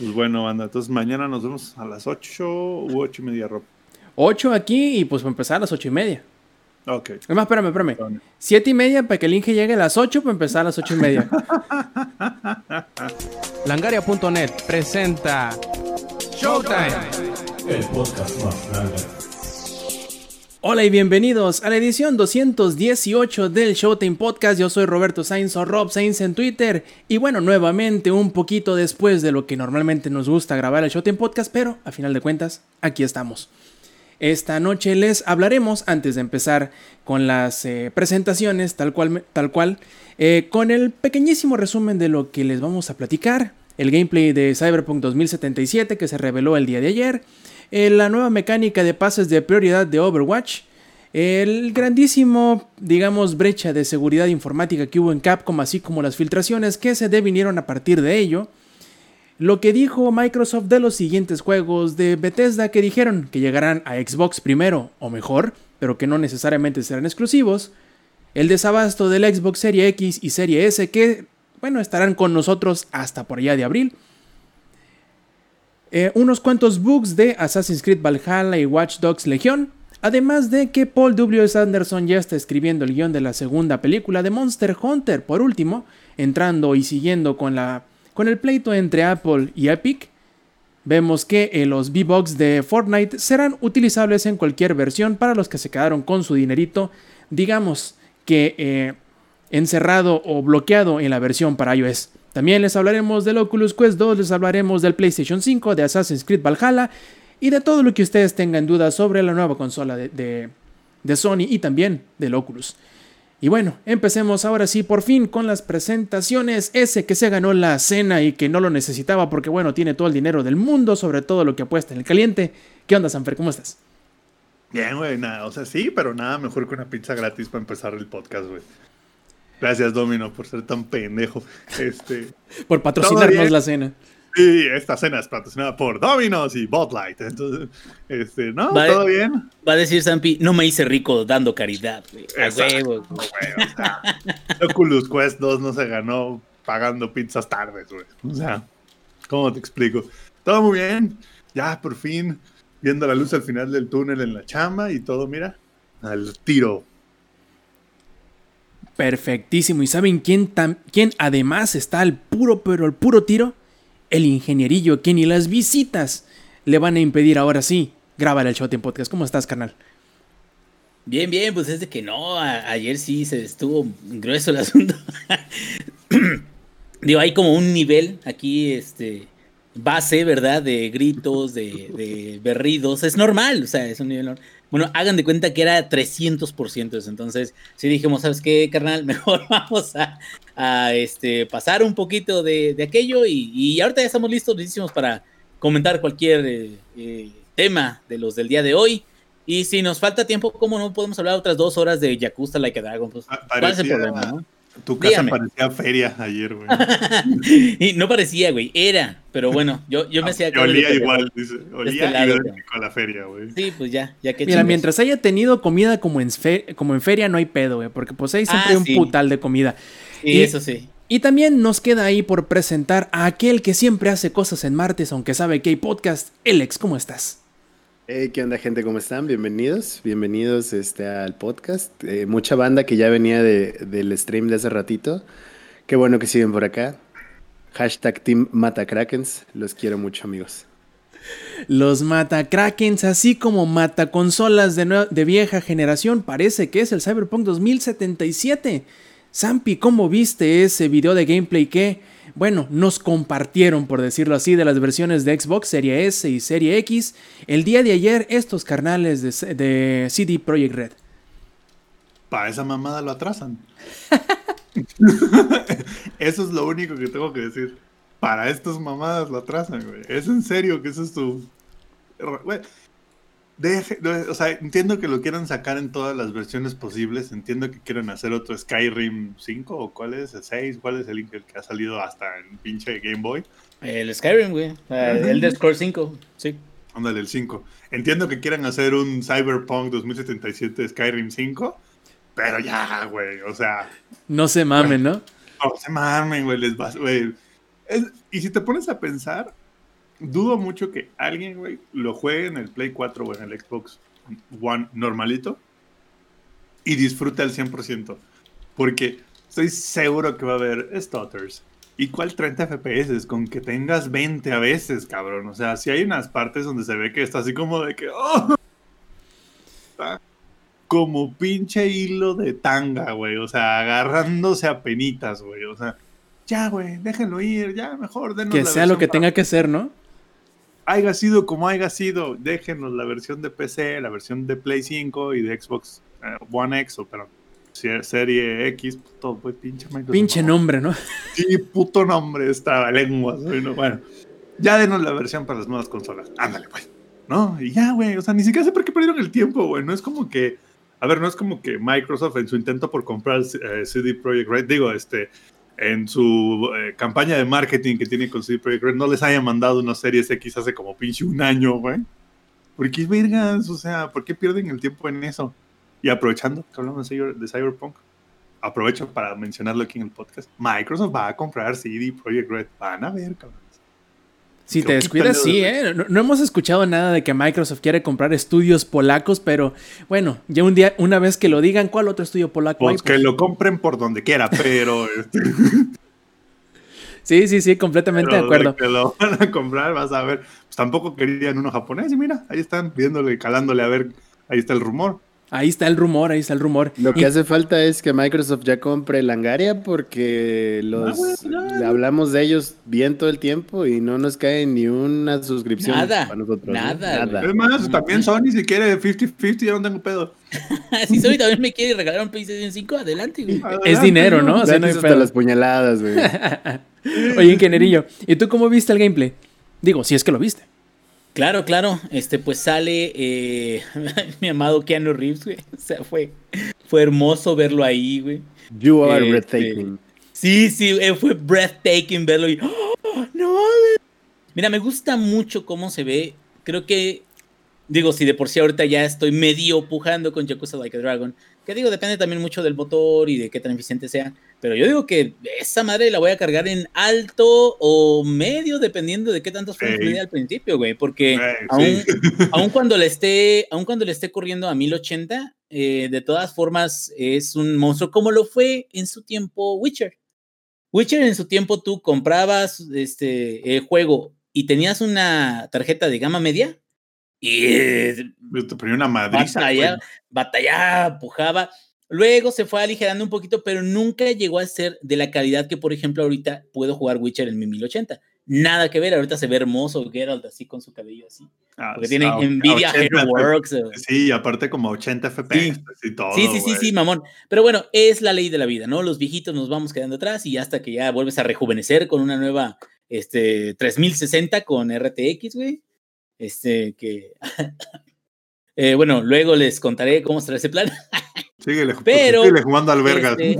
Pues bueno, banda, entonces mañana nos vemos a las 8 u 8 y media, Rob. 8 aquí y pues va a empezar a las 8 y media. Ok. Es más, espérame, espérame. 7 y media para que el Inge llegue a las 8 para empezar a las 8 y media. Langaria.net presenta Showtime. El podcast más grande. Hola y bienvenidos a la edición 218 del Showtime Podcast. Yo soy Roberto Sainz o Rob Sainz en Twitter. Y bueno, nuevamente un poquito después de lo que normalmente nos gusta grabar el Showtime Podcast, pero a final de cuentas, aquí estamos. Esta noche les hablaremos, antes de empezar con las eh, presentaciones, tal cual, tal cual eh, con el pequeñísimo resumen de lo que les vamos a platicar. El gameplay de Cyberpunk 2077 que se reveló el día de ayer eh, la nueva mecánica de pases de prioridad de Overwatch, el grandísimo, digamos, brecha de seguridad informática que hubo en Capcom, así como las filtraciones que se devinieron a partir de ello, lo que dijo Microsoft de los siguientes juegos de Bethesda que dijeron que llegarán a Xbox primero o mejor, pero que no necesariamente serán exclusivos, el desabasto del Xbox Serie X y Serie S que, bueno, estarán con nosotros hasta por allá de abril, eh, unos cuantos bugs de Assassin's Creed Valhalla y Watch Dogs Legion, además de que Paul W. Anderson ya está escribiendo el guion de la segunda película de Monster Hunter, por último, entrando y siguiendo con, la, con el pleito entre Apple y Epic. Vemos que eh, los V-Bucks de Fortnite serán utilizables en cualquier versión para los que se quedaron con su dinerito, digamos que eh, encerrado o bloqueado en la versión para iOS. También les hablaremos del Oculus Quest 2, les hablaremos del PlayStation 5, de Assassin's Creed Valhalla y de todo lo que ustedes tengan dudas sobre la nueva consola de, Sony y también del Oculus. Y bueno, empecemos ahora sí por fin con las presentaciones. Ese que se ganó la cena y que no lo necesitaba porque bueno, tiene todo el dinero del mundo, sobre todo lo que apuesta en el caliente. ¿Qué onda, Sanfer? ¿Cómo estás? Bien, güey, nada, o sea, sí, pero nada mejor que una pizza gratis para empezar el podcast, güey. Gracias, Domino, por ser tan pendejo. Este, por patrocinarnos la cena. Sí, esta cena es patrocinada por Dominos y Botlight. Entonces, este, ¿no? ¿Todo bien? Va a decir Zampi, no me hice rico dando caridad. A huevo. Oculus Quest 2 no se ganó pagando pizzas tardes, güey. O sea, ¿cómo te explico? Todo muy bien. Ya, por fin, viendo la luz al final del túnel en la chamba y todo, mira, al tiro Perfectísimo. ¿Y saben quién, quién además está al puro, pero al puro tiro? El ingenierillo, que ni las visitas le van a impedir ahora sí. Grábale el shot en podcast. ¿Cómo estás, carnal? Bien, bien, pues es de que no, ayer sí se estuvo grueso el asunto. Digo, hay como un nivel aquí, este, base, ¿verdad? De gritos, de, de berridos. Es normal, o sea, es un nivel normal. Bueno, hagan de cuenta que era 300% eso. Entonces, sí dijimos, ¿sabes qué, carnal? Mejor vamos a, este, pasar un poquito de, aquello. Y, ahorita ya estamos listos, listísimos para comentar cualquier eh, eh, tema de los del día de hoy. Y si nos falta tiempo, ¿cómo no podemos hablar otras dos horas de Yakuza Like a Dragon? Pues, ¿Cuál es el problema, no? Tu casa parecía feria ayer, güey. y no parecía, güey, era. Pero bueno, yo, yo me hacía... Yo olía igual, dice. Olía este lado, a la feria, güey. Sí, pues ya, ya que Mira, mientras haya tenido comida como en, como en feria, no hay pedo, güey. Porque pues ahí siempre hay ah, un putal de comida. y eso sí. Y también nos queda ahí por presentar a aquel que siempre hace cosas en martes, aunque sabe que hay podcast. Alex, ¿cómo estás? Hey, ¿qué onda gente? ¿Cómo están? Bienvenidos, bienvenidos este, al podcast. Eh, mucha banda que ya venía de, del stream de hace ratito. Qué bueno que siguen por acá. Hashtag Team Matacrakens. Los quiero mucho, amigos. Los Matacrakens, así como Mataconsolas de, de vieja generación, parece que es el Cyberpunk 2077. Zampi, ¿cómo viste ese video de gameplay que bueno, nos compartieron, por decirlo así, de las versiones de Xbox Serie S y Serie X el día de ayer estos carnales de, CD Projekt Red. Para esa mamada lo atrasan. eso es lo único que tengo que decir. Para estas mamadas lo atrasan, güey. Es en serio que eso es tu o sea, entiendo que lo quieran sacar en todas las versiones posibles. Entiendo que quieran hacer otro Skyrim 5 o cuál es el 6, cuál es el que ha salido hasta en pinche Game Boy. El Skyrim, güey. el de Scroll 5, sí. Ándale, el 5. Entiendo que quieran hacer un Cyberpunk 2077 Skyrim 5, pero ya, güey, o sea. No se mamen, ¿no? No se mamen, güey, les vas, güey. y si te pones a pensar, dudo mucho que alguien, güey, lo juegue en el Play 4 o en el Xbox One normalito y disfrute al 100%. Porque estoy seguro que va a haber stutters. ¿Y cuál 30 FPS? Con que tengas 20 a veces, cabrón. O sea, si hay unas partes donde se ve que está así como de que... ¡oh! Como pinche hilo de tanga, güey. O sea, agarrándose a penitas, güey. O sea, ya, güey, déjenlo ir, ya, mejor denos Que la sea lo que para- tenga que ser, ¿no? Haya sido como haya sido, déjenos la versión de PC, la versión de Play 5 y de Xbox eh, One X, o pero se- serie X, todo, pues pinche Microsoft. Pinche nombre, ¿no? Sí, puto nombre esta lengua. no, Bueno, ya denos la versión para las nuevas consolas. Ándale, güey. ¿No? Y ya, güey. O sea, ni siquiera sé por qué perdieron el tiempo, güey. No es como que. A ver, no es como que Microsoft en su intento por comprar eh, CD Projekt Red, digo, este, en su eh, campaña de marketing que tiene con CD Projekt Red, no les haya mandado una Series X hace como pinche un año, güey. ¿Por qué vergas? O sea, ¿por qué pierden el tiempo en eso? Y aprovechando que hablamos de Cyberpunk, aprovecho para mencionarlo aquí en el podcast. Microsoft va a comprar CD Projekt Red. Van a ver, cabrón. Si te descuidas, sí, ¿eh? No, no hemos escuchado nada de que Microsoft quiere comprar estudios polacos, pero bueno, ya un día, una vez que lo digan, ¿cuál otro estudio polaco hay? Pues que lo compren por donde quiera, pero, este, Sí, sí, sí, completamente de acuerdo. que lo van a comprar, vas a ver. Pues tampoco querían uno japonés y mira, ahí están viéndole, calándole a ver, ahí está el rumor. Ahí está el rumor, ahí está el rumor. Lo que Y- hace falta es que Microsoft ya compre Langaria porque los Ah, hablamos de ellos bien todo el tiempo y no nos cae ni una suscripción Nada, para nosotros. ¿no? nada, güey. Es más, también Sony si quiere 50-50, yo no tengo pedo. si Sony también me quiere regalar un PlayStation 5, adelante, güey. Es dinero, ¿no? O sea, no hay hasta pedo. las puñaladas, güey. Oye, ingenierillo, ¿y tú cómo viste el gameplay? Digo, si es que lo viste. Claro, claro. Este, pues sale eh, mi amado Keanu Reeves, güey. O sea, fue, fue hermoso verlo ahí, güey. You are Este, breathtaking. Sí, sí, eh, fue breathtaking verlo y. ¡Oh, no mames! Mira, me gusta mucho cómo se ve. Creo que. Digo, si de por sí ahorita ya estoy medio pujando con Yakuza Like a Dragon. Que digo, depende también mucho del motor y de qué tan eficiente sea. Pero yo digo que esa madre la voy a cargar en alto o medio, dependiendo de qué tantos frames Ey. me dé al principio, güey. Porque Eh, aún, sí. aún cuando le esté, aún cuando le esté corriendo a 1080, eh, de todas formas es un monstruo como lo fue en su tiempo Witcher. Witcher en su tiempo tú comprabas este el juego y tenías una tarjeta de gama media y eh, Te ponía una madriza. batalla, güey. batallaba, pujaba. Luego se fue aligerando un poquito, pero nunca llegó a ser de la calidad que, por ejemplo, ahorita puedo jugar Witcher en mi 1080. Nada que ver, ahorita se ve hermoso Geralt así con su cabello así. Ah, Porque tiene a- Nvidia 80 Hairworks. Sí, aparte como 80 FPS y todo. Sí, sí, sí, sí, mamón. Pero bueno, es la ley de la vida, ¿no? Los viejitos nos vamos quedando atrás y hasta que ya vuelves a rejuvenecer con una nueva este, 3060 con RTX, güey. Este, que. Eh, bueno, luego les contaré cómo será ese plan. Síguele, Pero, síguele jugando al verga. Este,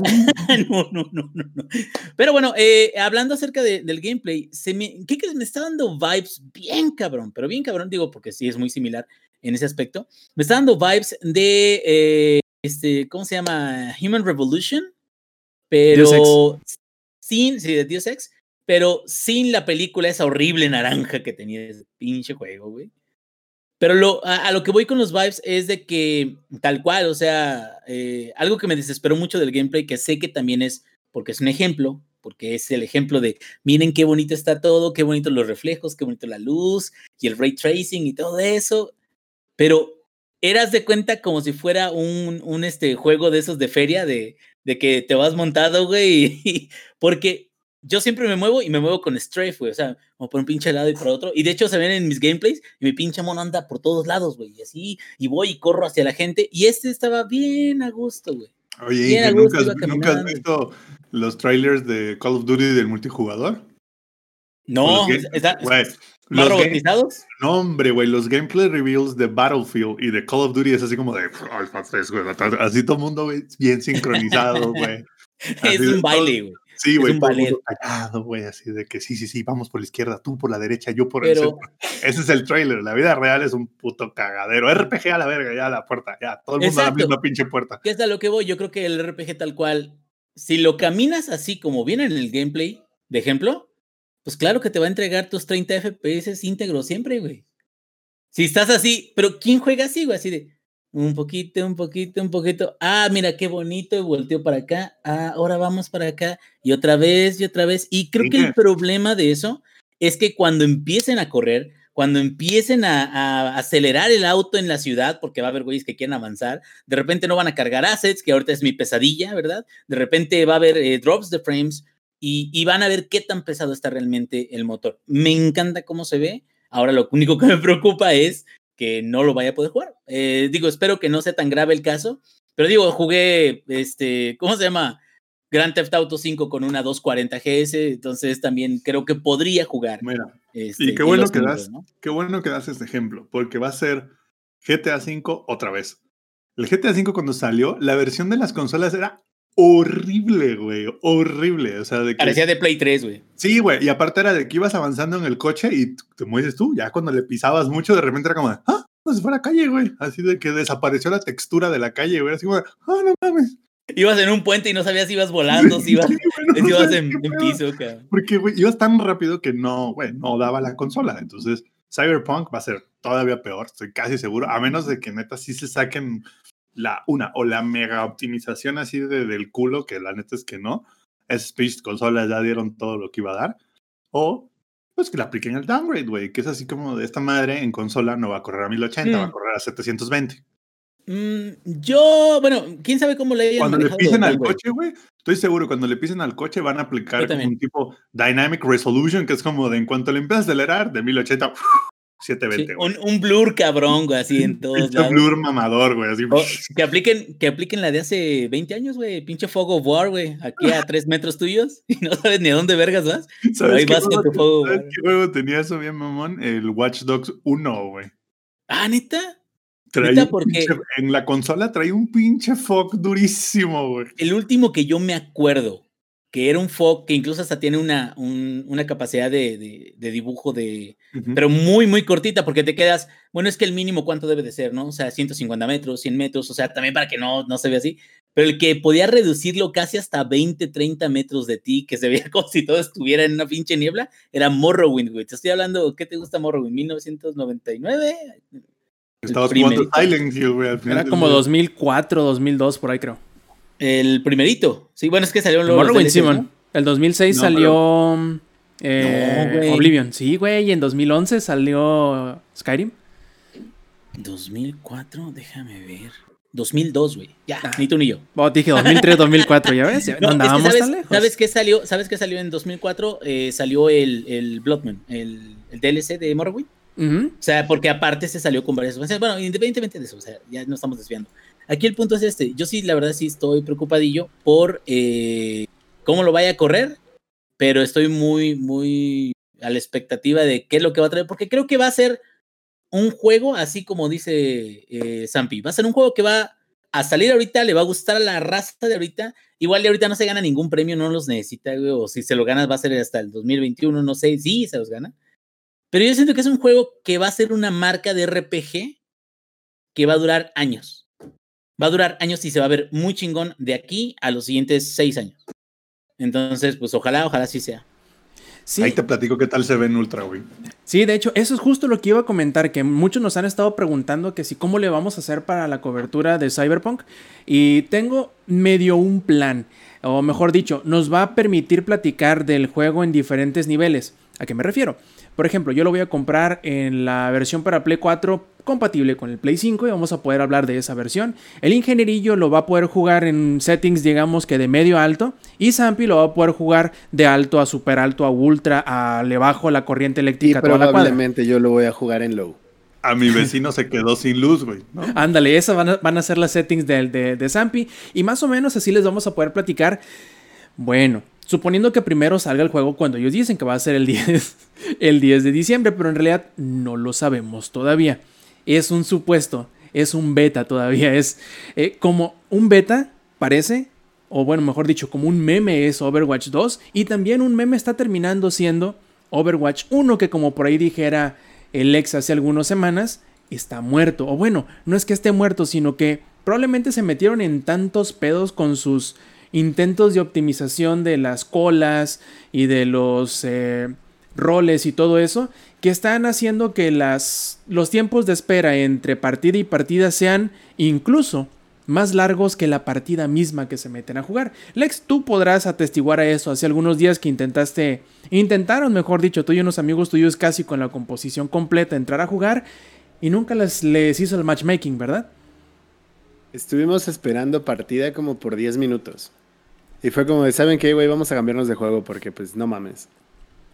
no, no, no, no, no. Pero bueno, eh, hablando acerca de- del gameplay, se me, ¿qué crees? Me está dando vibes bien cabrón, pero bien cabrón, digo, porque sí es muy similar en ese aspecto. Me está dando vibes de, eh, este, ¿cómo se llama? Human Revolution, pero sin, sí, de Deus Ex, pero sin la película esa horrible naranja que tenía ese pinche juego, güey. Pero lo, a, lo que voy con los vibes es de que, tal cual, o sea, eh, algo que me desesperó mucho del gameplay, que sé que también es, porque es un ejemplo, porque es el ejemplo de, miren qué bonito está todo, qué bonito los reflejos, qué bonito la luz, y el ray tracing y todo eso, pero eras de cuenta como si fuera un, un este, juego de esos de feria, de, de que te vas montado, güey, porque yo siempre me muevo y me muevo con strafe, güey. O sea, como por un pinche lado y por otro. Y de hecho se ven en mis gameplays y mi pinche mono anda por todos lados, güey. Y así, y voy y corro hacia la gente. Y este estaba bien a gusto, güey. Oye, Bien a Inge, gusto, ¿nunca, has- nunca visto los trailers de Call of Duty del multijugador? No, está, Güey, ¿más robotizados? No, hombre, güey, los gameplay reveals de Battlefield y de Call of Duty es así como de Alpha 3, güey, así todo el mundo güey, bien sincronizado, güey. Es un baile, güey. Sí, güey, callado, güey, así de que sí, sí, sí, vamos por la izquierda, tú por la derecha, yo por el centro. Ese es el trailer, la vida real es un puto cagadero. RPG a la verga, ya a la puerta, ya, todo el mundo a la Exacto. misma pinche puerta. ¿Qué es a lo que voy? Yo creo que el RPG tal cual, si lo caminas así como viene en el gameplay, de ejemplo, pues claro que te va a entregar tus 30 FPS íntegros siempre, güey. Si estás así, pero ¿quién juega así, güey? Así de un poquito, un poquito, un poquito. Ah, mira qué bonito, y volteo para acá. Ah, ahora vamos para acá. Y otra vez, y otra vez. Y creo que el problema de eso es que cuando empiecen a correr, cuando empiecen a, acelerar el auto en la ciudad, porque va a haber güeyes que quieren avanzar, de repente no van a cargar assets, que ahorita es mi pesadilla, ¿verdad? De repente va a haber eh, drops de frames y, y, van a ver qué tan pesado está realmente el motor. Me encanta cómo se ve. Ahora lo único que me preocupa es que no lo vaya a poder jugar. Eh, digo, espero que no sea tan grave el caso, pero digo, jugué, este, ¿cómo se llama? Grand Theft Auto 5 con una 240 GS, entonces también creo que podría jugar. Mira, este, y qué bueno que das, qué bueno que das este ejemplo, porque va a ser GTA 5 otra vez. El GTA 5 cuando salió, la versión de las consolas era horrible, güey, horrible, o sea, de que... Parecía de Play 3, güey. Sí, güey, y aparte era de que ibas avanzando en el coche y te mueves tú, ya cuando le pisabas mucho, de repente era como, ah, no se fue a la calle, güey, así de que desapareció la textura de la calle, güey, así como, ah, no mames. Ibas en un puente y no sabías si ibas volando, si ibas, ibas en, piso, Porque, güey, ibas tan rápido que no, güey, no daba la consola. Entonces, Cyberpunk va a ser todavía peor, estoy casi seguro, a menos de que neta sí se saquen la una o la mega optimización así de, del culo, que la neta es que no. Es Speech consolas ya dieron todo lo que iba a dar. O pues que le apliquen el downgrade, güey, que es así como de esta madre en consola no va a correr a 1080, va a correr a 720. Mm, yo, bueno, quién sabe cómo le Cuando le pisen al coche, güey, estoy seguro, cuando le pisen al coche van a aplicar como un tipo Dynamic Resolution, que es como de en cuanto le empiezas a acelerar, de 1080, 720. un, un, blur cabrón, güey, así en todos lados. Un blur mamador, güey, así. que, apliquen, que apliquen la de hace 20 años, güey, pinche Fog of War, güey, aquí a 3 metros tuyos, y no sabes ni a dónde vergas vas. ¿Sabes ahí vas con tu Fog ¿sabes qué juego tenía eso bien, mamón? El Watch Dogs 1, güey. Ah, ¿neta? porque en la consola trae un pinche fog durísimo, güey. El último que yo me acuerdo, que era un fog que incluso hasta tiene una, una capacidad de, dibujo de, pero muy, muy cortita, porque te quedas, bueno, es que el mínimo cuánto debe de ser, ¿no? O sea, 150 metros, 100 metros, o sea, también para que no, no se vea así, pero el que podía reducirlo casi hasta 20, 30 metros de ti, que se veía como si todo estuviera en una pinche niebla, era Morrowind, güey. Te estoy hablando, ¿qué te gusta Morrowind? ¿1999? Estabas jugando Silent Hill, güey, al final. Era como 2004, 2002, por ahí creo. El primerito. Sí, bueno, es que salió luego. Morrowind, Simon. El 2006 salió eh, Oblivion. Sí, güey, y en 2011 salió Skyrim. 2004, déjame ver. 2002, güey. Ya, ah. ni tú ni yo. Oh, dije 2003, 2004, ya ves. no, andábamos sabes, tan lejos. ¿Sabes qué salió? ¿Sabes qué salió en 2004? Eh, salió el, el Bloodman, el, el DLC de Morrowind. O sea, porque aparte se salió con varias Bueno, independientemente de eso, o sea, ya no estamos desviando. Aquí el punto es este. Yo sí, la verdad, sí estoy preocupadillo por eh, cómo lo vaya a correr, pero estoy muy, muy a la expectativa de qué es lo que va a traer, porque creo que va a ser un juego, así como dice eh, va a ser un juego que va a salir ahorita, le va a gustar a la raza de ahorita. Igual de ahorita no se gana ningún premio, no los necesita, o si se lo ganas va a ser hasta el 2021, no sé, sí se los gana. Pero yo siento que es un juego que va a ser una marca de RPG que va a durar años. Va a durar años y se va a ver muy chingón de aquí a los siguientes seis años. Entonces, pues ojalá, ojalá sí sea. Ahí te platico qué tal se ve en Ultra, güey. Sí, de hecho, eso es justo lo que iba a comentar, que muchos nos han estado preguntando que si cómo le vamos a hacer para la cobertura de Cyberpunk. Y tengo medio un plan, o mejor dicho, nos va a permitir platicar del juego en diferentes niveles. ¿A qué me refiero? Por ejemplo, yo lo voy a comprar en la versión para Play 4 compatible con el Play 5 y vamos a poder hablar de esa versión. El ingenierillo lo va a poder jugar en settings digamos que de medio alto y Zampi lo va a poder jugar de alto a super alto a ultra a le bajo la corriente eléctrica. Y probablemente yo lo voy a jugar en low. A mi vecino se quedó sin luz, güey. Ándale, esas van a, ser las settings de, de, de Zampi y más o menos así les vamos a poder platicar. Bueno, Suponiendo que primero salga el juego cuando ellos dicen que va a ser el 10, el 10 de diciembre, pero en realidad no lo sabemos todavía. Es un supuesto, es un beta todavía, es eh, como un beta, parece, o bueno, mejor dicho, como un meme es Overwatch 2, y también un meme está terminando siendo Overwatch 1, que como por ahí dijera el ex hace algunas semanas, está muerto. O bueno, no es que esté muerto, sino que probablemente se metieron en tantos pedos con sus intentos de optimización de las colas y de los... Eh, roles y todo eso, que están haciendo que las, los tiempos de espera entre partida y partida sean incluso más largos que la partida misma que se meten a jugar. Lex, tú podrás atestiguar a eso. Hace algunos días que intentaste, intentaron, mejor dicho, tú y unos amigos tuyos casi con la composición completa entrar a jugar y nunca les, les hizo el matchmaking, ¿verdad? Estuvimos esperando partida como por 10 minutos. Y fue como de, ¿saben qué, güey? Vamos a cambiarnos de juego porque, pues, no mames.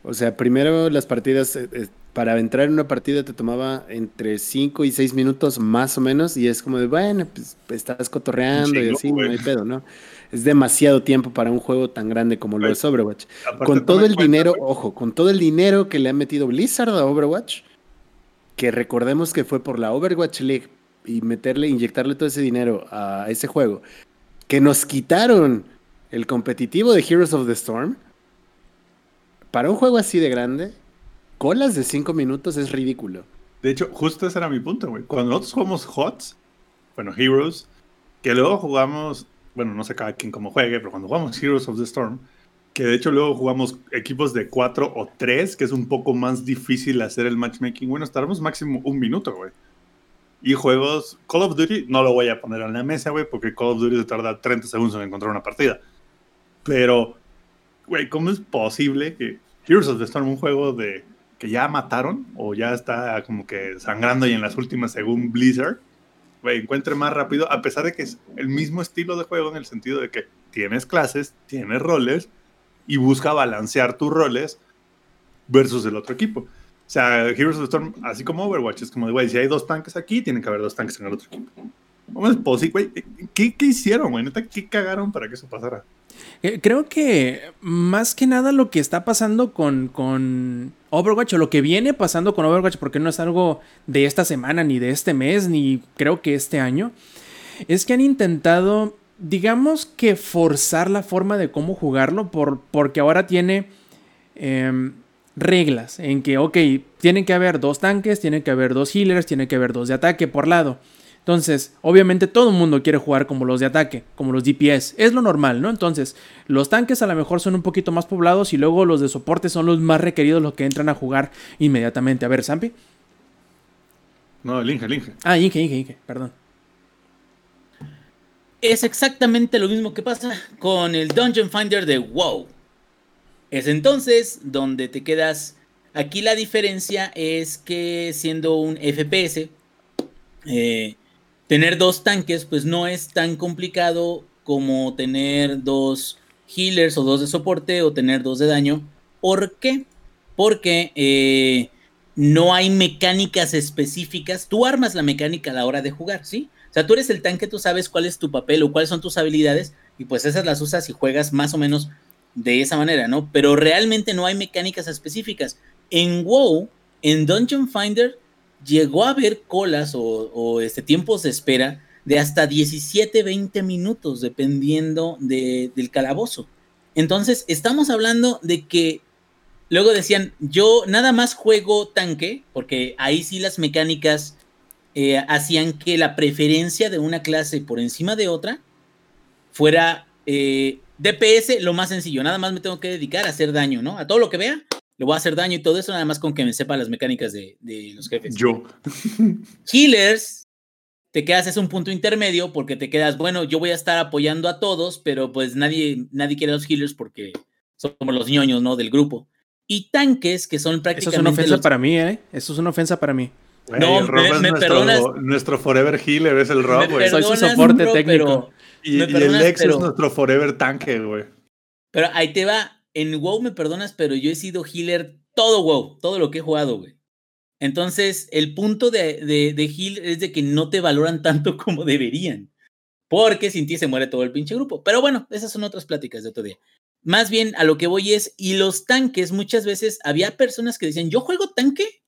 O sea, primero las partidas, eh, eh, para entrar en una partida te tomaba entre 5 y 6 minutos más o menos. Y es como de, bueno, pues estás cotorreando y así, no hay pedo, ¿no? Es demasiado tiempo para un juego tan grande como lo es Overwatch. Con todo el dinero, ojo, con todo el dinero que le ha metido Blizzard a Overwatch, que recordemos que fue por la Overwatch League y meterle, inyectarle todo ese dinero a ese juego, que nos quitaron el competitivo de Heroes of the Storm, para un juego así de grande, colas de 5 minutos es ridículo. De hecho, justo ese era mi punto, güey. Cuando nosotros jugamos HOTS, bueno, Heroes, que luego jugamos, bueno, no sé cada quien cómo juegue, pero cuando jugamos Heroes of the Storm, que de hecho luego jugamos equipos de 4 o 3, que es un poco más difícil hacer el matchmaking, bueno, estaremos máximo un minuto, güey. Y juegos, Call of Duty, no lo voy a poner en la mesa, güey, porque Call of Duty se tarda 30 segundos en encontrar una partida. Pero, güey, ¿cómo es posible que Heroes of the Storm, un juego de que ya mataron o ya está como que sangrando y en las últimas según Blizzard, güey, encuentre más rápido, a pesar de que es el mismo estilo de juego en el sentido de que tienes clases, tienes roles y busca balancear tus roles versus el otro equipo. O sea, Heroes of the Storm, así como Overwatch, es como de, güey, si hay dos tanques aquí, tienen que haber dos tanques en el otro equipo. ¿Cómo es posible, güey? ¿Qué, ¿Qué, hicieron, güey? ¿Qué cagaron para que eso pasara? Eh, creo que más que nada lo que está pasando con, con Overwatch o lo que viene pasando con Overwatch, porque no es algo de esta semana, ni de este mes, ni creo que este año, es que han intentado, digamos que forzar la forma de cómo jugarlo, por, porque ahora tiene em, reglas en que, ok, tienen que haber dos tanques, tienen que haber dos healers, tiene que haber dos de ataque por lado. Entonces, obviamente todo el mundo quiere jugar como los de ataque, como los DPS. Es lo normal, ¿no? Entonces, los tanques a lo mejor son un poquito más poblados y luego los de soporte son los más requeridos, los que entran a jugar inmediatamente. A ver, Zampi. No, el Inge, el Inge. Ah, Inge, Inge, Inge, perdón. Es exactamente lo mismo que pasa con el Dungeon Finder de WoW. Es entonces donde te quedas. Aquí la diferencia es que siendo un FPS, eh, tener dos tanques, pues no es tan complicado como tener dos healers o dos de soporte o tener dos de daño. ¿Por qué? Porque eh, no hay mecánicas específicas. Tú armas la mecánica a la hora de jugar, ¿sí? O sea, tú eres el tanque, tú sabes cuál es tu papel o cuáles son tus habilidades y pues esas las usas y juegas más o menos de esa manera, ¿no? Pero realmente no hay mecánicas específicas. En WoW, en Dungeon Finder, llegó a haber colas o, este, tiempos de espera de hasta 17, 20 minutos, dependiendo del calabozo. Entonces, estamos hablando de que luego decían, yo nada más juego tanque, porque ahí sí las mecánicas eh, hacían que la preferencia de una clase por encima de otra fuera eh, DPS lo más sencillo, nada más me tengo que dedicar a hacer daño, ¿no? A todo lo que vea, le voy a hacer daño y todo eso, nada más con que me sepa las mecánicas de, los jefes. Yo. Healers, te quedas, es un punto intermedio porque te quedas, bueno, yo voy a estar apoyando a todos, pero pues nadie, nadie quiere a los healers porque somos los ñoños, ¿no? Del grupo. Y tanques, que son prácticamente. Eso es una ofensa para mí, ¿eh? Eso es una ofensa para mí. no, me, nuestro, perdonas. Nuestro Forever Healer es el Rob, güey. Soy su soporte técnico. y, el Lex es nuestro Forever Tanque, güey. Pero ahí te va en WoW me perdonas, pero yo he sido healer todo WoW, todo lo que he jugado, güey. Entonces, el punto de, de, heal es de que no te valoran tanto como deberían. Porque sin ti se muere todo el pinche grupo. Pero bueno, esas son otras pláticas de otro día. Más bien a lo que voy es, y los tanques, muchas veces había personas que decían, yo juego tanque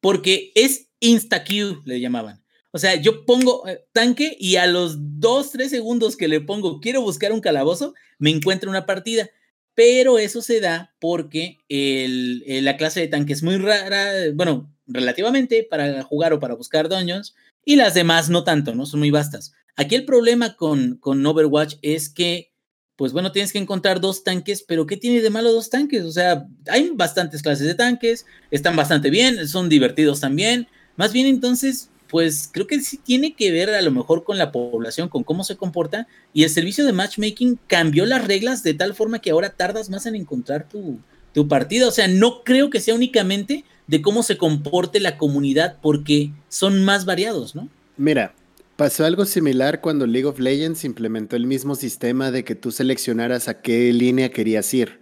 porque es insta-Q, le llamaban. O sea, yo pongo eh, tanque y a los dos, tres segundos que le pongo, quiero buscar un calabozo, me encuentro una partida pero eso se da porque la clase de tanque es muy rara, bueno, relativamente para jugar o para buscar dungeons, y las demás no tanto, ¿no? Son muy vastas. Aquí el problema con, con Overwatch es que pues bueno, tienes que encontrar dos tanques, pero ¿qué tiene de malo dos tanques? O sea, hay bastantes clases de tanques, están bastante bien, son divertidos también. Más bien entonces, pues creo que sí tiene que ver a lo mejor con la población, con cómo se comporta, y el servicio de matchmaking cambió las reglas de tal forma que ahora tardas más en encontrar tu, tu partida. O sea, no creo que sea únicamente de cómo se comporte la comunidad, porque son más variados, ¿no? Mira, pasó algo similar cuando League of Legends implementó el mismo sistema de que tú seleccionaras a qué línea querías ir.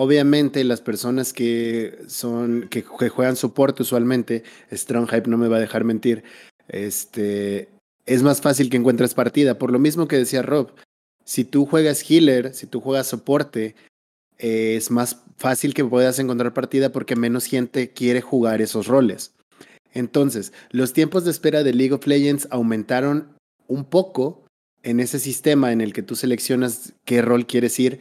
Obviamente las personas que son que, juegan soporte usualmente, Strong Hype no me va a dejar mentir, este es más fácil que encuentres partida, por lo mismo que decía Rob. Si tú juegas healer, si tú juegas soporte, eh, es más fácil que puedas encontrar partida porque menos gente quiere jugar esos roles. Entonces, los tiempos de espera de League of Legends aumentaron un poco en ese sistema en el que tú seleccionas qué rol quieres ir,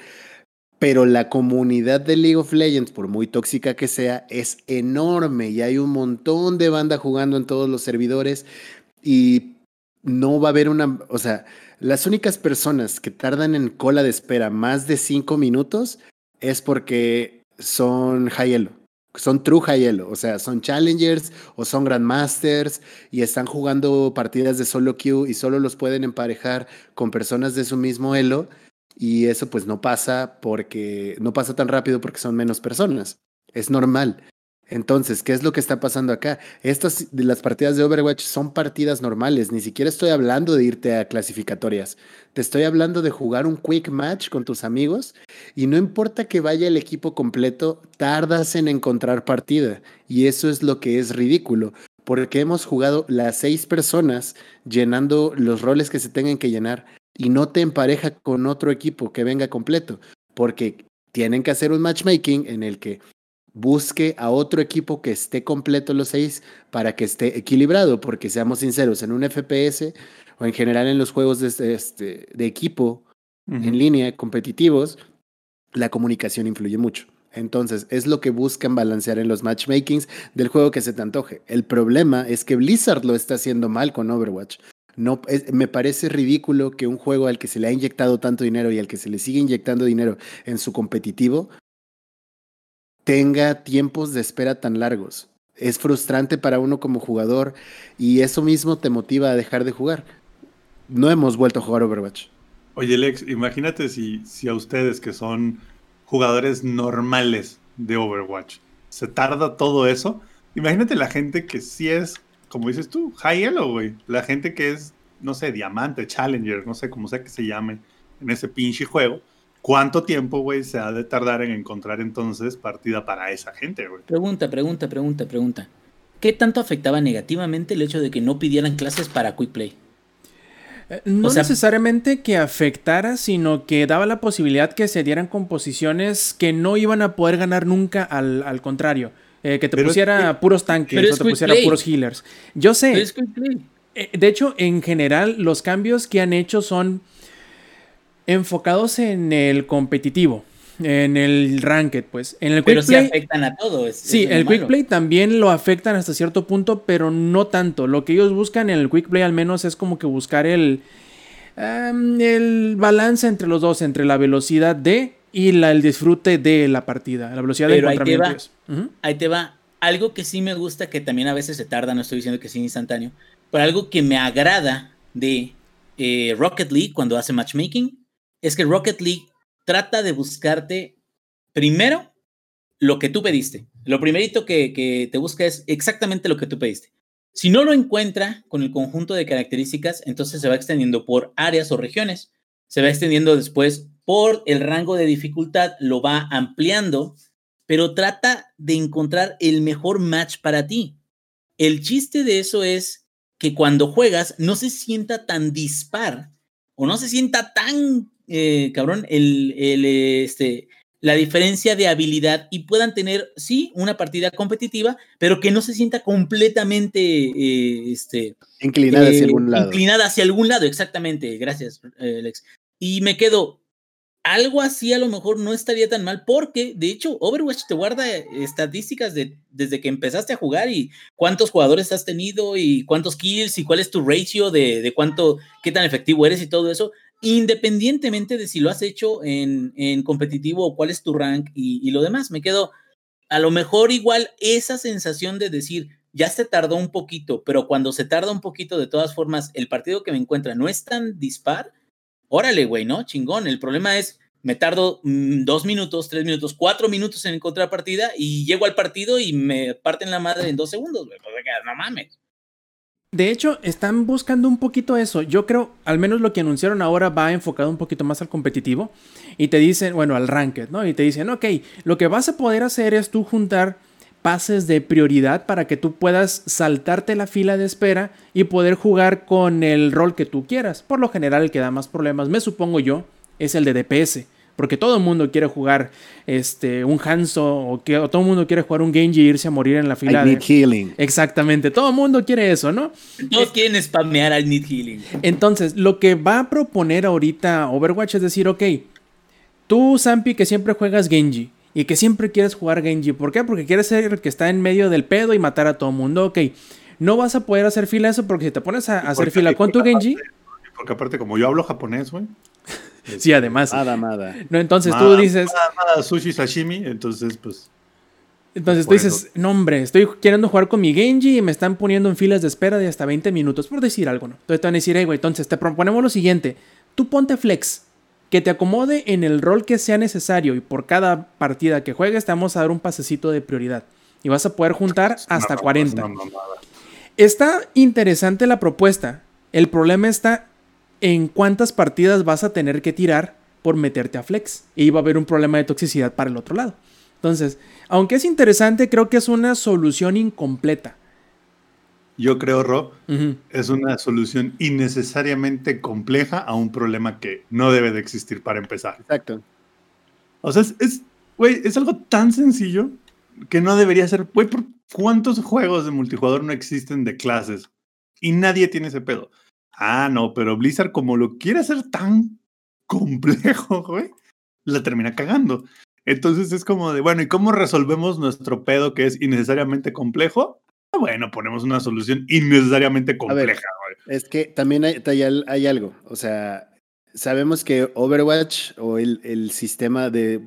pero la comunidad de League of Legends, por muy tóxica que sea, es enorme y hay un montón de banda jugando en todos los servidores y no va a haber una, o sea, las únicas personas que tardan en cola de espera más de cinco minutos es porque son high elo, son true high elo, o sea, son challengers o son grandmasters y están jugando partidas de solo queue y solo los pueden emparejar con personas de su mismo elo y eso pues no pasa porque no pasa tan rápido porque son menos personas. Es normal. Entonces, ¿qué es lo que está pasando acá? Estas las partidas de Overwatch son partidas normales, ni siquiera estoy hablando de irte a clasificatorias. Te estoy hablando de jugar un quick match con tus amigos y no importa que vaya el equipo completo, tardas en encontrar partida y eso es lo que es ridículo, porque hemos jugado las seis personas llenando los roles que se tengan que llenar y no te empareja con otro equipo que venga completo, porque tienen que hacer un matchmaking en el que busque a otro equipo que esté completo los seis para que esté equilibrado, porque seamos sinceros, en un FPS o en general en los juegos de, este, de equipo en línea competitivos, la comunicación influye mucho. Entonces, es lo que buscan balancear en los matchmakings del juego que se te antoje. El problema es que Blizzard lo está haciendo mal con Overwatch. No, me parece ridículo que un juego al que se le ha inyectado tanto dinero y al que se le sigue inyectando dinero en su competitivo tenga tiempos de espera tan largos. Es frustrante para uno como jugador y eso mismo te motiva a dejar de jugar. No hemos vuelto a jugar Overwatch. Oye, Lex, imagínate si, si a ustedes que son jugadores normales de Overwatch se tarda todo eso. Imagínate la gente que sí es, como dices tú, high elo, güey. La gente que es, no sé, diamante, challenger, no sé cómo sea que se llame en ese pinche juego ¿Cuánto tiempo, güey, se ha de tardar en encontrar entonces partida para esa gente, güey? Pregunta, pregunta, pregunta, pregunta. ¿Qué tanto afectaba negativamente el hecho de que no pidieran clases para Quick Play? Eh, no necesariamente que afectara, sino que daba la posibilidad que se dieran composiciones que no iban a poder ganar nunca, al, contrario. Eh, que te pusiera puros tanques o te pusiera puros healers. Yo sé. Eh, de hecho, en general, los cambios que han hecho son enfocados en el competitivo, en el ranked, pues. En el pero sí afectan a todos. sí, el quick play también lo afectan hasta cierto punto, pero no tanto. Lo que ellos buscan en el quick play al menos es como que buscar el, em, el balance entre los dos, entre la velocidad de y la, el disfrute de la partida, la velocidad de Ahí te va. Algo que sí me gusta, que también a veces se tarda, no estoy diciendo que sea instantáneo, pero algo que me agrada de eh, Rocket League cuando hace matchmaking es que Rocket League trata de buscarte primero lo que tú pediste. Lo primerito que, te busca es exactamente lo que tú pediste. Si no lo encuentra con el conjunto de características, entonces se va extendiendo por áreas o regiones. Se va extendiendo después por el rango de dificultad, lo va ampliando, pero trata de encontrar el mejor match para ti. El chiste de eso es que cuando juegas no se sienta tan dispar o no se sienta tan eh, cabrón, el, el, este, la diferencia de habilidad y puedan tener, sí, una partida competitiva, pero que no se sienta completamente eh, este, inclinada hacia eh, algún lado. Inclinada hacia algún lado, exactamente. Gracias, Alex. Y me quedo, algo así a lo mejor no estaría tan mal porque, de hecho, Overwatch te guarda estadísticas de, desde que empezaste a jugar y cuántos jugadores has tenido y cuántos kills y cuál es tu ratio de, de cuánto, qué tan efectivo eres y todo eso independientemente de si lo has hecho en, en competitivo o cuál es tu rank y, y lo demás. Me quedo, a lo mejor igual esa sensación de decir, ya se tardó un poquito, pero cuando se tarda un poquito, de todas formas, el partido que me encuentra no es tan dispar, órale, güey, ¿no? Chingón. El problema es, me tardo mm, dos minutos, tres minutos, cuatro minutos en encontrar partida y llego al partido y me parten la madre en dos segundos, güey. Pues, no mames. De hecho, están buscando un poquito eso. Yo creo, al menos lo que anunciaron ahora va enfocado un poquito más al competitivo. Y te dicen, bueno, al ranked, ¿no? Y te dicen, ok, lo que vas a poder hacer es tú juntar pases de prioridad para que tú puedas saltarte la fila de espera y poder jugar con el rol que tú quieras. Por lo general, el que da más problemas, me supongo yo, es el de DPS. Porque todo el mundo quiere jugar este, un Hanzo o, que, todo el mundo quiere jugar un Genji e irse a morir en la fila. I need healing. Exactamente, todo el mundo quiere eso, ¿no? Todos quieren spamear al need healing. Entonces, lo que va a proponer ahorita Overwatch es decir, ok, tú, Zampi, que siempre juegas Genji y que siempre quieres jugar Genji, ¿por qué? Porque quieres ser el que está en medio del pedo y matar a todo el mundo, ok. No vas a poder hacer fila eso porque si te pones a, hacer fila con tu Genji. Porque aparte, como yo hablo japonés, güey. Sí, además. Nada, nada. No, entonces tú dices. Nada, nada, sushi, sashimi, entonces, pues. Entonces tú dices, eso. no hombre, estoy queriendo jugar con mi Genji y me están poniendo en filas de espera de hasta 20 minutos, por decir algo, ¿no? Entonces te van a decir, hey, güey, entonces te proponemos lo siguiente, tú ponte flex, que te acomode en el rol que sea necesario y por cada partida que juegues te vamos a dar un pasecito de prioridad y vas a poder juntar hasta No, 40. no, no, no. Está interesante la propuesta, el problema está en cuántas partidas vas a tener que tirar por meterte a flex y va a haber un problema de toxicidad para el otro lado. Entonces, aunque es interesante, creo que es una solución incompleta. Yo creo, Ro, Ujú. es una solución innecesariamente compleja a un problema que no debe de existir para empezar. Exacto. O sea, es, es, güey, es algo tan sencillo que no debería ser. Güey, ¿por ¿cuántos juegos de multijugador no existen de clases? Y nadie tiene ese pedo. Ah, no, pero Blizzard, como lo quiere hacer tan complejo, güey, la termina cagando. Entonces es como de, bueno, ¿y cómo resolvemos nuestro pedo que es innecesariamente complejo? Bueno, ponemos una solución innecesariamente compleja. Es que también hay, hay, hay algo. O sea, sabemos que Overwatch o el, el sistema de.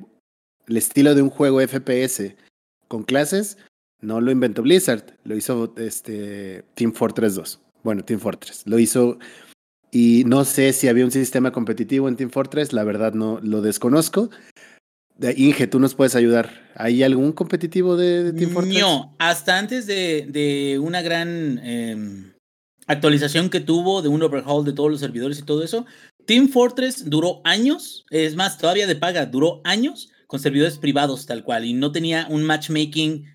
El estilo de un juego FPS con clases no lo inventó Blizzard, lo hizo este, Team Fortress 2. Bueno, Team Fortress. Lo hizo. Y no sé si había un sistema competitivo en Team Fortress, la verdad no lo desconozco. De- Inge, tú nos puedes ayudar. ¿Hay algún competitivo de, de Team Fortress? No, hasta antes de, de una gran em, actualización que tuvo de un overhaul de todos los servidores y todo eso, Team Fortress duró años, es más, todavía de paga, duró años con servidores privados tal cual y no tenía un matchmaking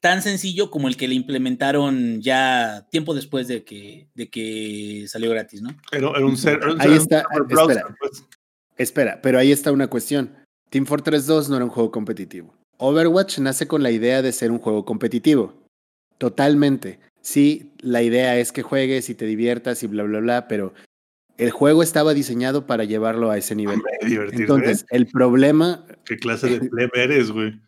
tan sencillo como el que le implementaron ya tiempo después de que, de que salió gratis, ¿no? Pero era un ser, era un Ahí está, un browser, espera. pues. Espera, pero ahí está una cuestión. Team Fortress 2 no era un juego competitivo. Overwatch nace con la idea de ser un juego competitivo. Totalmente. Sí, la idea es que juegues y te diviertas y bla, bla, bla, pero el juego estaba diseñado para llevarlo a ese nivel. Entonces, el problema, ¿Qué clase de plebe eres, güey?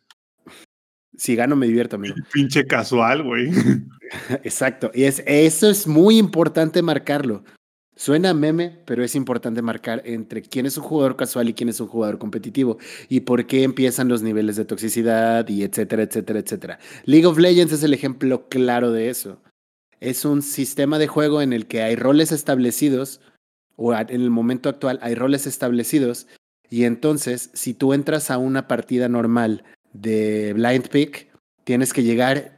si gano me divierto, amigo. Pinche casual, güey. Exacto. Y es, eso es muy importante marcarlo. Suena meme, pero es importante marcar entre quién es un jugador casual y quién es un jugador competitivo y por qué empiezan los niveles de toxicidad y etcétera, etcétera, etcétera. League of Legends es el ejemplo claro de eso. Es un sistema de juego en el que hay roles establecidos, o en el momento actual hay roles establecidos, y entonces si tú entras a una partida normal de Blind Pick, tienes que llegar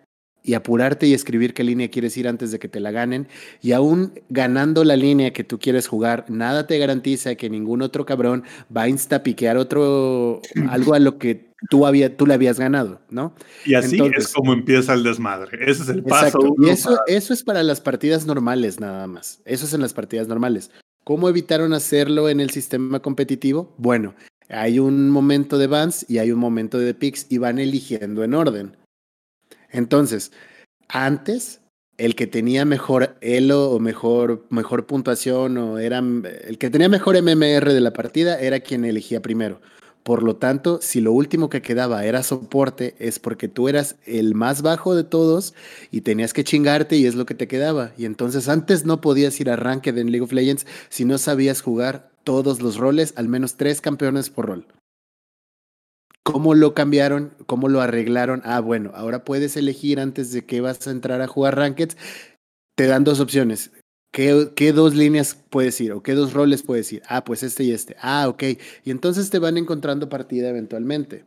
y apurarte y escribir qué línea quieres ir antes de que te la ganen. Y aún ganando la línea que tú quieres jugar, nada te garantiza que ningún otro cabrón va a instapiquear otro algo a lo que tú, había, tú le habías ganado, ¿no? Y así Entonces- es como empieza el desmadre. Ese es el paso. Exacto. Y eso, eso es para las partidas normales nada más. Eso es en las partidas normales. ¿Cómo evitaron hacerlo en el sistema competitivo? Bueno, hay un momento de bans y hay un momento de picks y van eligiendo en orden. Entonces, antes, el que tenía mejor elo o mejor, mejor puntuación o era el que tenía mejor MMR de la partida era quien elegía primero. Por lo tanto, si lo último que quedaba era soporte, es porque tú eras el más bajo de todos y tenías que chingarte y es lo que te quedaba. Y entonces antes no podías ir a Ranked en League of Legends si no sabías jugar todos los roles, al menos tres campeones por rol. ¿Cómo lo cambiaron? ¿Cómo lo arreglaron? Ah, bueno, ahora puedes elegir antes de que vas a entrar a jugar Rankeds. Te dan dos opciones. ¿Qué, ¿Qué, dos líneas puedes ir o qué dos roles puedes ir? Ah, pues este y este. Ah, ok. Y entonces te van encontrando partida eventualmente.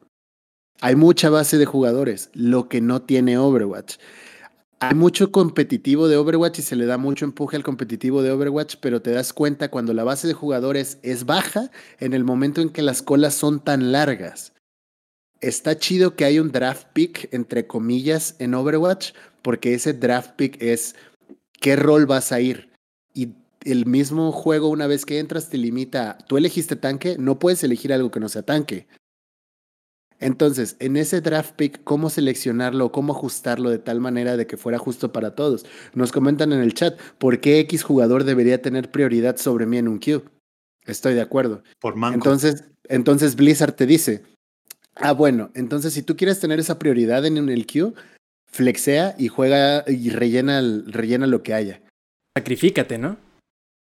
Hay mucha base de jugadores, lo que no tiene Overwatch. Hay mucho competitivo de Overwatch y se le da mucho empuje al competitivo de Overwatch, pero te das cuenta cuando la base de jugadores es baja en el momento en que las colas son tan largas. Está chido que hay un draft pick, entre comillas, en Overwatch, porque ese draft pick es qué rol vas a ir. Y el mismo juego, una vez que entras, te limita. Tú elegiste tanque, no puedes elegir algo que no sea tanque. Entonces, en ese draft pick, ¿cómo seleccionarlo cómo ajustarlo de tal manera de que fuera justo para todos? Nos comentan en el chat, ¿por qué X jugador debería tener prioridad sobre mí en un queue? Estoy de acuerdo. Por manco. Entonces, entonces Blizzard te dice, ah, bueno, entonces si tú quieres tener esa prioridad en el queue, flexea y juega y rellena, rellena lo que haya. Sacrifícate, ¿no?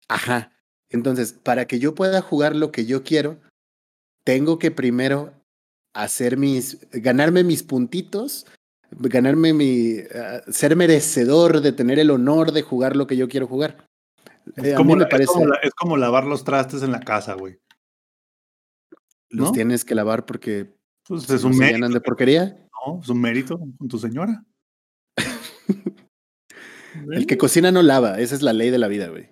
Ajá. Entonces, para que yo pueda jugar lo que yo quiero, tengo que primero hacer mis, ganarme mis puntitos, ganarme mi, uh, ser merecedor de tener el honor de jugar lo que yo quiero jugar. Es, eh, como, me parece... es, como, la, es como, lavar los trastes en la casa, güey. Los ¿No? tienes que lavar porque pues es un mérito. de porquería. No, es un mérito con tu señora. el que cocina no lava, esa es la ley de la vida, güey.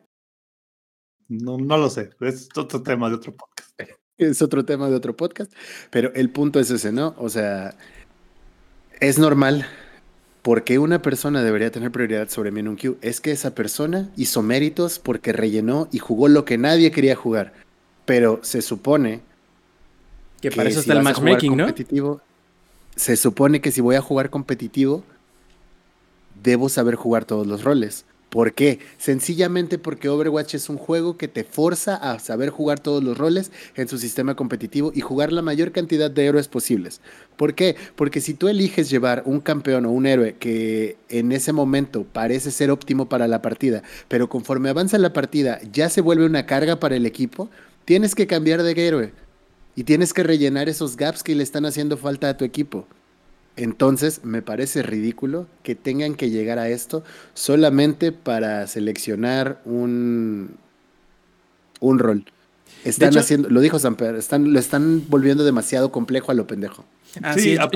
No, no lo sé, es otro tema de otro podcast es otro tema de otro podcast, pero el punto es ese, ¿no? O sea, es normal. porque una persona debería tener prioridad sobre mí en un queue? Es que esa persona hizo méritos porque rellenó y jugó lo que nadie quería jugar. Pero se supone que, para eso está el matchmaking, ¿no? Se supone que si voy a jugar competitivo, debo saber jugar todos los roles. ¿Por qué? Sencillamente porque Overwatch es un juego que te forza a saber jugar todos los roles en su sistema competitivo y jugar la mayor cantidad de héroes posibles. ¿Por qué? Porque si tú eliges llevar un campeón o un héroe que en ese momento parece ser óptimo para la partida, pero conforme avanza la partida ya se vuelve una carga para el equipo, tienes que cambiar de héroe y tienes que rellenar esos gaps que le están haciendo falta a tu equipo. Entonces, me parece ridículo que tengan que llegar a esto solamente para seleccionar un, un rol. Están hecho, haciendo, lo dijo Samper, están, lo están volviendo demasiado complejo a lo pendejo. sí, a, a,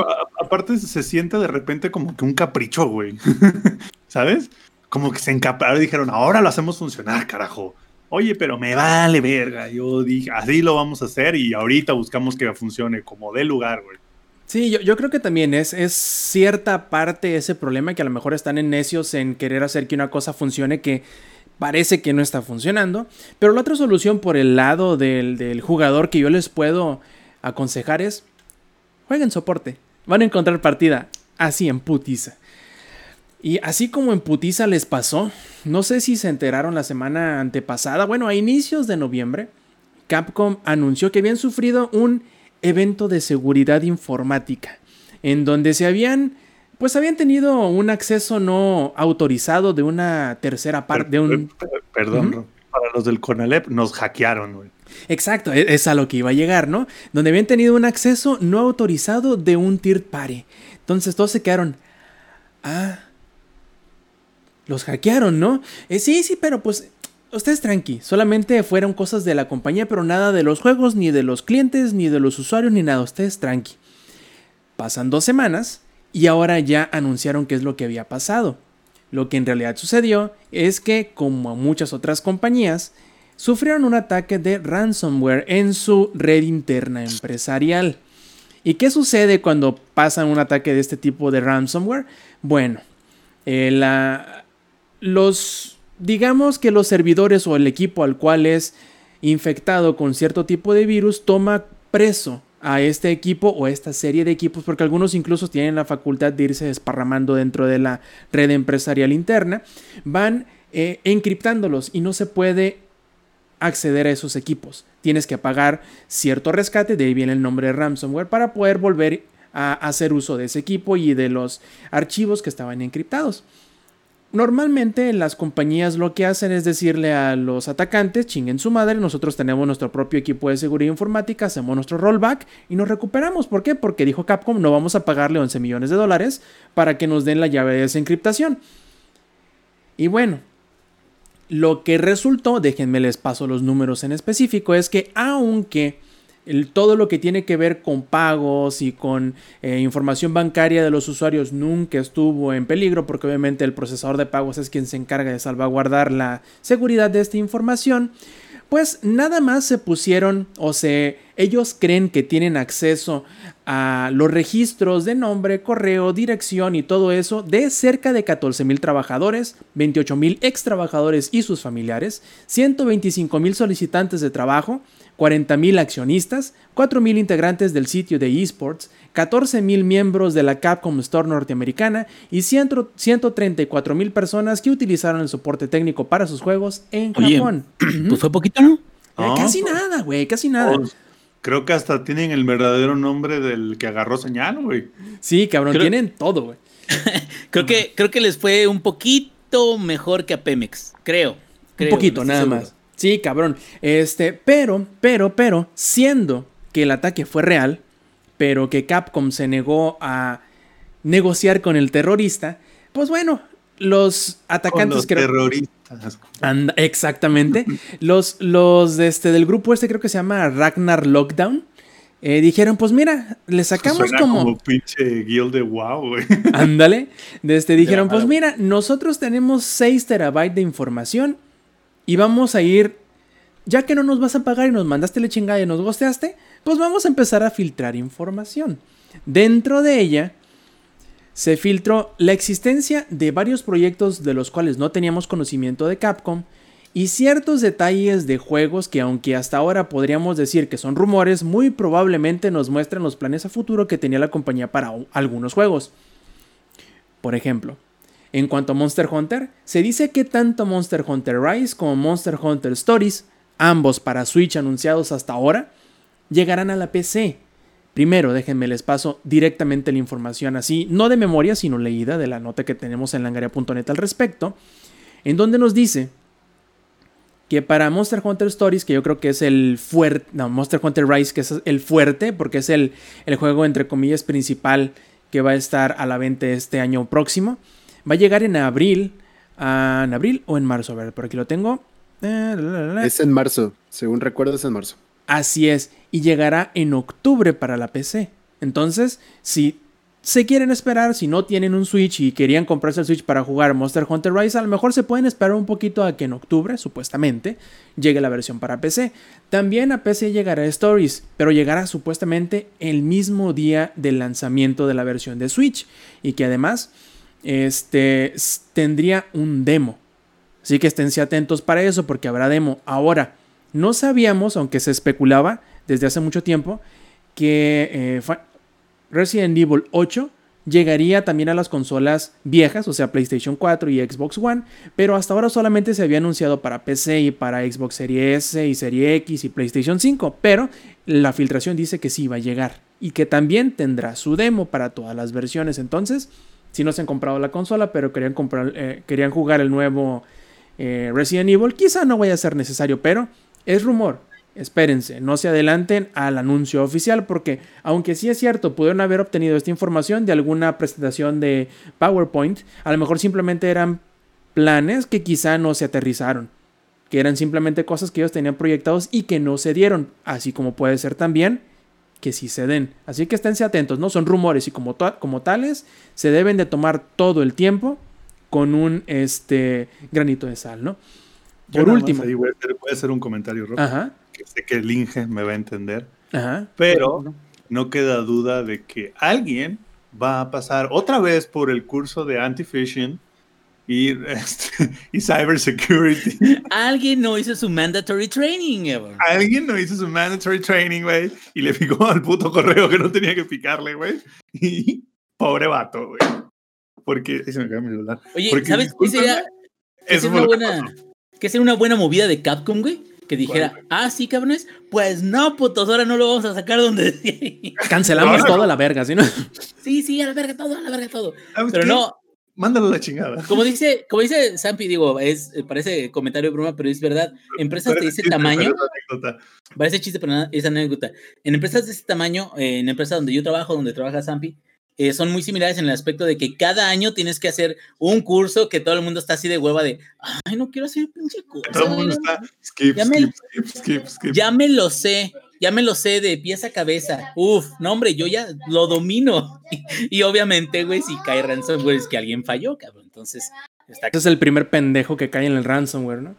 aparte se siente de repente como que un capricho, güey. ¿Sabes? Como que se encapraron y dijeron, ahora lo hacemos funcionar, carajo. Oye, pero me vale verga. Yo dije, así lo vamos a hacer y ahorita buscamos que funcione como de lugar, güey. Sí, yo, creo que también es, es cierta parte ese problema que a lo mejor están en necios en querer hacer que una cosa funcione que parece que no está funcionando. Pero la otra solución por el lado del, del jugador que yo les puedo aconsejar es jueguen soporte. Van a encontrar partida así en putiza. Y así como en putiza les pasó, no sé si se enteraron la semana antepasada, bueno, a inicios de noviembre, Capcom anunció que habían sufrido un evento de seguridad informática, en donde se habían, pues habían tenido un acceso no autorizado de una tercera parte, de un... Perdón, para los del Conalep nos hackearon, güey. Exacto, e-, es a lo que iba a llegar, ¿no? Donde habían tenido un acceso no autorizado de un third party. Entonces todos se quedaron, ah, los hackearon, ¿no? Eh, sí, sí, pero pues ustedes tranqui, solamente fueron cosas de la compañía, pero nada de los juegos, ni de los clientes, ni de los usuarios, ni nada. Ustedes tranqui. Pasan dos semanas y ahora ya anunciaron qué es lo que había pasado. Lo que en realidad sucedió es que, como muchas otras compañías, sufrieron un ataque de ransomware en su red interna empresarial. ¿Y qué sucede cuando pasan un ataque de este tipo de ransomware? Bueno, eh, la, los digamos que los servidores o el equipo al cual es infectado con cierto tipo de virus toma preso a este equipo o a esta serie de equipos, porque algunos incluso tienen la facultad de irse desparramando dentro de la red empresarial interna, van eh, encriptándolos y no se puede acceder a esos equipos. Tienes que pagar cierto rescate, de ahí viene el nombre de ransomware, para poder volver a hacer uso de ese equipo y de los archivos que estaban encriptados. Normalmente las compañías lo que hacen es decirle a los atacantes, chinguen su madre, nosotros tenemos nuestro propio equipo de seguridad informática, hacemos nuestro rollback y nos recuperamos. ¿Por qué? Porque dijo Capcom, no vamos a pagarle 11 millones de dólares para que nos den la llave de desencriptación. Y bueno, lo que resultó, déjenme les paso los números en específico, es que aunque todo lo que tiene que ver con pagos y con eh, información bancaria de los usuarios nunca estuvo en peligro porque obviamente el procesador de pagos es quien se encarga de salvaguardar la seguridad de esta información. Pues nada más se pusieron o se ellos creen que tienen acceso a los registros de nombre, correo, dirección y todo eso de cerca de 14 mil trabajadores, 28 mil ex trabajadores y sus familiares, 125 mil solicitantes de trabajo, 40.000 accionistas, 4.000 integrantes del sitio de esports, 14.000 miembros de la Capcom Store norteamericana y 134.000 personas que utilizaron el soporte técnico para sus juegos en Japón. Pues fue poquito, ¿no? Eh, casi nada, güey, casi nada. Pues, creo que hasta tienen el verdadero nombre del que agarró señal, güey. Sí, cabrón, tienen todo, güey. creo, que, creo que les fue un poquito mejor que a Pemex, creo. un poquito, nada más. Sí, cabrón. Este, pero, pero, pero, siendo que el ataque fue real, pero que Capcom se negó a negociar con el terrorista, pues bueno, los atacantes los terroristas. exactamente. los los este, del grupo este creo que se llama Ragnar Lockdown. Eh, dijeron, pues mira, le sacamos como... como pinche guild de wow, güey. Ándale. Este, dijeron, pues mira, nosotros tenemos 6 terabytes de información y vamos a ir, ya que no nos vas a pagar y nos mandaste la chingada y nos gosteaste, pues vamos a empezar a filtrar información. Dentro de ella se filtró la existencia de varios proyectos de los cuales no teníamos conocimiento de Capcom y ciertos detalles de juegos que aunque hasta ahora podríamos decir que son rumores, muy probablemente nos muestran los planes a futuro que tenía la compañía para algunos juegos. Por ejemplo, en cuanto a Monster Hunter, se dice que tanto Monster Hunter Rise como Monster Hunter Stories, ambos para Switch anunciados hasta ahora, llegarán a la PC. Primero, déjenme les paso directamente la información así, no de memoria, sino leída de la nota que tenemos en langaria.net al respecto, en donde nos dice que para Monster Hunter Stories, que yo creo que es el fuerte, no, Monster Hunter Rise, que es el fuerte, porque es el, el juego entre comillas principal que va a estar a la venta este año próximo, Va a llegar en abril. ¿En abril o en marzo? A ver, por aquí lo tengo. Eh, es en marzo. Según recuerdo, es en marzo. Así es. Y llegará en octubre para la PC. Entonces, si se quieren esperar, si no tienen un Switch y querían comprarse el Switch para jugar Monster Hunter Rise, a lo mejor se pueden esperar un poquito a que en octubre, supuestamente, llegue la versión para PC. También a PC llegará Stories, pero llegará supuestamente el mismo día del lanzamiento de la versión de Switch. Y que además este, tendría un demo. Así que esténse atentos para eso porque habrá demo. Ahora, no sabíamos, aunque se especulaba desde hace mucho tiempo, que eh, Resident Evil 8 llegaría también a las consolas viejas, o sea, PlayStation 4 y Xbox One, pero hasta ahora solamente se había anunciado para PC y para Xbox Series S y Serie X y PlayStation 5, pero la filtración dice que sí va a llegar y que también tendrá su demo para todas las versiones. Entonces, si no se han comprado la consola, pero querían, comprar, eh, querían jugar el nuevo eh, Resident Evil, quizá no vaya a ser necesario, pero es rumor. Espérense, no se adelanten al anuncio oficial porque aunque sí es cierto, pudieron haber obtenido esta información de alguna presentación de PowerPoint, a lo mejor simplemente eran planes que quizá no se aterrizaron, que eran simplemente cosas que ellos tenían proyectados y que no se dieron, así como puede ser también que sí se den. Así que esténse atentos, ¿no? Son rumores y como, como tales se deben de tomar todo el tiempo con un este, granito de sal, ¿no? Por último. voy, a hacer, un comentario, Rob, Que sé que el Inge me va a entender. Ajá. Pero no queda duda de que alguien va a pasar otra vez por el curso de anti-phishing y, este, y cybersecurity. Alguien no hizo su mandatory training, Alguien no hizo su mandatory training, güey. Y le picó al puto correo que no tenía que picarle, güey. Y pobre vato, güey. Porque. se me cae mi celular. Oye, ¿sabes qué sería? Que una buena, que sería una buena movida de Capcom, güey. Que dijera, ah, sí, cabrones, pues no, putos, ahora no lo vamos a sacar donde Cancelamos todo a la verga, ¿sí no? Sí, sí, a la verga todo, a la verga todo. Pero no, mándalo a la chingada. Como dice, como dice Sampi, digo, es, parece comentario de broma, pero es verdad. Empresas de Parece ese chiste, tamaño, parece chiste, pero es anécdota. En empresas de ese tamaño, eh, en empresas donde yo trabajo, donde trabaja Sampi, eh, son muy similares en el aspecto de que cada año tienes que hacer un curso que todo el mundo está así de hueva de, ay, no quiero hacer pinche curso. Todo el mundo está skip, Ya me- skip, skip, skip, skip. Ya me lo sé, ya me lo sé de pieza a cabeza. Uf, no, hombre, yo ya lo domino. Y, obviamente, güey, si cae ransomware es que alguien falló, cabrón. Entonces, está Ese es el primer pendejo que cae en el ransomware, ¿no?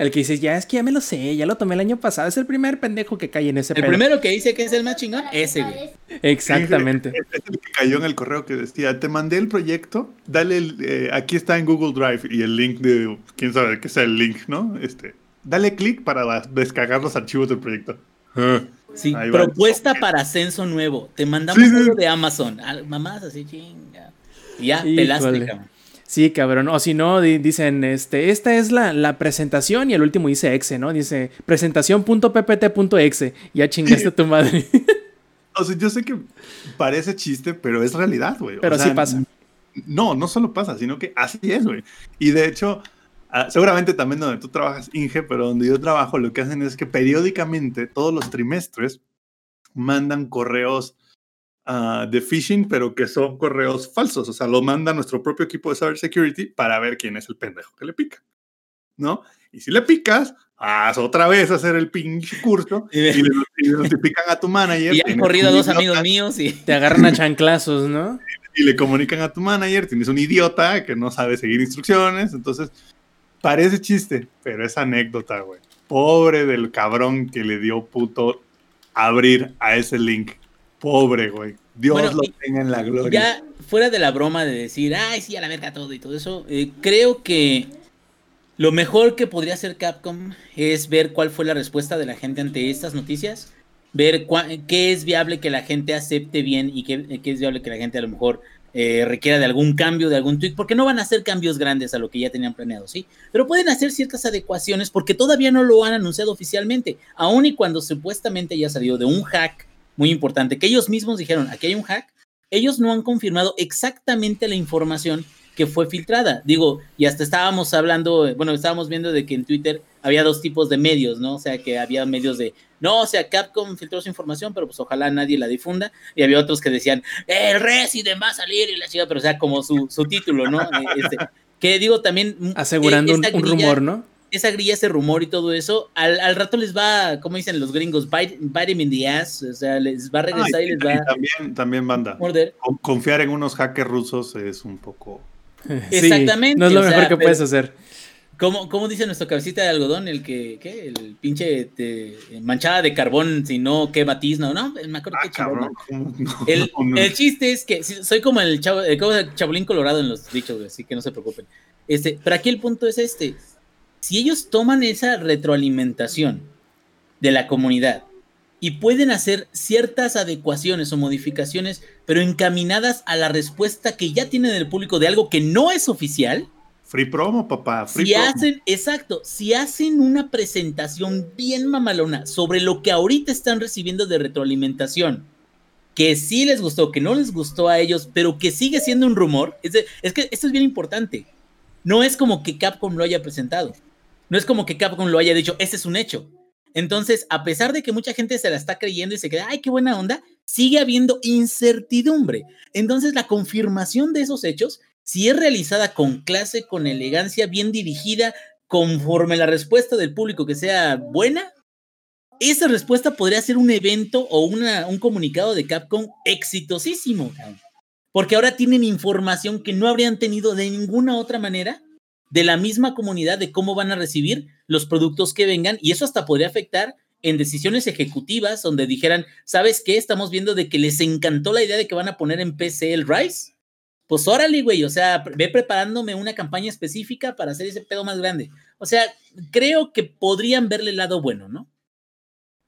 El que dice, ya es que ya me lo sé, ya lo tomé el año pasado. Es el primer pendejo que cae en ese El pedo. primero que dice que es el más chingón, ese, güey. Exactamente. Es el que cayó en el correo que decía, te mandé el proyecto, dale, el, eh, aquí está en Google Drive y el link de, quién sabe qué sea el link, ¿no? Este, dale clic para descargar los archivos del proyecto. Ah, Sí, Ahí va. propuesta para ascenso nuevo. Te mandamos Sí, sí. algo de Amazon. Al- Mamás así, chinga. Y ya, pelaste, cabrón. Sí, cabrón. O si no, di- dicen, este, esta es la, la presentación y el último dice exe, ¿no? Dice presentación.ppt.exe. Ya chingaste a tu madre. O sea, yo sé que parece chiste, pero es realidad, güey. O Pero sea, sí pasa. No, no solo pasa, sino que así es, güey. Y de hecho, ah, seguramente también donde tú trabajas, Inge, pero donde yo trabajo, lo que hacen es que periódicamente, todos los trimestres, mandan correos ah, de phishing, pero que son correos falsos. O sea, lo manda nuestro propio equipo de cybersecurity para ver quién es el pendejo que le pica. ¿No? Y si le picas, haz otra vez hacer el pinche curso Y y le, y le notifican a tu manager. Y han corrido a dos idiota, amigos míos y. Te agarran a chanclazos, ¿no? y le comunican a tu manager, tienes un idiota que no sabe seguir instrucciones, entonces parece chiste, pero es anécdota, güey. Pobre del cabrón que le dio puto abrir a ese link. Pobre, güey. Dios Bueno, lo tenga en la gloria. Ya fuera de la broma de decir, ay, sí, a la verga todo y todo eso, eh, creo que lo mejor que podría hacer Capcom es ver cuál fue la respuesta de la gente ante estas noticias, ver qué es viable que la gente acepte bien y qué, qué es viable que la gente a lo mejor eh, requiera de algún cambio, de algún tweak, porque no van a hacer cambios grandes a lo que ya tenían planeado, ¿sí? Pero pueden hacer ciertas adecuaciones porque todavía no lo han anunciado oficialmente, aun y cuando supuestamente ya salió de un hack muy importante, que ellos mismos dijeron, aquí hay un hack, ellos no han confirmado exactamente la información que fue filtrada. Digo, y hasta estábamos hablando, eh, bueno, estábamos viendo de que en Twitter había dos tipos de medios, ¿no? O sea, que había medios de, no, o sea, Capcom filtró su información, pero pues ojalá nadie la difunda. Y había otros que decían, el Resident va a salir y la chica, pero o sea, como su, su título, ¿no? Eh, este, que digo también... mm, Asegurando eh, un, rumor, ¿no? Esa grilla, ese rumor y todo eso, al, al rato les va, como dicen los gringos, bite, bite 'em in the ass, o sea, les va a Ah, regresar y- y les y va a también, también, banda. morder. Confiar en unos hackers rusos es un poco. Sí, Exactamente, no es lo sea, mejor que pero- puedes hacer. ¿Cómo, cómo dice nuestro cabecita de algodón? El que, ¿qué? El pinche manchada de carbón, si no, qué matizno, ¿no? Me acuerdo Ah, qué cabrón. ¿no? El, no, no. el chiste es que sí, soy como el, chavo, el como el chabolín colorado en los dichos, güey, así que no se preocupen. Este, pero aquí el punto es este. Si ellos toman esa retroalimentación de la comunidad y pueden hacer ciertas adecuaciones o modificaciones, pero encaminadas a la respuesta que ya tienen el público de algo que no es oficial, Free promo, papá. Free si promo. hacen, exacto, si hacen una presentación bien mamalona sobre lo que ahorita están recibiendo de retroalimentación, que sí les gustó, que no les gustó a ellos, pero que sigue siendo un rumor, es, de- es que esto es bien importante. No es como que Capcom lo haya presentado. No es como que Capcom lo haya dicho, ese es un hecho. Entonces, a pesar de que mucha gente se la está creyendo y se queda, ay, qué buena onda, sigue habiendo incertidumbre. Entonces, la confirmación de esos hechos, si es realizada con clase, con elegancia, bien dirigida, conforme la respuesta del público que sea buena, esa respuesta podría ser un evento o una, un comunicado de Capcom exitosísimo. Porque ahora tienen información que no habrían tenido de ninguna otra manera de la misma comunidad de cómo van a recibir los productos que vengan y eso hasta podría afectar en decisiones ejecutivas donde dijeran, ¿sabes qué? Estamos viendo de que les encantó la idea de que van a poner en PC el Rise. Pues órale, güey, o sea, ve preparándome una campaña específica para hacer ese pedo más grande. O sea, creo que podrían verle el lado bueno, ¿no?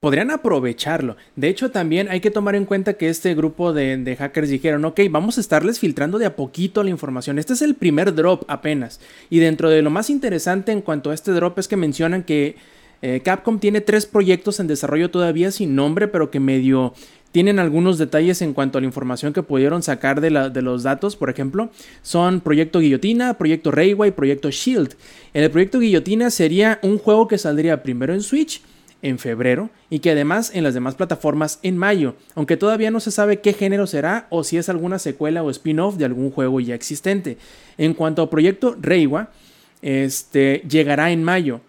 Podrían aprovecharlo. De hecho, también hay que tomar en cuenta que este grupo de, hackers dijeron, ok, vamos a estarles filtrando de a poquito la información. Este es el primer drop apenas. Y dentro de lo más interesante en cuanto a este drop es que mencionan que eh, Capcom tiene tres proyectos en desarrollo todavía sin nombre, pero que medio tienen algunos detalles en cuanto a la información que pudieron sacar de, de los datos, por ejemplo, son Proyecto Guillotina, Proyecto Railway, Proyecto Shield. El Proyecto Guillotina sería un juego que saldría primero en Switch en febrero y que además en las demás plataformas en mayo, aunque todavía no se sabe qué género será o si es alguna secuela o spin-off de algún juego ya existente. En cuanto a Proyecto Reiwa, este llegará en mayo.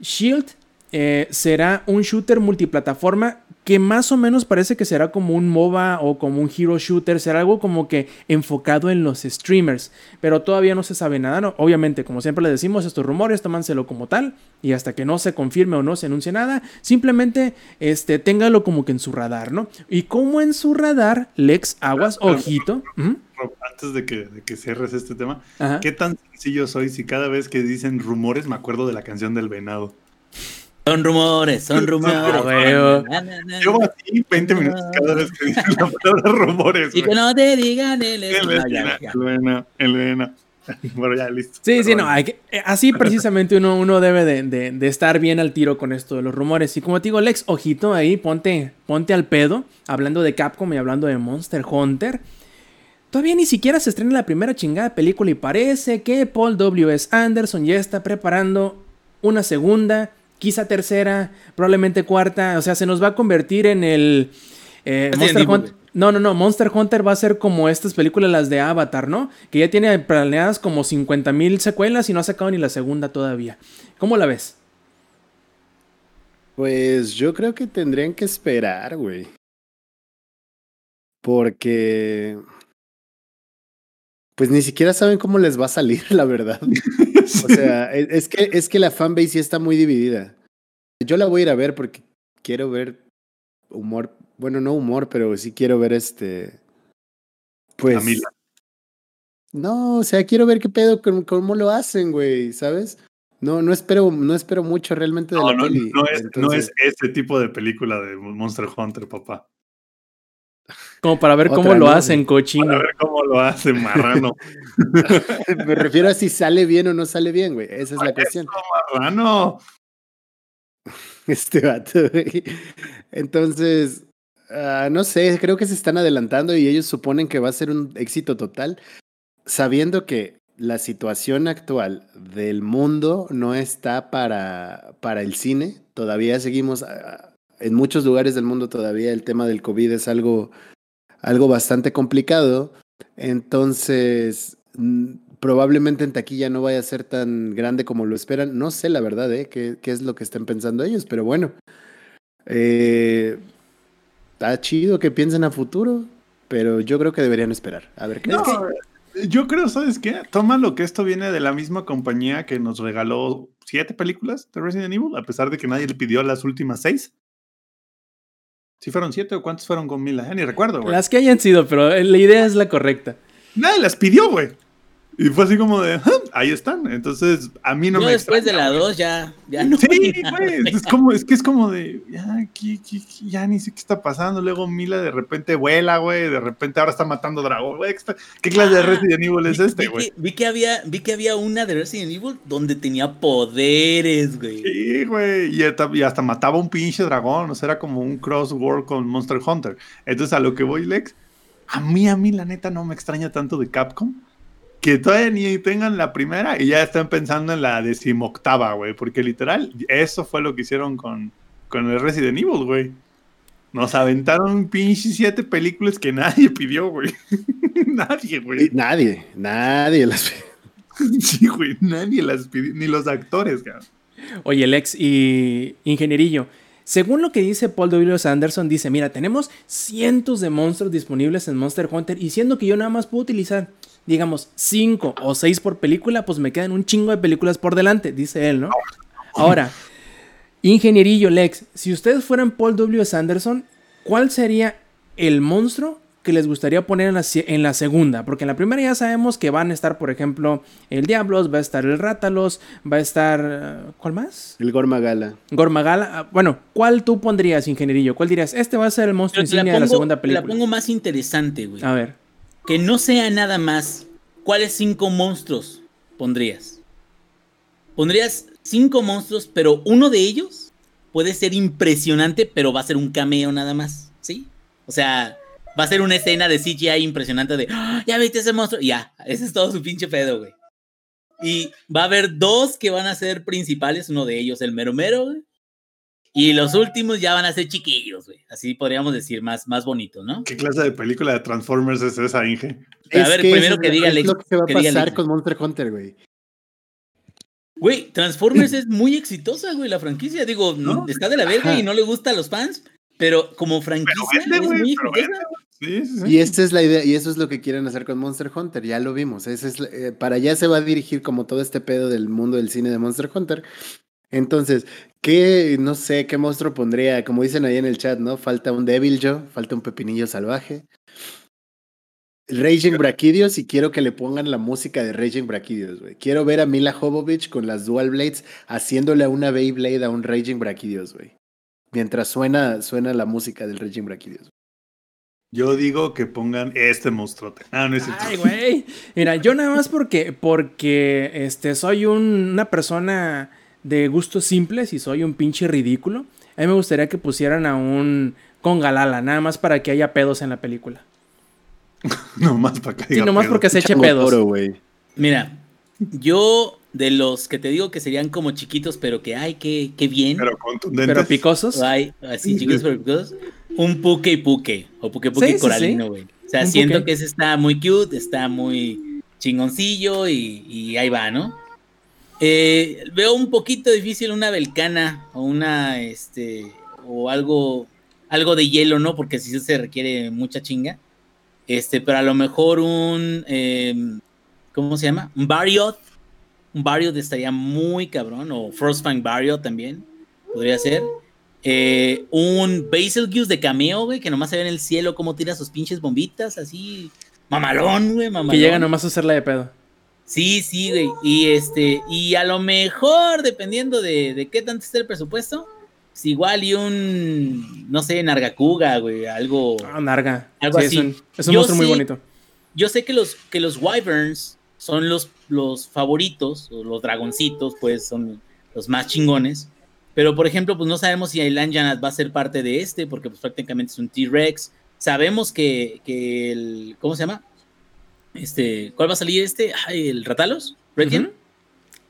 Shield eh, será un shooter multiplataforma que más o menos parece que será como un MOBA o como un hero shooter, será algo como que enfocado en los streamers, pero todavía no se sabe nada, ¿no? Obviamente, como siempre les decimos, estos rumores, tómanselo como tal, y hasta que no se confirme o no se anuncie nada, simplemente este, téngalo como que en su radar, ¿no? Y como en su radar, Lex Aguas, ojito, ¿ujú, Rob, Antes de que, de que cierres este tema, ajá. ¿qué tan sencillo soy si cada vez que dicen rumores me acuerdo de la canción del venado? Son rumores, son rumores. Ah, na, na, Llevo así 20 minutos cada vez que dicen la palabra rumores. Y que no te digan el El no, ya, venado, ya. el venado, el venado. Bueno, ya listo. Sí, sí, no, hay que- eh, así precisamente uno, uno debe de, de- de estar bien al tiro con esto de los rumores. Y como te digo, Lex, ojito ahí, ponte, ponte al pedo, hablando de Capcom y hablando de Monster Hunter. Todavía ni siquiera se estrena la primera chingada película y parece que Paul W.S. Anderson ya está preparando una segunda, quizá tercera, probablemente cuarta. O sea, se nos va a convertir en el... eh, Monster Hunter. No, no, no. Monster Hunter va a ser como estas películas, las de Avatar, ¿no? Que ya tiene planeadas como 50 mil secuelas y no ha sacado ni la segunda todavía. ¿Cómo la ves? Pues yo creo que tendrían que esperar, güey. Porque. Pues ni siquiera saben cómo les va a salir, la verdad. O sea, e- es que, es que la fanbase sí está muy dividida. Yo la voy a ir a ver porque quiero ver humor. Bueno, no humor, pero sí quiero ver este. Pues. Camila. No, o sea, quiero ver qué pedo, cómo, cómo lo hacen, güey, ¿sabes? No, no espero, no espero mucho realmente de No, la no, peli. no es, no es ese tipo de película de Monster Hunter, papá. Como para ver cómo lo ¿no? hacen, cochino. ver cómo lo hace Marrano. Me refiero a si sale bien o no sale bien, güey. Esa es la cuestión. Marrano. Este vato, güey. Entonces, ah, no sé, creo que se están adelantando y ellos suponen que va a ser un éxito total, sabiendo que la situación actual del mundo no está para, para el cine. Todavía seguimos, ah, en muchos lugares del mundo todavía el tema del COVID es algo, algo bastante complicado. Entonces, mm, probablemente en taquilla no vaya a ser tan grande como lo esperan. No sé la verdad, ¿eh? ¿Qué, qué es lo que estén pensando ellos? Pero bueno, eh, está chido que piensen a futuro, pero yo creo que deberían esperar. A ver qué No, yo creo, ¿sabes qué? Toma lo que esto viene de la misma compañía que nos regaló siete películas de Resident Evil, a pesar de que nadie le pidió las últimas seis. ¿Sí fueron siete o cuántos fueron con Mila? Ya ni recuerdo, güey. Las que hayan sido, pero eh, la idea es la correcta. Nadie las pidió, güey. Y fue así como de, "Ah, ahí están. Entonces, a mí no Yo me después de la güey. 2 ya, ya no. Sí, güey. Es como, es que es como de, ya, ni sé qué está pasando. Luego Mila de repente vuela, güey. De repente ahora está matando dragón, güey. ¿Qué, clase de Resident Evil es Vi- este, güey? Vi que, había, vi que había una de Resident Evil donde tenía poderes, güey. Sí, güey. Y, hasta- y hasta mataba un pinche dragón. O sea, era como un crossword con Monster Hunter. Entonces, a lo que voy, Lex, a mí, a mí, la neta, no me extraña tanto de Capcom. Que todavía ni tengan la primera y ya están pensando en la decimoctava, güey. Porque literal, eso fue lo que hicieron con, con el Resident Evil, güey. Nos aventaron pinche siete películas que nadie pidió, güey. nadie, güey. nadie, nadie las Sí, güey. Nadie las pidió. Ni los actores, cabrón. Oye, Lex y Ingenierillo, según lo que dice Paul W. Anderson, dice, mira, tenemos cientos de monstruos disponibles en Monster Hunter y siendo que yo nada más puedo utilizar, digamos, cinco o seis por película, pues me quedan un chingo de películas por delante, dice él, ¿no? Ahora, Ingenierillo, Lex, si ustedes fueran Paul W. Anderson, ¿cuál sería el monstruo que les gustaría poner en la, en la segunda? Porque en la primera ya sabemos que van a estar, por ejemplo, el Diablos, va a estar el Rátalos, va a estar... eh, ¿Cuál más? El Gormagala. Gormagala. Ah, Bueno, ¿cuál tú pondrías, ingenierillo? ¿Cuál dirías? Este va a ser el monstruo te la, insignia de la segunda te la película. pongo más interesante, güey. A ver. Que no sea nada más. ¿Cuáles cinco monstruos pondrías? Pondrías cinco monstruos, pero uno de ellos puede ser impresionante, pero va a ser un cameo nada más. ¿Sí? O sea, va a ser una escena de CGI impresionante de, "Ah, ya viste ese monstruo. Ya, ese es todo su pinche pedo, güey. Y va a haber dos que van a ser principales, uno de ellos el mero mero, güey. Y los últimos ya van a ser chiquillos, güey. Así podríamos decir, más, más bonito, ¿no? ¿Qué clase de película de Transformers es esa, Inge? Pero a ver, primero eso que es- diga es Alex- lo que se va a que pasar Alex. con Monster Hunter, güey. Güey, Transformers es muy exitosa, güey, la franquicia. Digo, ¿No? está de la verga Ajá. y no le gusta a los fans, pero como franquicia vende, es muy pero exitosa. Sí, sí, sí. Y esta es la idea, y eso es lo que quieren hacer con Monster Hunter, ya lo vimos. Ese es, eh, para allá se va a dirigir como todo este pedo del mundo del cine de Monster Hunter. Entonces, ¿qué, no sé, qué monstruo pondría? Como dicen ahí en el chat, ¿no? Falta un Devil Joe, falta un Pepinillo Salvaje. Raging Brachidios y quiero que le pongan la música de Raging Brachidios, güey. Quiero ver a Mila Jovovich con las Dual Blades haciéndole a una Beyblade a un Raging Brachidios, güey. Mientras suena, suena la música del Raging Brachidios. Yo digo que pongan este monstruote. Ah, no es. Ay, güey. Mira, yo nada más porque, porque este, soy un- una persona de gustos simples y soy un pinche ridículo. A mí me gustaría que pusieran a un Congalala, nada más para que haya pedos en la película. Nomás para que Sí, diga nomás pedo. porque se eche pedos. Mira, yo de los que te digo que serían como chiquitos, pero que ay, qué, qué bien. Pero contundente. Pero picosos. Ay, así chiquitos pero picosos. Un puke y puke. O puke puke Sí, sí, coralino, sí. güey. O sea, Un siento puke. que ese está muy cute, está muy chingoncillo y, y ahí va, ¿no? Eh, veo un poquito difícil una velcana o una, este, o algo, algo de hielo, ¿no? Porque si se requiere mucha chinga. Este, pero a lo mejor un, em, ¿cómo se llama? Un Bariot. Un Bariot estaría muy cabrón. O Frostfang Bariot también. Podría ser. Eh, un Basilgeuse de cameo, güey, que nomás se ve en el cielo cómo tira sus pinches bombitas, así. Mamalón, güey, mamalón. Que llega nomás a hacerla de pedo. Sí, sí, güey. Y este, y a lo mejor, dependiendo de, de qué tanto esté el presupuesto, pues igual y un, no sé, Nargacuga, güey, algo. Ah, narga. Algo Sí, así. Es un, es un monstruo muy bonito. Yo sé que los, que los Wyverns son los, los favoritos, o los dragoncitos, pues son los más chingones. Pero, por ejemplo, pues no sabemos si Ailan Janat va a ser parte de este, porque pues prácticamente es un T-Rex. Sabemos que, que el, ¿cómo se llama? Este, ¿cuál va a salir este? Ay, el Ratalos, Requiem.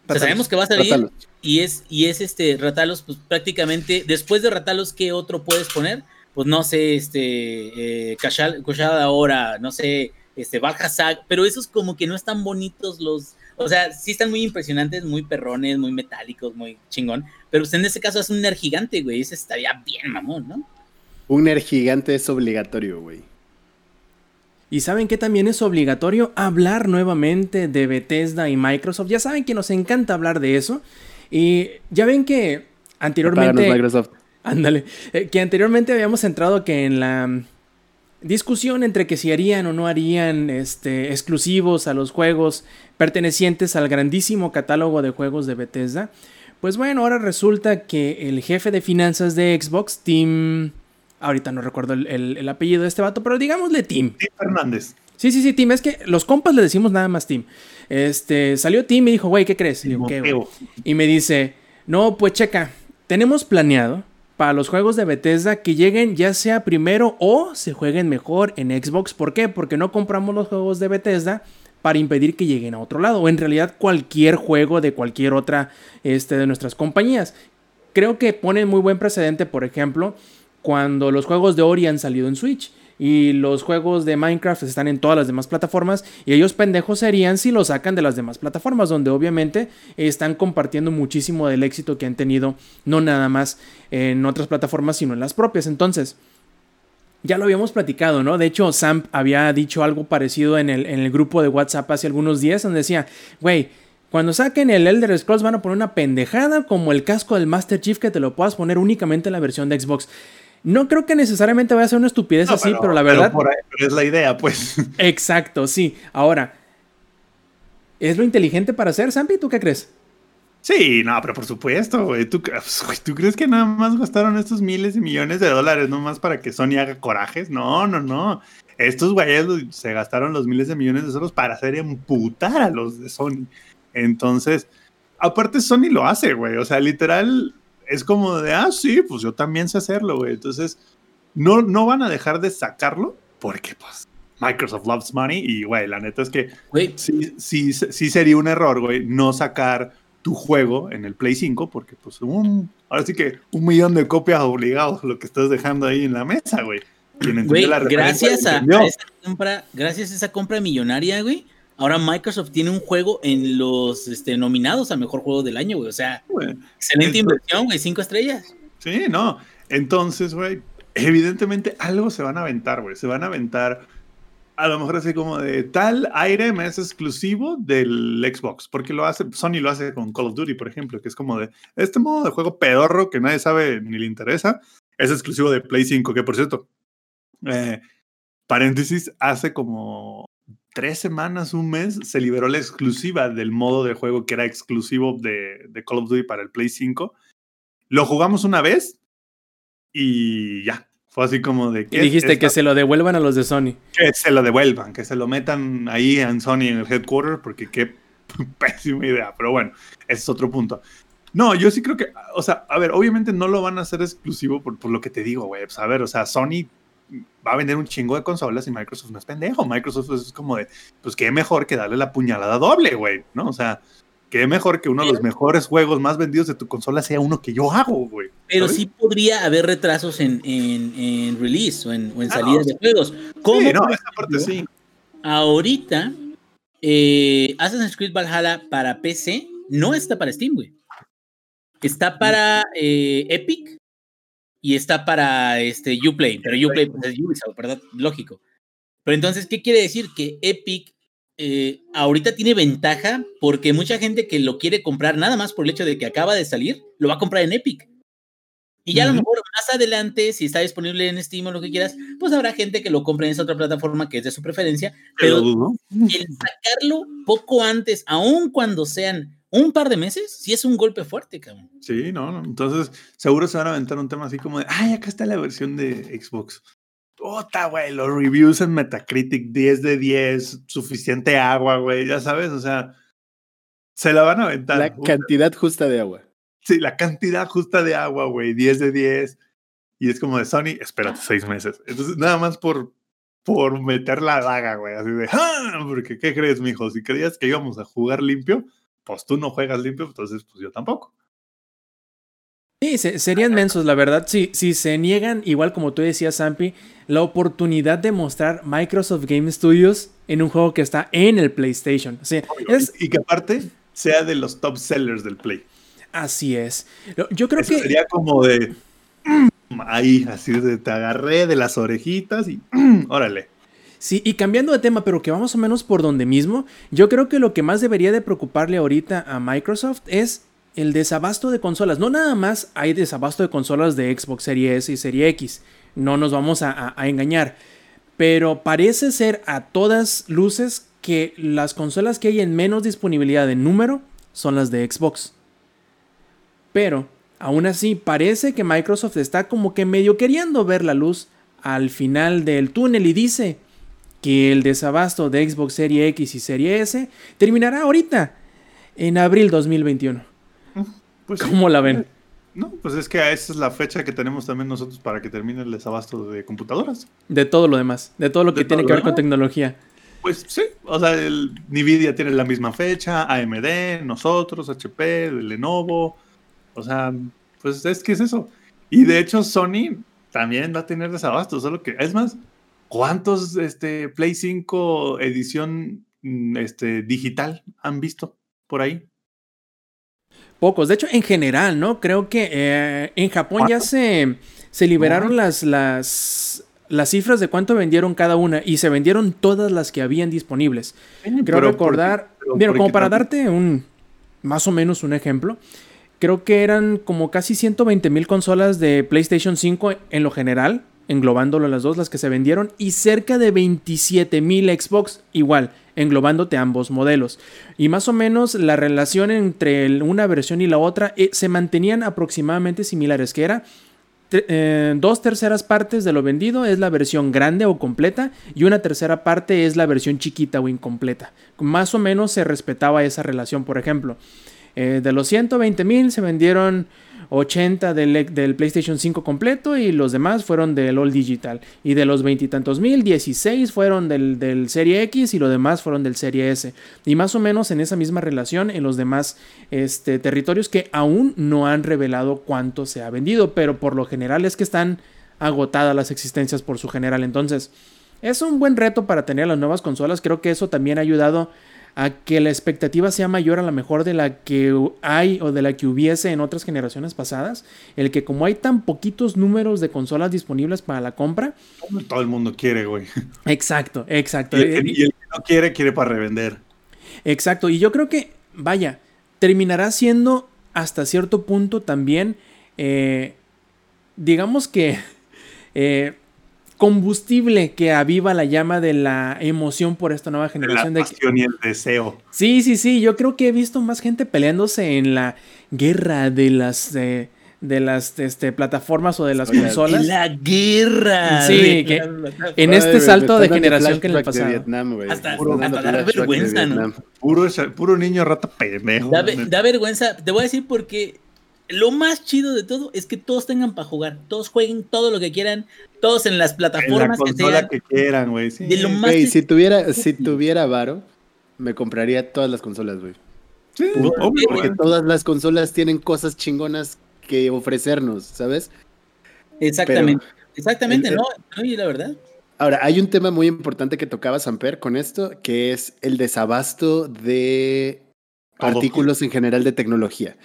O sea, sabemos que va a salir y es, y es este Ratalos, pues prácticamente, después de Ratalos, ¿qué otro puedes poner? Pues no sé, este, eh, Koshada ahora, no sé, este, Balhazag, pero esos como que no están bonitos los, o sea, sí están muy impresionantes, muy perrones, muy metálicos, muy chingón, pero pues en ese caso es un Ner gigante, güey, ese estaría bien mamón, ¿no? Un Ner gigante es obligatorio, güey. Y saben que también es obligatorio hablar nuevamente de Bethesda y Microsoft. Ya saben que nos encanta hablar de eso. Y ya ven que anteriormente... Microsoft. Ándale. eh, que anteriormente habíamos entrado que en la mm, discusión entre que si harían o no harían este, exclusivos a los juegos pertenecientes al grandísimo catálogo de juegos de Bethesda. Pues bueno, ahora resulta que el jefe de finanzas de Xbox, Tim... Ahorita no recuerdo el, el- el apellido de este vato, pero digámosle Tim. Tim Fernández. Sí, sí, sí, Tim. Es que los compas le decimos nada más Tim. Este, salió Tim y dijo, güey, ¿qué crees? Y. Y me dice, no, pues checa, tenemos planeado para los juegos de Bethesda que lleguen ya sea primero o se jueguen mejor en Xbox. ¿Por qué? Porque no compramos los juegos de Bethesda para impedir que lleguen a otro lado. O en realidad cualquier juego de cualquier otra este, de nuestras compañías. Creo que pone muy buen precedente, por ejemplo, cuando los juegos de Ori han salido en Switch. Y los juegos de Minecraft están en todas las demás plataformas. Y ellos pendejos serían si los sacan de las demás plataformas. Donde obviamente están compartiendo muchísimo del éxito que han tenido. No nada más en otras plataformas, sino en las propias. Entonces, ya lo habíamos platicado, ¿no? De hecho, Sam había dicho algo parecido en el, en el grupo de WhatsApp hace algunos días. Donde decía, güey. Cuando saquen el Elder Scrolls van a poner una pendejada como el casco del Master Chief que te lo puedas poner únicamente en la versión de Xbox. No creo que necesariamente vaya a ser una estupidez No, así, pero, la verdad. por ahí- pero es la idea, pues. Exacto, sí. Ahora, ¿es lo inteligente para hacer, Zampi? ¿Tú qué crees? Sí, no, pero por supuesto, güey. ¿Tú, güey, ¿Tú crees que nada más gastaron estos miles de millones de dólares nomás para que Sony haga corajes? No, no, no. Estos güeyes se gastaron los miles de millones de dólares para hacer emputar a los de Sony. Entonces, aparte Sony lo hace, güey. O sea, literal, es como de, ah, sí, pues yo también sé hacerlo, güey. Entonces, no, no van a dejar de sacarlo porque, pues, Microsoft loves money y, güey, la neta es que sí, sí, sí sería un error, güey, no sacar tu juego en el Play 5 porque, pues, un, ahora sí que un millón de copias obligados lo que estás dejando ahí en la mesa, güey. Gracias a, a esa compra, gracias a esa compra millonaria, güey. Ahora Microsoft tiene un juego en los este, nominados a mejor juego del año, güey. O sea, Güey. excelente Entonces- inversión, güey, cinco estrellas. Sí, no. Entonces, güey, evidentemente algo se van a aventar, güey. Se van a aventar a lo mejor así como de tal item es exclusivo del Xbox, porque lo hace, Sony lo hace con Call of Duty, por ejemplo, que es como de este modo de juego pedorro que nadie sabe ni le interesa, es exclusivo de Play 5, que por cierto, eh, paréntesis, hace como tres semanas, un mes, se liberó la exclusiva del modo de juego que era exclusivo de, de Call of Duty para el Play 5. Lo jugamos una vez y ya. Fue así como de Y dijiste esta- que se lo devuelvan a los de Sony. que se lo devuelvan, que se lo metan ahí en Sony en el headquarter, porque qué pésima idea. Pero bueno, ese es otro punto. No, yo sí creo que, o sea, a ver, obviamente no lo van a hacer exclusivo por, por lo que te digo, güey. Pues, a ver, o sea, Sony va a vender un chingo de consolas y Microsoft no es pendejo. Microsoft es como de, pues qué mejor que darle la puñalada doble, güey, ¿no? O sea, qué mejor que uno de los mejores juegos más vendidos de tu consola sea uno que yo hago, güey. Pero ¿sabes? sí podría haber retrasos en, en, en release o en, o en Ah, salidas no, de juegos. Como Sí, no, esa parte sí. ahorita eh, Assassin's Creed Valhalla para PC no está para Steam, güey. Está para eh, Epic y está para este Uplay, pero Uplay pues, es Ubisoft, ¿verdad? Lógico. Pero entonces, ¿qué quiere decir? Que Epic eh, ahorita tiene ventaja porque mucha gente que lo quiere comprar nada más por el hecho de que acaba de salir, lo va a comprar en Epic. Y ya a lo mejor más adelante, si está disponible en Steam o lo que quieras, pues habrá gente que lo compre en esa otra plataforma que es de su preferencia. Pero el sacarlo poco antes, aun cuando sean un par de meses, sí es un golpe fuerte, cabrón. Sí, no, no. Entonces, seguro se van a aventar un tema así como de, ay, acá está la versión de Xbox. Puta, güey, los reviews en Metacritic 10 de 10, suficiente agua, güey, ya sabes, o sea, se la van a aventar. La cantidad justa de agua. Sí, la cantidad justa de agua, güey, 10 de 10. Y es como de Sony, espérate seis meses. Entonces, nada más por, por meter la daga, güey, así de, ¡ah! Porque, ¿qué crees, mijo? Si creías que íbamos a jugar limpio, pues tú no juegas limpio, entonces, pues yo tampoco. Sí, se- serían mensos, la verdad. Si, si se niegan, igual como tú decías, Zampi, la oportunidad de mostrar Microsoft Game Studios en un juego que está en el PlayStation. O sea, es, Y que aparte sea de los top sellers del Play. así es. Yo creo Eso que. sería como de ahí, así de te agarré de las orejitas y órale. Sí, y cambiando de tema, pero que va más o menos por donde mismo, yo creo que lo que más debería de preocuparle ahorita a Microsoft es el desabasto de consolas. No nada más hay desabasto de consolas de Xbox Series S y Series X, no nos vamos a, a- a engañar, pero parece ser a todas luces que las consolas que hay en menos disponibilidad de número son las de Xbox. Pero, aún así, parece que Microsoft está como que medio queriendo ver la luz al final del túnel y dice que el desabasto de Xbox Series X y Series S terminará ahorita, en abril 2021. Pues sí. ¿Cómo la ven? No, pues es que esa es la fecha que tenemos también nosotros para que termine el desabasto de computadoras. De todo lo demás, de todo lo que De tiene que ver con tecnología. Pues sí, o sea, el Nvidia tiene la misma fecha, AMD, nosotros, HP, Lenovo, o sea, pues es que es eso. Y de hecho Sony también va a tener desabasto, solo que es más, ¿cuántos este Play 5 edición mm, este digital han visto por ahí? Pocos, de hecho, en general, ¿no? Creo que eh, en Japón ya se, se liberaron las, las, las cifras de cuánto vendieron cada una y se vendieron todas las que habían disponibles. Creo Pero recordar, porque- pero mira, porque como para también- darte un, más o menos un ejemplo, creo que eran como casi 120 mil consolas de PlayStation 5 en lo general, englobándolo las dos, las que se vendieron, y cerca de 27 mil Xbox, igual, englobándote ambos modelos. Y más o menos la relación entre una versión y la otra eh, se mantenían aproximadamente similares, que era eh, dos terceras partes de lo vendido es la versión grande o completa y una tercera parte es la versión chiquita o incompleta. Más o menos se respetaba esa relación, por ejemplo. eh, de los 120 mil se vendieron 80 del, PlayStation 5 completo y los demás fueron del All Digital. Y de los veintitantos mil, 16 fueron del, del Serie X y los demás fueron del Serie S. Y más o menos en esa misma relación en los demás este, territorios que aún no han revelado cuánto se ha vendido, pero por lo general es que están agotadas las existencias por su general. Entonces, es un buen reto para tener las nuevas consolas. Creo que eso también ha ayudado a que la expectativa sea mayor a la mejor de la que hay o de la que hubiese en otras generaciones pasadas. El que como hay tan poquitos números de consolas disponibles para la compra. Todo el mundo quiere, güey. Exacto, exacto. Y el, que, y el que no quiere, quiere para revender. Exacto. Y yo creo que, vaya, terminará siendo hasta cierto punto también, eh, digamos que... Eh, combustible que aviva la llama de la emoción por esta nueva generación. La de pasión y el deseo. Sí, sí, sí. Yo creo que he visto más gente peleándose en la guerra de las eh, de las este, plataformas o de las consolas. La guerra. Sí, que en este salto de generación que en el pasado. De Vietnam, güey. Hasta, Puro hasta da vergüenza, ¿no? Puro, puro niño rata pendejo. Da, da vergüenza. Te voy a decir porque lo más chido de todo es que todos tengan para jugar. Todos jueguen todo lo que quieran. Todos en las en la plataformas que sean. que quieran, güey. Sí. Si tuviera, si tuviera varo, me compraría todas las consolas, güey. Sí, Por- obvio, Porque todas las consolas tienen cosas chingonas que ofrecernos, ¿sabes? Exactamente. Exactamente, el- ¿no? No, y la verdad. Ahora, hay un tema muy importante que tocaba Samper con esto, que es el desabasto de Todo. artículos en general de tecnología,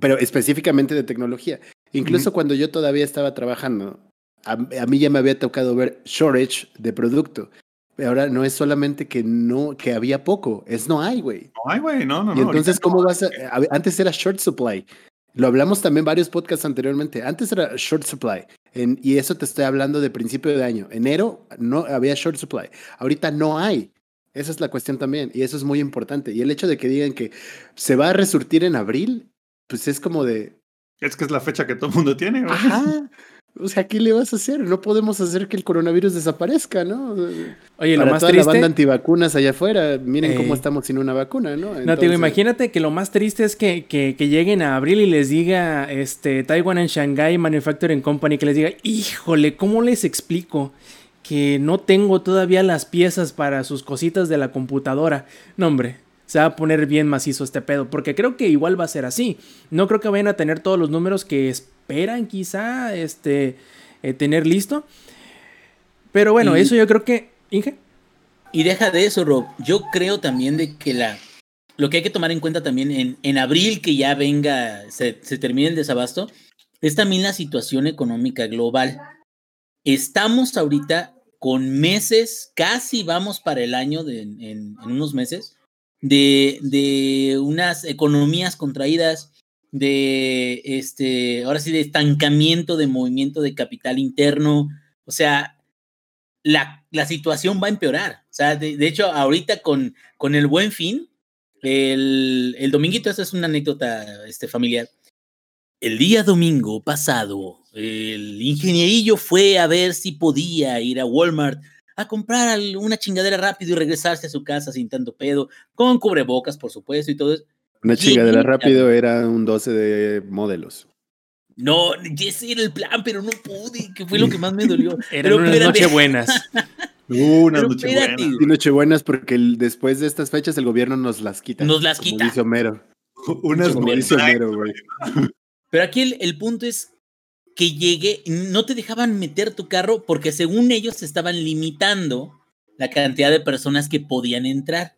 pero específicamente de tecnología. Incluso cuando yo todavía estaba trabajando, a, a mí ya me había tocado ver shortage de producto. Ahora no es solamente que no, que había poco, es no hay, güey. No, ay, güey, no, no, Y no. entonces, ¿cómo no. vas a, a Antes era short supply. Lo hablamos también varios podcasts anteriormente. Antes era short supply. En- y eso te estoy hablando de principio de año. Enero no había short supply. Ahorita no hay. Esa es la cuestión también. Y eso es muy importante. Y el hecho de que digan que se va a resurtir en abril, pues es como de. Es que es la fecha que todo el mundo tiene, güey. Ajá. O sea, ¿qué le vas a hacer? No podemos hacer que el coronavirus desaparezca, ¿no? Oye, Para lo más toda triste. la banda antivacunas allá afuera, miren Eh. cómo estamos sin una vacuna, ¿no? No, te imagínate que lo más triste es que, que- que lleguen a abril y les diga este Taiwan and Shanghai Manufacturing Company, que les diga, híjole, ¿cómo les explico? Que no tengo todavía las piezas para sus cositas de la computadora. No, hombre, se va a poner bien macizo este pedo, porque creo que igual va a ser así. No creo que vayan a tener todos los números que esperan quizá este, eh, tener listo. Pero bueno, Y- eso yo creo que... Inge. Y deja de eso, Rob. Yo creo también de que la lo que hay que tomar en cuenta también en, en abril que ya venga, se, se termine el desabasto, es también la situación económica global. Estamos ahorita con meses, casi vamos para el año de, en, en unos meses, de, de unas economías contraídas, de este, ahora sí, de estancamiento de movimiento de capital interno. O sea, la, la situación va a empeorar. O sea, de, hecho, ahorita con, con el buen fin, el, el dominguito, esta es una anécdota este, familiar. El día domingo pasado, el ingenierillo fue a ver si podía ir a Walmart a comprar una chingadera rápido y regresarse a su casa sin tanto pedo, con cubrebocas, por supuesto, y todo eso. Una chingadera rápido era un 12 de modelos. No, ese era el plan, pero no pude, que fue lo que más me dolió. Eran Pero unas espérate. noches buenas. Una Pero noche espérate. buena. Y Nochebuenas porque el- después de estas fechas el gobierno nos las quita. Nos las como quita. dice Homero. Unas Como dice Homero, güey. Pero aquí el, el punto es que llegue, no te dejaban meter tu carro porque según ellos estaban limitando la cantidad de personas que podían entrar.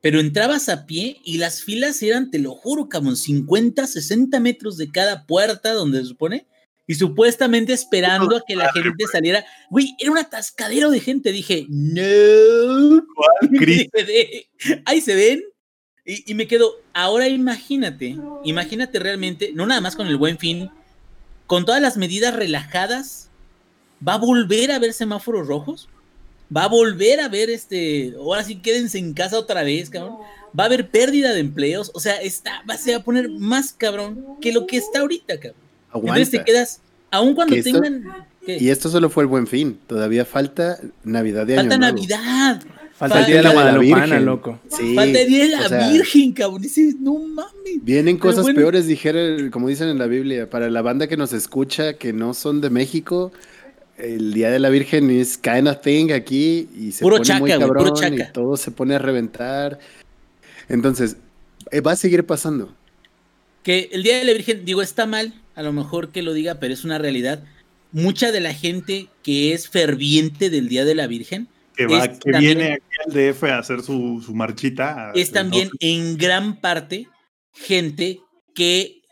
Pero entrabas a pie y las filas eran, te lo juro, cabrón, 50, 60 metros de cada puerta donde se supone. Y supuestamente esperando a que la gente saliera. Güey, era un atascadero de gente. Dije, no. Ahí se ven. Y, y me quedo, ahora imagínate, imagínate realmente, no nada más con el buen fin, con todas las medidas relajadas, ¿va a volver a haber semáforos rojos? ¿Va a volver a haber este, ahora sí quédense en casa otra vez, cabrón? ¿Va a haber pérdida de empleos? O sea, está, va, se va a poner más cabrón que lo que está ahorita, cabrón. Entonces te quedas, aun cuando esto- tengan... Y esto solo fue el buen fin. Todavía falta Navidad de Falta Año Nuevo. Falta el día de la Guadalupana, loco. Sí, Falta el día de la o sea, Virgen, cabrón. Dices, no mames. Vienen cosas bueno. peores, dijeron, como dicen en la Biblia, para la banda que nos escucha, que no son de México, el Día de la Virgen es kind of thing aquí y se Puro pone muy chaca, güey, puro cabrón chaca. y todo se pone a reventar. Entonces, eh, va a seguir pasando. Que el Día de la Virgen, digo, está mal, a lo mejor que lo diga, pero es una realidad. Mucha de la gente que es ferviente del Día de la Virgen Que, va, Es que también- viene aquí al DF a hacer su, su marchita. es también 12. en gran parte gente que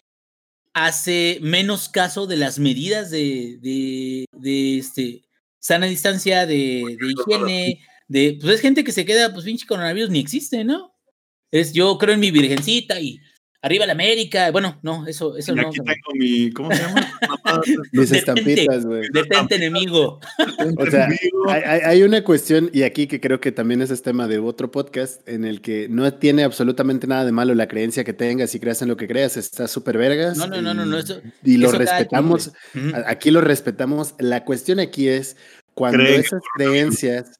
hace menos caso de las medidas de, de, de, este, sana distancia, de, de higiene, de, pues es gente que se queda, pues pinche coronavirus ni existe, ¿no? Es, yo creo en mi virgencita y arriba la América, bueno, no, eso, eso Y no. aquí tengo mi. ¿Cómo se llama? Mis estampitas, güey. Detente enemigo. O sea, hay, hay- una cuestión, y aquí que creo que también ese es tema de otro podcast, en el que no tiene absolutamente nada de malo la creencia que tengas y creas en lo que creas, está súper vergas. No, no, no, no, y- no, eso- Y lo respetamos, aquí lo respetamos. La cuestión aquí es cuando Creen esas creencias,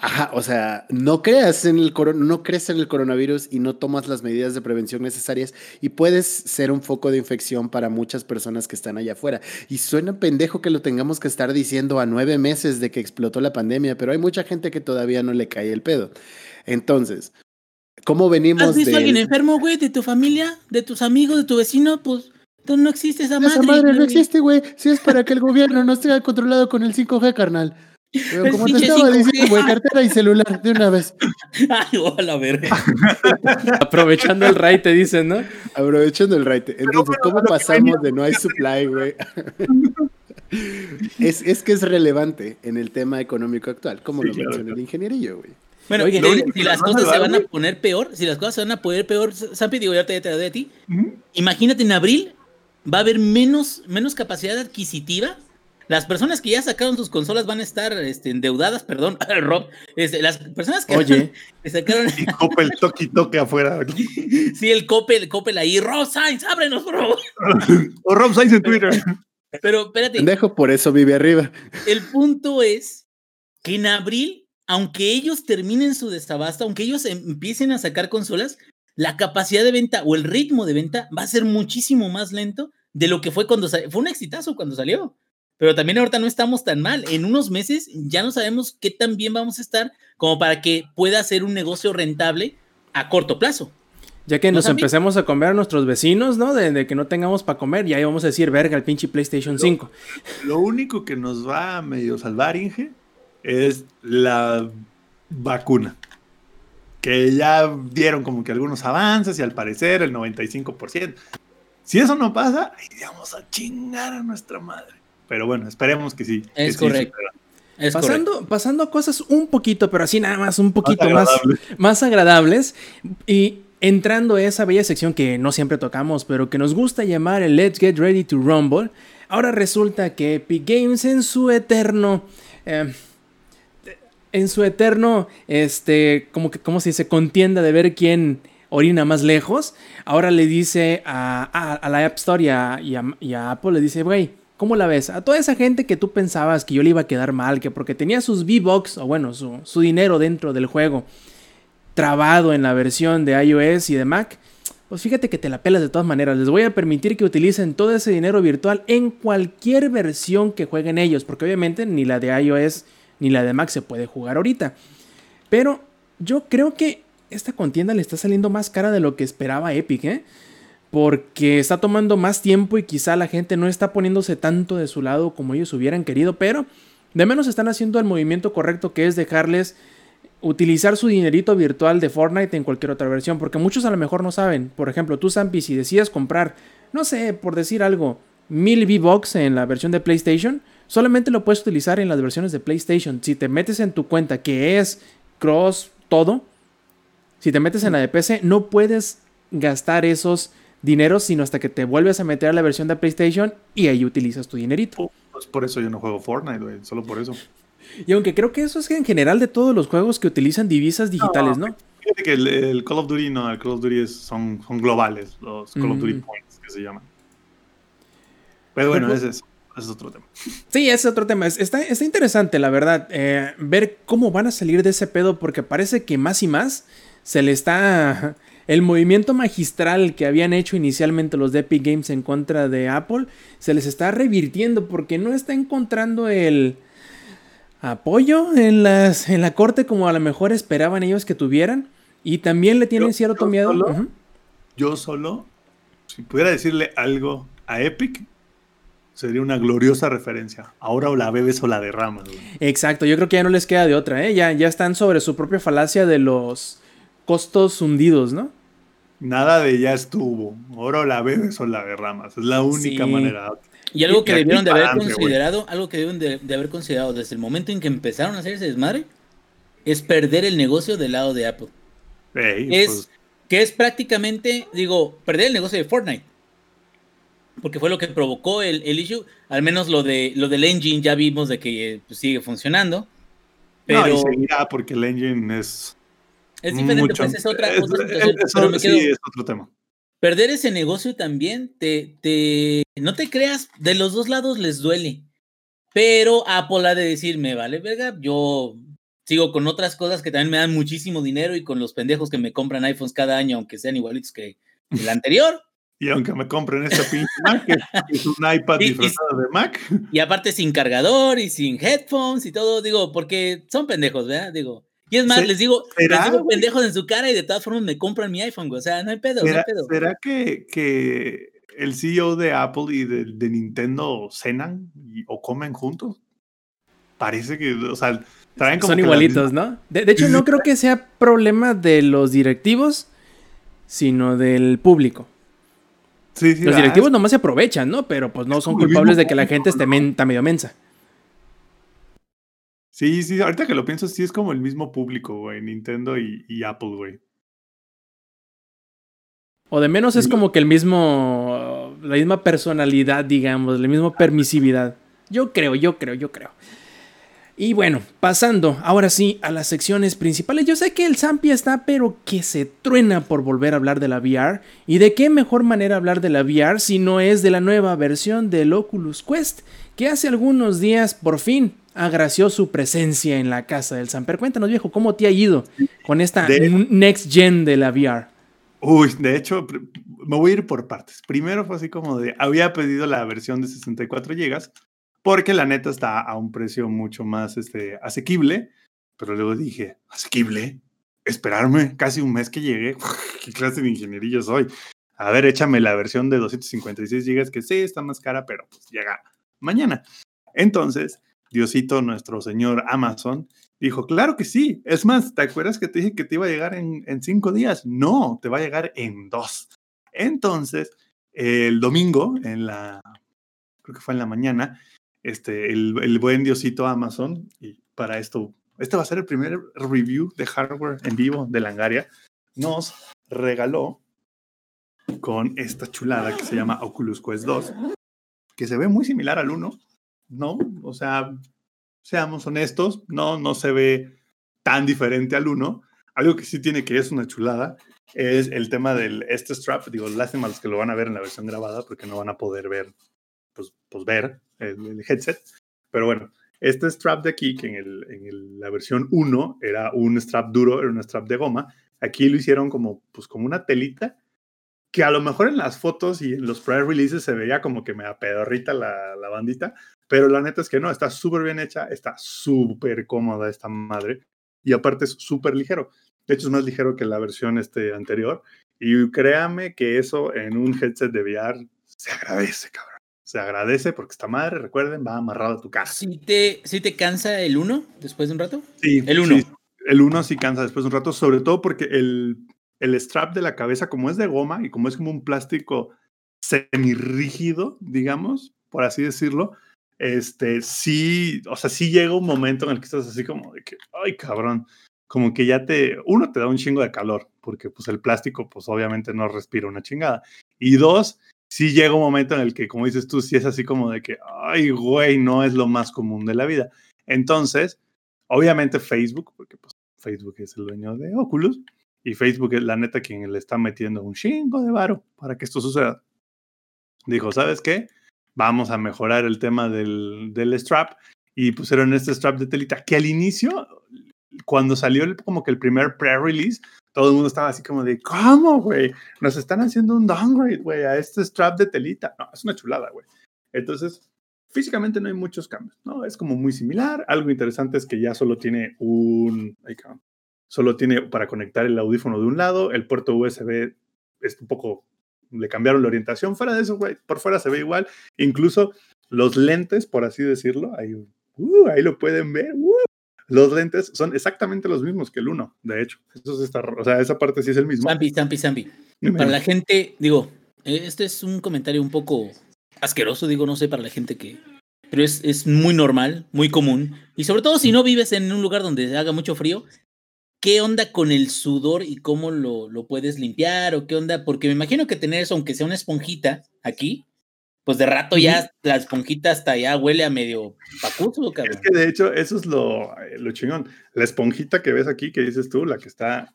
ajá, o sea, no creas en el no crees en el coronavirus y no tomas las medidas de prevención necesarias y puedes ser un foco de infección para muchas personas que están allá afuera. Y suena pendejo que lo tengamos que estar diciendo a nueve meses de que explotó la pandemia, pero hay mucha gente que todavía no le cae el pedo. Entonces, ¿cómo venimos ¿Has visto a alguien enfermo, güey? ¿De tu familia? ¿De tus amigos? ¿De tu vecino? Pues no existe esa madre. Esa madre no existe, güey. Si es para que el gobierno no esté controlado con el 5G, carnal. Pero como te estaba 5G. diciendo, güey, cartera y celular, de una vez. Ay, hola, verga. Aprovechando el ray, te dicen, ¿no? Aprovechando el raite. Entonces, ¿cómo pasamos de no hay supply, güey? es, es que es relevante en el tema económico actual, como Sí, lo claro, menciona claro. el ingenierillo, güey. Bueno, Oye, si- las cosas se van a poner peor, si las cosas se van a poner peor, Sampi, digo, ya te, te doy a ti. Imagínate en abril va a haber menos, menos capacidad adquisitiva. Las personas que ya sacaron sus consolas van a estar este, endeudadas, perdón, Rob. Este, las personas que, Oye. sacaron, Y copa el toque y toque afuera. sí, el Coppel, el Coppel ahí, Rob Sainz, ábrenos, por favor. O Rob Sainz en Twitter. Pero espérate, Pendejo, por eso vive arriba. el punto es que en abril, aunque ellos terminen su desabasto, aunque ellos em- empiecen a sacar consolas, la capacidad de venta o el ritmo de venta va a ser muchísimo más lento de lo que fue cuando salió. Fue un exitazo cuando salió. Pero también ahorita no estamos tan mal. En unos meses ya no sabemos qué tan bien vamos a estar como para que pueda ser un negocio rentable a corto plazo. Ya que ¿No, nos empecemos a comer a nuestros vecinos, ¿no? De, de que no tengamos para comer, ya vamos a decir, verga, el pinche PlayStation 5. Lo único que nos va a medio salvar, Inge, es la vacuna. Que ya dieron como que algunos avances y al parecer el 95%. Si eso no pasa, ahí vamos a chingar a nuestra madre. Pero bueno, esperemos que sí. Es correcto. supera. Es correcto. Pasando, pasando a cosas un poquito, pero así nada más, un poquito Más más, agradable. más agradables. Y entrando a esa bella sección que no siempre tocamos, pero que nos gusta llamar el Let's Get Ready to Rumble. Ahora resulta que Epic Games en su eterno. eh, en su eterno, este, como que, ¿cómo se dice? Contienda de ver quién orina más lejos. Ahora le dice a, a- a la App Store y a, y a- y a Apple, le dice, güey, ¿cómo la ves? A toda esa gente que tú pensabas que yo le iba a quedar mal, que porque tenía sus V-Bucks, o bueno, su, su dinero dentro del juego, trabado en la versión de iOS y de Mac, pues fíjate que te la pelas de todas maneras. Les voy a permitir que utilicen todo ese dinero virtual en cualquier versión que jueguen ellos, porque obviamente ni la de iOS ni la de Mac se puede jugar ahorita. Pero yo creo que esta contienda le está saliendo más cara de lo que esperaba Epic, ¿eh? Porque está tomando más tiempo y quizá la gente no está poniéndose tanto de su lado como ellos hubieran querido, pero de menos están haciendo el movimiento correcto que es dejarles utilizar su dinerito virtual de Fortnite en cualquier otra versión, porque muchos a lo mejor no saben. Por ejemplo, tú, Zampi, si decides comprar, no sé, por decir algo, 1000 V-Bucks en la versión de PlayStation, solamente lo puedes utilizar en las versiones de PlayStation. Si te metes en tu cuenta, que es cross todo, si te metes en la de PC, no puedes gastar esos dineros sino hasta que te vuelves a meter a la versión de PlayStation y ahí utilizas tu dinerito. Pues por eso yo no juego Fortnite, güey. Solo por eso. Y aunque creo que eso es en general de todos los juegos que utilizan divisas digitales, ¿no? Fíjate que el, el Call of Duty no, el Call of Duty es- son, son globales, los Call of Duty Mm. Points que se llaman. Pero bueno, ese es. es otro tema. Sí, ese es otro tema. Es- Está, está interesante, la verdad, eh, ver cómo van a salir de ese pedo, porque parece que más y más se le está... El movimiento magistral que habían hecho inicialmente los de Epic Games en contra de Apple, se les está revirtiendo porque no está encontrando el apoyo en, las, en la corte como a lo mejor esperaban ellos que tuvieran. Y también le tienen Yo- cierto yo miedo. solo-. Yo solo, si pudiera decirle algo a Epic, sería una gloriosa referencia. Ahora o la bebes o la derramas. güey. Exacto, yo creo que ya no les queda de otra, ¿eh? Ya, ya están sobre su propia falacia de los costos hundidos, ¿no? Nada de ya estuvo. Ahora la bebes o la derramas. Es la única Sí. manera. Y algo que debieron de haber adelante, considerado, algo que deben de, de haber considerado desde el momento en que empezaron a hacer ese desmadre, es perder el negocio del lado de Apple. Es, pues, que es prácticamente, digo, perder el negocio de Fortnite. Porque fue lo que provocó el, el issue. Al menos lo de lo del engine ya vimos de que eh, pues, sigue funcionando. Pero no, y seguirá porque el engine es. Es diferente, mucho- pues es otra, es- otra es- situación. eso Pero me sí, quedo- es otro tema. perder ese negocio también, te, te, no te creas, de los dos lados les duele. Pero Apple ha de decir, me vale verga, yo sigo con otras cosas que también me dan muchísimo dinero y con los pendejos que me compran iPhones cada año, aunque sean igualitos que el anterior. Y aunque me compren esta pinche Mac, que es un iPad Y- y- disfrazado de Mac, Y aparte sin cargador y sin headphones y todo, digo, porque son pendejos, ¿verdad? Digo. Y es más, les digo, les ¿será, digo pendejos en su cara y de todas formas me compran mi iPhone, güey. O sea, no hay pedo, no ¿será, hay pedo. será que, que el CEO de Apple y de, de Nintendo cenan y- o comen juntos? Parece que, o sea, traen como Son igualitos, misma- ¿no? De, de hecho, no creo que sea problema de los directivos, sino del público. Sí, sí, Los ah, directivos nomás se aprovechan, ¿no? Pero pues no son culpables de que la gente esté ¿no? men- está medio mensa. Sí, sí, ahorita que lo pienso, sí es como el mismo público, güey, Nintendo y, y Apple, güey. O de menos es como que el mismo. La misma personalidad, digamos, la misma permisividad. Yo creo, yo creo, yo creo. Y bueno, pasando ahora sí a las secciones principales. Yo sé que el Zampi está, pero que se truena por volver a hablar de la VR. ¿Y de qué mejor manera hablar de la VR si no es de la nueva versión del Oculus Quest? Que hace algunos días por fin agració su presencia en la casa del Samper. Cuéntanos, viejo, ¿cómo te ha ido con esta De- next gen de la VR? Uy, de hecho, me voy a ir por partes. Primero fue así como de, había pedido la versión de 64 GB porque la neta está a un precio mucho más este, asequible, pero luego dije, asequible, esperarme casi un mes que llegue, qué clase de ingenierillo soy. A ver, échame la versión de 256 GB que sí está más cara, pero pues llega mañana. Entonces, Diosito, nuestro señor Amazon, dijo, claro que sí. Es más, ¿te acuerdas que te dije que te iba a llegar en, cinco días? No, te va a llegar en dos. Entonces, el domingo, en la, creo que fue en la mañana, este, el, el buen Diosito Amazon, y para esto, este va a ser el primer review de hardware en vivo de Langaria, nos regaló con esta chulada que se llama Oculus Quest 2, que se ve muy similar al 1, ¿no? O sea, seamos honestos, no, no se ve tan diferente al 1. Algo que sí tiene que es una chulada es el tema del este strap. Digo, lástima a los que lo van a ver en la versión grabada porque no van a poder ver, pues, pues ver el, headset. Pero bueno, este strap de aquí, que en, el, en el- la versión 1 era un strap duro, era un strap de goma, aquí lo hicieron como, pues, como una telita que a lo mejor en las fotos y en los press releases se veía como que me apedorrita la, la bandita, pero la neta es que no, está súper bien hecha, está súper cómoda esta madre y aparte es súper ligero. De hecho es más ligero que la versión este anterior y créame que eso en un headset de VR se agradece, cabrón. Se agradece porque esta madre, recuerden, va amarrado a tu cara. ¿Sí te, sí te cansa el 1 después de un rato? Sí, El uno. sí, el uno sí cansa después de un rato, sobre todo porque el, el strap de la cabeza, como es de goma y como es como un plástico semirrígido, digamos, por así decirlo, este, sí, o sea, sí llega un momento en el que estás así como de que, ay, cabrón, como que ya te, uno, te da un chingo de calor, porque pues el plástico, pues obviamente no respira una chingada. Y dos, sí llega un momento en el que, como dices tú, sí es así como de que, ay, güey, no es lo más común de la vida. Entonces, obviamente Facebook, porque pues Facebook es el dueño de Oculus, y Facebook es la neta quien le está metiendo un chingo de varo para que esto suceda. Dijo, ¿sabes qué? Vamos a mejorar el tema del, del strap y pusieron este strap de telita que al inicio, cuando salió el- como que el primer pre-release, todo el mundo estaba así como de, ¿cómo, güey? Nos están haciendo un downgrade, güey, a este strap de telita. No, es una chulada, güey. Entonces, físicamente no hay muchos cambios, ¿no? Es como muy similar. Algo interesante es que ya solo tiene un... Solo tiene para conectar el audífono de un lado, el puerto USB es un poco... Le cambiaron la orientación. Fuera de eso, güey, por fuera se ve igual. Incluso los lentes, por así decirlo, ahí, uh, ahí lo pueden ver. uh, los lentes son exactamente los mismos que el uno, de hecho. Eso sí está, o sea, esa parte sí es el mismo. Zampi, Zampi, Zampi. Dime. Para la gente, digo, eh, este es un comentario un poco asqueroso, digo, no sé, para la gente que... Pero es, es muy normal, muy común. Y sobre todo si no vives en un lugar donde haga mucho frío, ¿qué onda con el sudor y cómo lo, lo puedes limpiar? ¿O qué onda? Porque me imagino que tener eso, aunque sea una esponjita aquí, pues de rato ya la esponjita hasta ya huele a medio pacuso, Es cabrón. que de hecho, eso es lo, eh, lo chingón. La esponjita que ves aquí, que dices tú, la que está.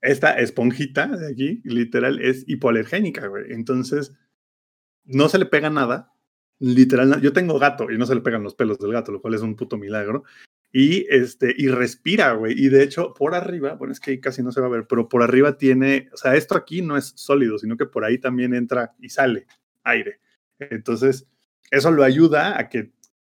Esta esponjita de aquí, literal, es hipoalergénica, güey. Entonces, no se le pega nada. Literal, yo tengo gato y no se le pegan los pelos del gato, lo cual es un puto milagro. Y este, y respira, güey. Y de hecho, por arriba, bueno, es que ahí casi no se va a ver, pero por arriba tiene, o sea, esto aquí no es sólido, sino que por ahí también entra y sale aire. Entonces, eso lo ayuda a que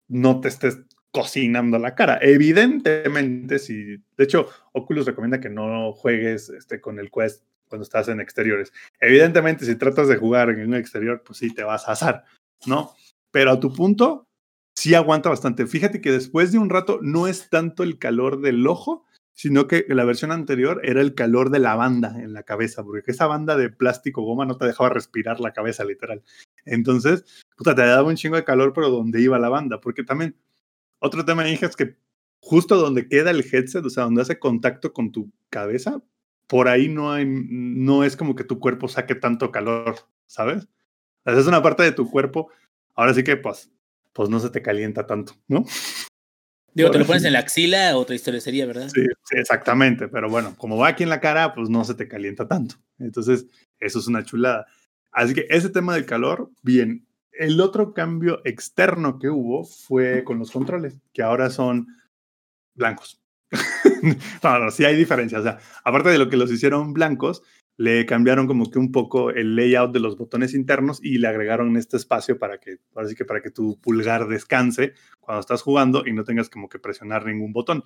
no te estés cocinando la cara. Evidentemente, si, de hecho, Oculus recomienda que no juegues este, con el Quest cuando estás en exteriores. Evidentemente, si tratas de jugar en un exterior, pues sí te vas a asar, ¿no? Pero a tu punto, sí aguanta bastante. Fíjate que después de un rato no es tanto el calor del ojo, sino que la versión anterior era el calor de la banda en la cabeza, porque esa banda de plástico goma no te dejaba respirar la cabeza, literal. Entonces, puta, te daba un chingo de calor, pero donde iba la banda, porque también otro tema es que justo donde queda el headset, o sea, donde hace contacto con tu cabeza, por ahí no hay, no es como que tu cuerpo saque tanto calor, ¿sabes? O es una parte de tu cuerpo, ahora sí que pues, pues no se te calienta tanto, ¿no? Digo, te lo pones en la axila, otra historia sería, ¿verdad? Sí, sí, exactamente, pero bueno, como va aquí en la cara, pues no se te calienta tanto. Entonces, eso es una chulada. Así que ese tema del calor, bien. El otro cambio externo que hubo fue con los controles, que ahora son blancos. no, no, sí hay diferencias. O sea, aparte de lo que los hicieron blancos, le cambiaron como que un poco el layout de los botones internos y le agregaron este espacio para que, ahora que para que tu pulgar descanse cuando estás jugando y no tengas como que presionar ningún botón.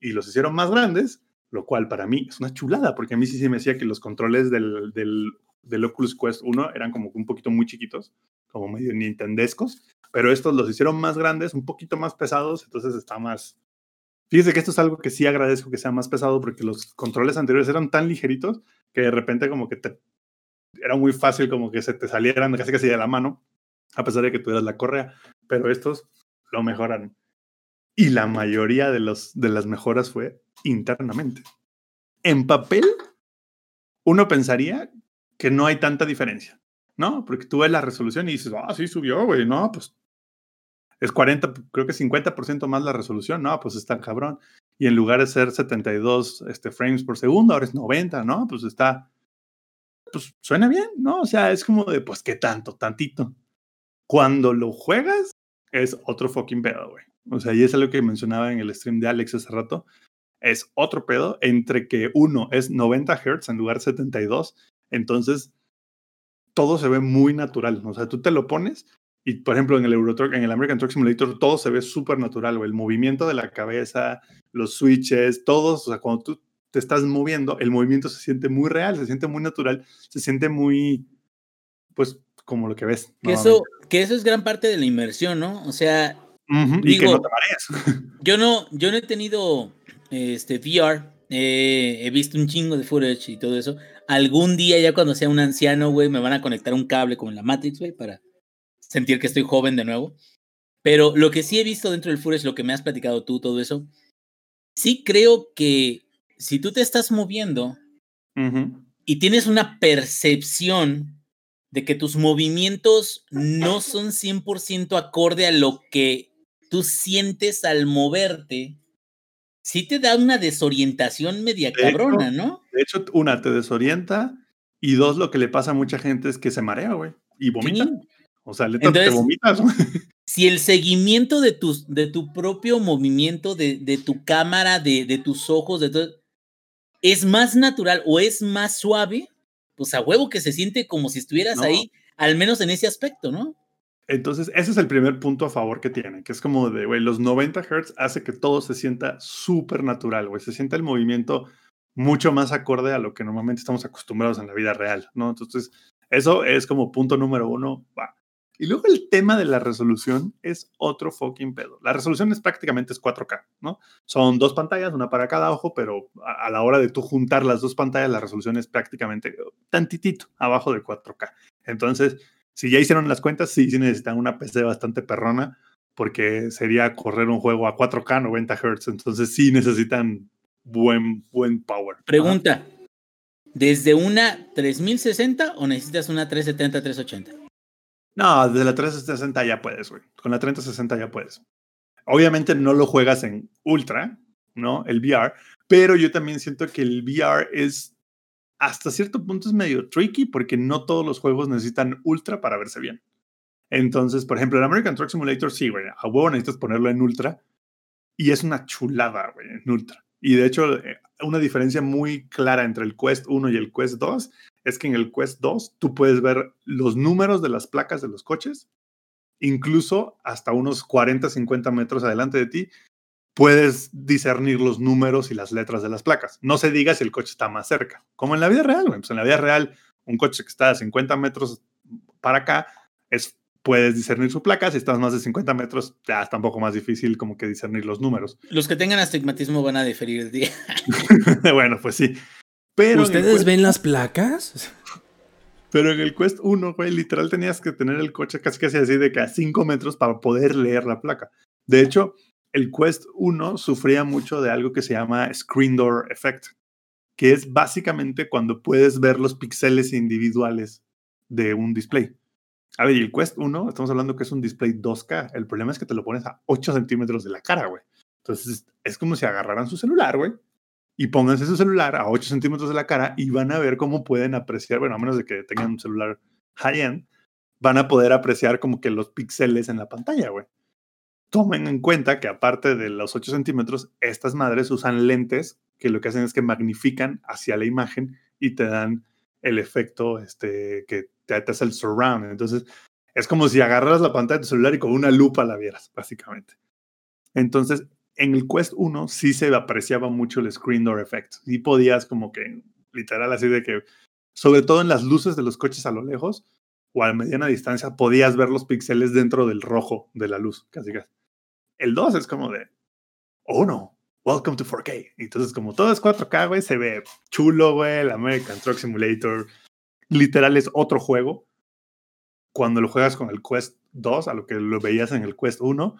Y los hicieron más grandes, lo cual para mí es una chulada, porque a mí sí se me decía que los controles del, del, del Oculus Quest 1 eran como un poquito muy chiquitos, como medio nintendescos, pero estos los hicieron más grandes, un poquito más pesados, entonces está más... Fíjese que esto es algo que sí agradezco que sea más pesado, porque los controles anteriores eran tan ligeritos que de repente como que te... Era muy fácil como que se te salieran casi casi de la mano, a pesar de que tuvieras la correa, pero estos lo mejoraron. Y la mayoría de, los, de las mejoras fue internamente. En papel, uno pensaría que no hay tanta diferencia, ¿no? Porque tú ves la resolución y dices, ah, sí subió, güey, no, pues es 40, creo que 50% más la resolución, no, pues está cabrón. Y en lugar de ser 72 este, frames por segundo, ahora es 90, ¿no? Pues está, pues suena bien, ¿no? O sea, es como de, pues, ¿qué tanto? Tantito. Cuando lo juegas, es otro fucking pedo, güey. O sea, y es algo que mencionaba en el stream de Alex hace rato. Es otro pedo entre que uno es 90 Hz en lugar de 72. Entonces, todo se ve muy natural. O sea, tú te lo pones y, por ejemplo, en el Euro Truck, en el American Truck Simulator, todo se ve súper natural, güey. El movimiento de la cabeza, los switches, todos. O sea, cuando tú te estás moviendo, el movimiento se siente muy real, se siente muy natural, se siente muy, pues, como lo que ves. Que eso, que eso es gran parte de la inversión, ¿no? O sea, Ujú, y que digo- no te marees. yo no, yo no he tenido este VR, eh, he visto un chingo de footage y todo eso. Algún día ya cuando sea un anciano, güey, me van a conectar un cable como en la Matrix, güey, para sentir que estoy joven de nuevo. Pero lo que sí he visto dentro del footage, lo que me has platicado tú, todo eso, sí creo que si tú te estás moviendo y tienes una percepción de que tus movimientos no son 100% acorde a lo que tú sientes al moverte, sí te da una desorientación media De hecho, cabrona, ¿no? De hecho, una, te desorienta y dos, lo que le pasa a mucha gente es que se marea, güey. y vomita. Sí. O sea, te Entonces- vomitas. güey. Si el seguimiento de, tus, de tu propio movimiento, de, de tu cámara, de, de tus ojos, de todo, es más natural o es más suave, pues a huevo que se siente como si estuvieras No. ahí, al menos en ese aspecto, ¿no? Entonces, ese es el primer punto a favor que tiene, que es como de, güey, los 90 Hz hace que todo se sienta súper natural, güey. Se sienta el movimiento mucho más acorde a lo que normalmente estamos acostumbrados en la vida real, ¿no? Entonces, eso es como punto número uno. va. Y luego el tema de la resolución es otro fucking pedo. La resolución es prácticamente es 4K, ¿no? Son dos pantallas, una para cada ojo, pero a, la hora de tú juntar las dos pantallas, la resolución es prácticamente tantitito abajo de 4K. Entonces, si ya hicieron las cuentas, sí, sí necesitan una PC bastante perrona, porque sería correr un juego a 4K 90 Hz. Entonces, sí necesitan buen, buen power. Pregunta, ¿desde una 3060 o necesitas una 370, 380? No, desde la 360 ya puedes, güey. Con la 3060 ya puedes. Obviamente no lo juegas en ultra, ¿no? El VR, pero yo también siento que el VR es hasta cierto punto es medio tricky porque no todos los juegos necesitan ultra para verse bien. Entonces, por ejemplo, el American Truck Simulator, sí, güey, a huevo necesitas ponerlo en ultra y es una chulada, güey, en ultra. Y de hecho, eh, una diferencia muy clara entre el Quest 1 y el Quest 2 es que en el Quest 2 tú puedes ver los números de las placas de los coches, incluso hasta unos 40, 50 metros adelante de ti, puedes discernir los números y las letras de las placas. No se diga si el coche está más cerca, como en la vida real. Pues en la vida real, un coche que está a 50 metros para acá, es, puedes discernir su placa. Si estás más de 50 metros, ya está un poco más difícil como que discernir los números. Los que tengan astigmatismo van a diferir. de- bueno, pues sí. Pero ¿Ustedes Quest- ven las placas? Pero en el Quest 1, güey, literal tenías que tener el coche casi casi así de que a 5 metros para poder leer la placa. De hecho, el Quest 1 sufría mucho de algo que se llama Screen Door Effect, que es básicamente cuando puedes ver los píxeles individuales de un display. A ver, y el Quest 1, estamos hablando que es un display 2K. El problema es que te lo pones a 8 centímetros de la cara, güey. Entonces, es como si agarraran su celular, güey, y pónganse su celular a 8 centímetros de la cara y van a ver cómo pueden apreciar, bueno, a menos de que tengan un celular high-end, van a poder apreciar como que los píxeles en la pantalla, güey. Tomen en cuenta que aparte de los 8 centímetros, estas madres usan lentes que lo que hacen es que magnifican hacia la imagen y te dan el efecto este, que te, te hace el surround. Entonces, es como si agarraras la pantalla de tu celular y con una lupa la vieras, básicamente. Entonces, en el Quest 1 sí se apreciaba mucho el screen door effect. Sí podías como que, literal, así de que, sobre todo en las luces de los coches a lo lejos o a mediana distancia, podías ver los píxeles dentro del rojo de la luz, casi casi. El 2 es como de, oh no, welcome to 4K. Entonces, como todo es 4K, güey, se ve chulo, güey, el American Truck Simulator. Literal es otro juego. Cuando lo juegas con el Quest 2, a lo que lo veías en el Quest 1,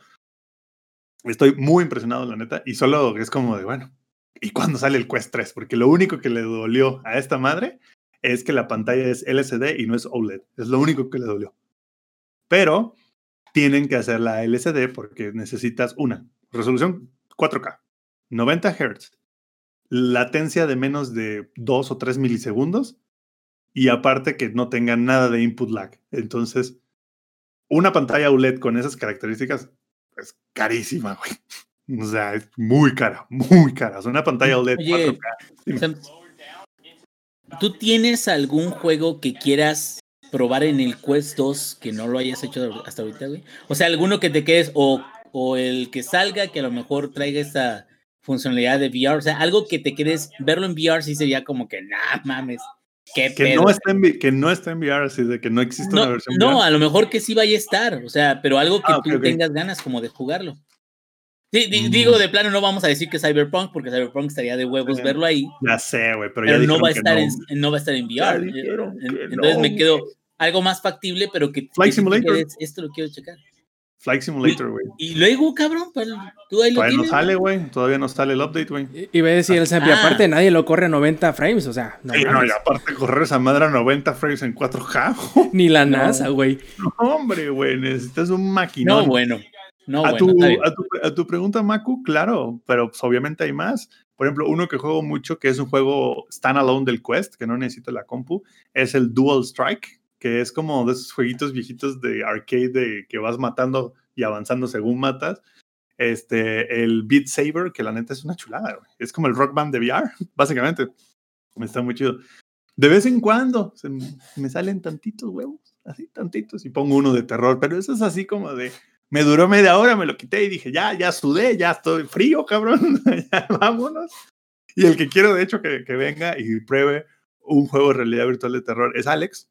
Estoy muy impresionado, la neta, y solo es como de, bueno, ¿y cuándo sale el Quest 3? Porque lo único que le dolió a esta madre es que la pantalla es LCD y no es OLED. Es lo único que le dolió. Pero tienen que hacer la LCD porque necesitas una resolución 4K, 90 Hz, latencia de menos de 2 o 3 milisegundos y aparte que no tenga nada de input lag. Entonces, una pantalla OLED con esas características es carísima, güey. O sea, es muy cara, muy cara. O sea, una pantalla OLED Oye, 4K. O sea, ¿Tú tienes algún juego que quieras probar en el Quest 2 que no lo hayas hecho hasta ahorita, güey? O sea, alguno que te quedes o, o el que salga que a lo mejor traiga esa funcionalidad de VR, o sea, algo que te quedes verlo en VR sí sería como que, nah, mames, qué Que pedo. no, está en, que no está en VR, así de que no existe una no, versión no, VR. a lo mejor que sí vaya a estar, o sea, pero algo que Ah, tú ok. tengas ganas como de jugarlo. Sí, Mm. digo, de plano no vamos a decir que Cyberpunk, porque Cyberpunk estaría de huevos Sí. verlo ahí, Ya sé, güey, pero, ya pero no dijeron va, a que estar no. En, no va a estar en Ya VR. que Entonces no, me quedo algo más factible, pero que, que Flight te Simulator. esto lo quiero checar. Flight Simulator, güey. Y luego, cabrón, pues, tú ahí lo Todavía no tienes. sale, güey. Todavía no sale el update, güey. I- Iba a decir el Sampi, Ah. aparte nadie lo corre a 90 frames, o sea, no Sí, no, y aparte correr esa madre a 90 frames en 4K. ni la No. NASA, güey. No, hombre, güey, necesitas un maquinón. No, bueno. No, a, bueno, tu, a, tu, a tu pregunta, Maku, claro, pero pues, obviamente hay más. Por ejemplo, uno que juego mucho, que es un juego standalone del Quest, que no necesita la compu, es el Dual Strike, que es como de esos jueguitos viejitos de arcade de que vas matando y avanzando según matas. Este, el Beat Saber, que la neta es una chulada. Es como el Rock Band de VR, básicamente. Está muy chido. De vez en cuando se me salen tantitos huevos, así tantitos, y pongo uno de terror, pero eso es así como de, me duró media hora, me lo quité y dije, ya, ya sudé, ya estoy frío, cabrón, ya vámonos. Y el que quiero, de hecho, que, que venga y pruebe un juego de realidad virtual de terror es Alex,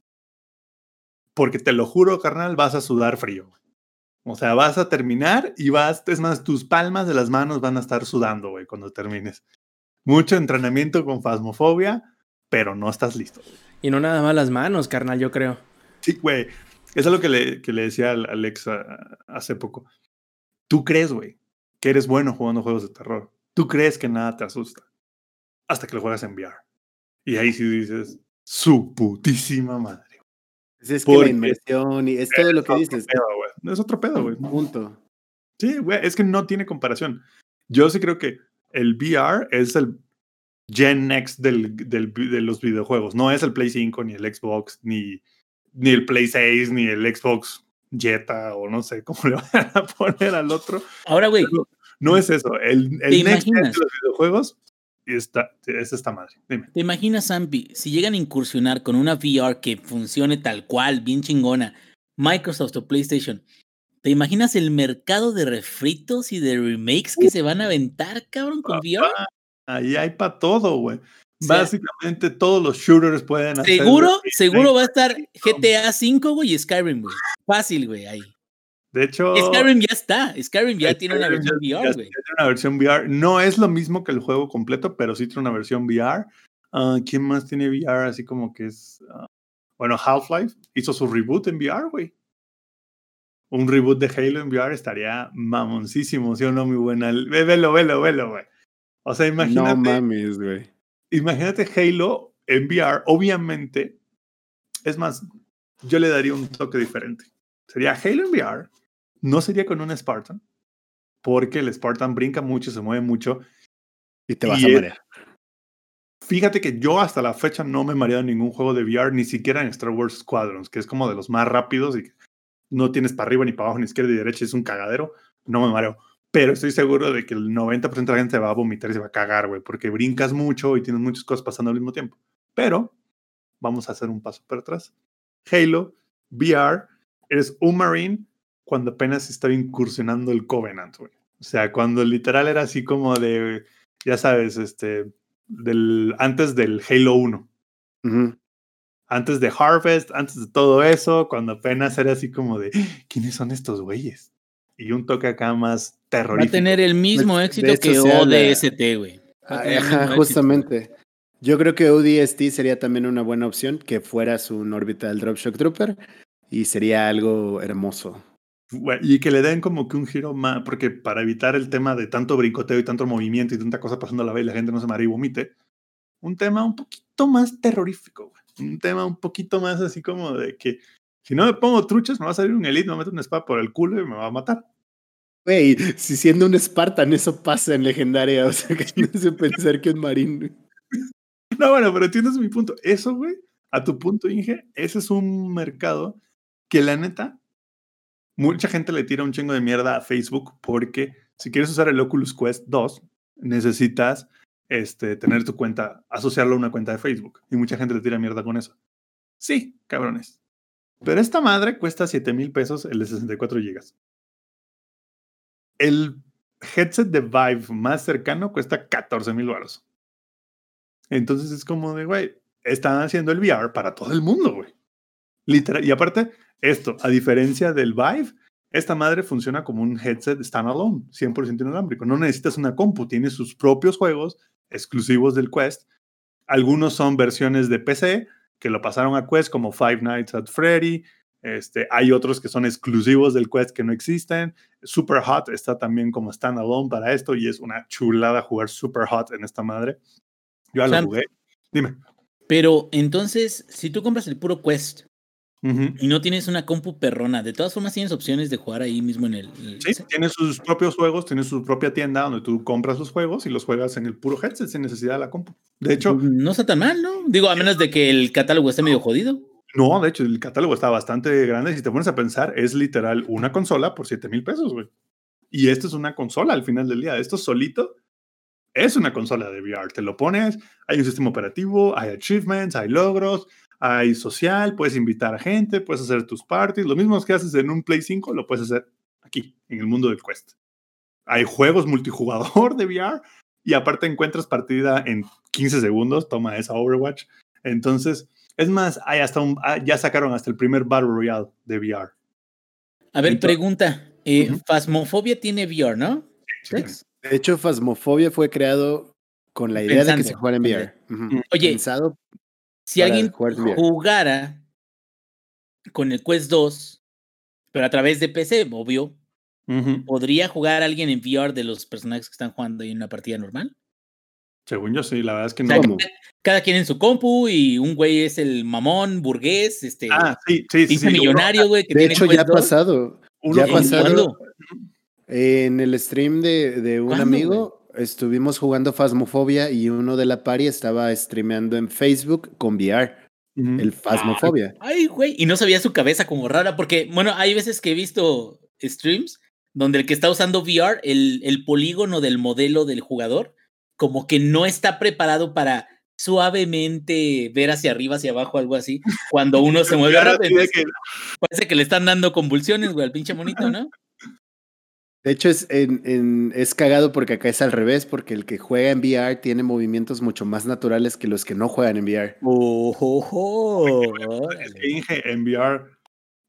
porque te lo juro, carnal, vas a sudar frío. O sea, vas a terminar y vas, es más, tus palmas de las manos van a estar sudando, güey, cuando termines. Mucho entrenamiento con fasmofobia, pero no estás listo. Y no nada más las manos, carnal, yo creo. Sí, güey. Es algo que le, que le decía a- hace poco. Tú crees, güey, que eres bueno jugando juegos de terror. Tú crees que nada te asusta. Hasta que lo juegas en VR. Y ahí sí dices, su putísima madre. Es que la inmersión y es todo lo que Es dices. otro pedo, güey. Es otro pedo, güey. Punto. Sí, güey, es que no tiene comparación. Yo sí creo que el VR es el Gen Next del, del de los videojuegos. No es el Play 5, ni el Xbox, ni, ni el Play 6, ni el Xbox Jetta, o no sé cómo le van a poner al otro. Ahora, güey, No es eso. El, el ¿Te Next Gen de los videojuegos está, es esta madre. Dime. ¿te imaginas, Zampi, si llegan a incursionar con una VR que funcione tal cual, bien chingona, Microsoft o PlayStation? ¿Te imaginas el mercado de refritos y de remakes que se van a aventar, cabrón, con VR? Ahí hay para todo, güey. O sea, Básicamente todos los shooters pueden hacer. Seguro, seguro va a estar GTA V, güey, y Skyrim, güey. Fácil, güey, ahí. De hecho, Skyrim ya está. Skyrim ya tiene una versión ya- VR, ya güey. tiene una versión VR. No es lo mismo que el juego completo, pero sí tiene una versión VR. Ah, ¿Quién más tiene VR? Así como que es. ah, bueno, Half-Life hizo su reboot en VR, güey. Un reboot de Halo en VR estaría mamoncísimo, ¿sí o no? Muy buena. Ve- Velo, velo, velo, güey. O sea, imagínate. No mames, güey. imagínate Halo en VR, obviamente, es más, yo le daría un toque diferente. Sería Halo en VR, no sería con un Spartan, porque el Spartan brinca mucho, se mueve mucho. Y te vas Y a es- marear. Fíjate que yo hasta la fecha no me he mareado en ningún juego de VR, ni siquiera en Star Wars Squadrons, que es como de los más rápidos y no tienes para arriba ni para abajo, ni izquierda ni derecha, es un cagadero. No me mareo. Pero estoy seguro de que el 90% de la gente se va a vomitar y se va a cagar, güey, porque brincas mucho y tienes muchas cosas pasando al mismo tiempo. Pero vamos a hacer un paso para atrás. Halo, VR, eres un Marine cuando apenas estaba incursionando el Covenant, güey. O sea, cuando literal era así como de, ya sabes, este, del, antes del Halo 1 Ujú. antes de Harvest, antes de todo eso, cuando apenas era así como de, ¿quiénes son estos güeyes? Y un toque acá más Va a terrorífico. tener el mismo de éxito que. ODST, güey. Ajá, éxito. justamente. Yo creo que ODST sería también una buena opción, que fuera su Orbital Drop Shock Trooper, y sería algo hermoso. Y que le den como que un giro más, porque para evitar el tema de tanto brincoteo y tanto movimiento y tanta cosa pasando a la vez y la gente no se marea y vomite, un tema un poquito más terrorífico, güey. Un tema un poquito más así como de que si no me pongo truchas, me va a salir un elite, me va a meter una espada por el culo y me va a matar. Güey, si siendo un Spartan eso pasa en legendaria, o sea que no sé pensar que un marín. No, bueno, pero entiendes mi punto. Eso, güey, a tu punto, Inge, ese es un mercado que la neta, mucha gente le tira un chingo de mierda a Facebook porque si quieres usar el Oculus Quest 2, necesitas este, tener tu cuenta, asociarlo a una cuenta de Facebook. Y mucha gente le tira mierda con eso. Sí, cabrones. Pero esta madre cuesta 7 mil pesos el de 64 gigas. El headset de Vive más cercano cuesta 14 mil baros. Entonces es como de, güey, están haciendo el VR para todo el mundo, güey. Literal. Y aparte, esto, a diferencia del Vive, esta madre funciona como un headset standalone, 100% inalámbrico. No necesitas una compu, tiene sus propios juegos exclusivos del Quest. Algunos son versiones de PC que lo pasaron a Quest, como Five Nights at Freddy. Este, hay otros que son exclusivos del Quest que no existen. Super Hot está también como standalone para esto y es una chulada jugar Super Hot en esta madre. Yo ya lo jugué. Dime. Pero entonces, si tú compras el puro Quest Y no tienes una compu perrona, de todas formas tienes opciones de jugar ahí mismo en el. el- Sí, tiene sus propios juegos, tiene su propia tienda donde tú compras los juegos y los juegas en el puro headset sin necesidad de la compu. De hecho, No está tan mal, ¿no? Digo, a menos de que el catálogo esté medio jodido. No, de hecho, el catálogo está bastante grande. Si te pones a pensar, es literal una consola por 7 mil pesos, güey. Y esto es una consola al final del día. Esto solito es una consola de VR. Te lo pones, hay un sistema operativo, hay achievements, hay logros, hay social, puedes invitar a gente, puedes hacer tus parties. Lo mismo que haces en un Play 5, lo puedes hacer aquí, en el mundo del Quest. Hay juegos multijugador de VR y aparte encuentras partida en 15 segundos. Toma esa Overwatch. Entonces, es más, hay hasta un, ah, ya sacaron hasta el primer Battle Royale de VR. A ver, Entonces- pregunta. Eh, Ujú. Phasmophobia tiene VR, ¿no? Sí? De hecho, Phasmophobia fue creado con la idea de que se jugara en VR. Oye, Pensado Si alguien jugara con el Quest 2, pero a través de PC, obvio. ¿podría jugar alguien en VR de los personajes que están jugando ahí en una partida normal? Según yo, sí, la verdad es que O no. sea, ¿Cómo? cada, cada quien en su compu y un güey es el mamón, burgués, este, Ah, sí, sí, sí. sí. millonario, güey, que De tiene hecho, ya ha 2. pasado. Uno- ya ha pasado. En el stream de, de un ¿Cuándo, amigo estuvimos jugando Phasmophobia y uno de la party estaba streameando en Facebook con VR, el Phasmophobia. Ay, güey, y no sabía su cabeza como rara, porque, bueno, hay veces que he visto streams donde el que está usando VR, el, el polígono del modelo del jugador, como que no está preparado para suavemente ver hacia arriba, hacia abajo, algo así, cuando uno se mueve rápido. Parece que le están dando convulsiones, güey, al pinche monito, ¿no? De hecho, es, en- en- es cagado porque acá es al revés, porque el que juega en VR tiene movimientos mucho más naturales que los que no juegan en VR. Es que Inge, en VR,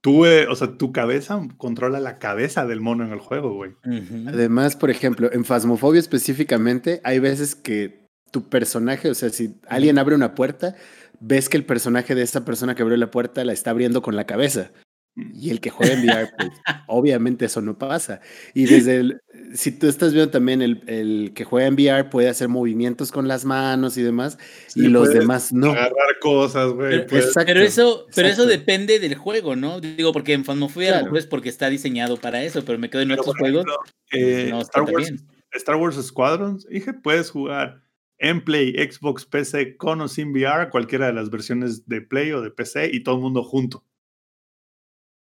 tú, eh, o sea, tu cabeza controla la cabeza del mono en el juego, güey. Ujú. Además, por ejemplo, en Phasmophobia específicamente, hay veces que tu personaje, o sea, si alguien abre una puerta, ves que el personaje de esa persona que abrió la puerta la está abriendo con la cabeza. Y el que juega en VR, pues, obviamente eso no pasa. Y desde el, si tú estás viendo también el, el que juega en VR puede hacer movimientos con las manos y demás, y Sí, los puedes demás no. Agarrar cosas, güey. Pero- Pero eso, pero eso depende del juego, ¿no? Digo, porque en Phasmophobia a lo Claro. mejor es porque está diseñado para eso, pero me quedo en pero, otros por juegos. ejemplo, eh, no Star, Wars, bien. Star Wars Squadrons, dije, puedes jugar en Play, Xbox, PC, con o sin VR, cualquiera de las versiones de Play o de PC y todo el mundo junto.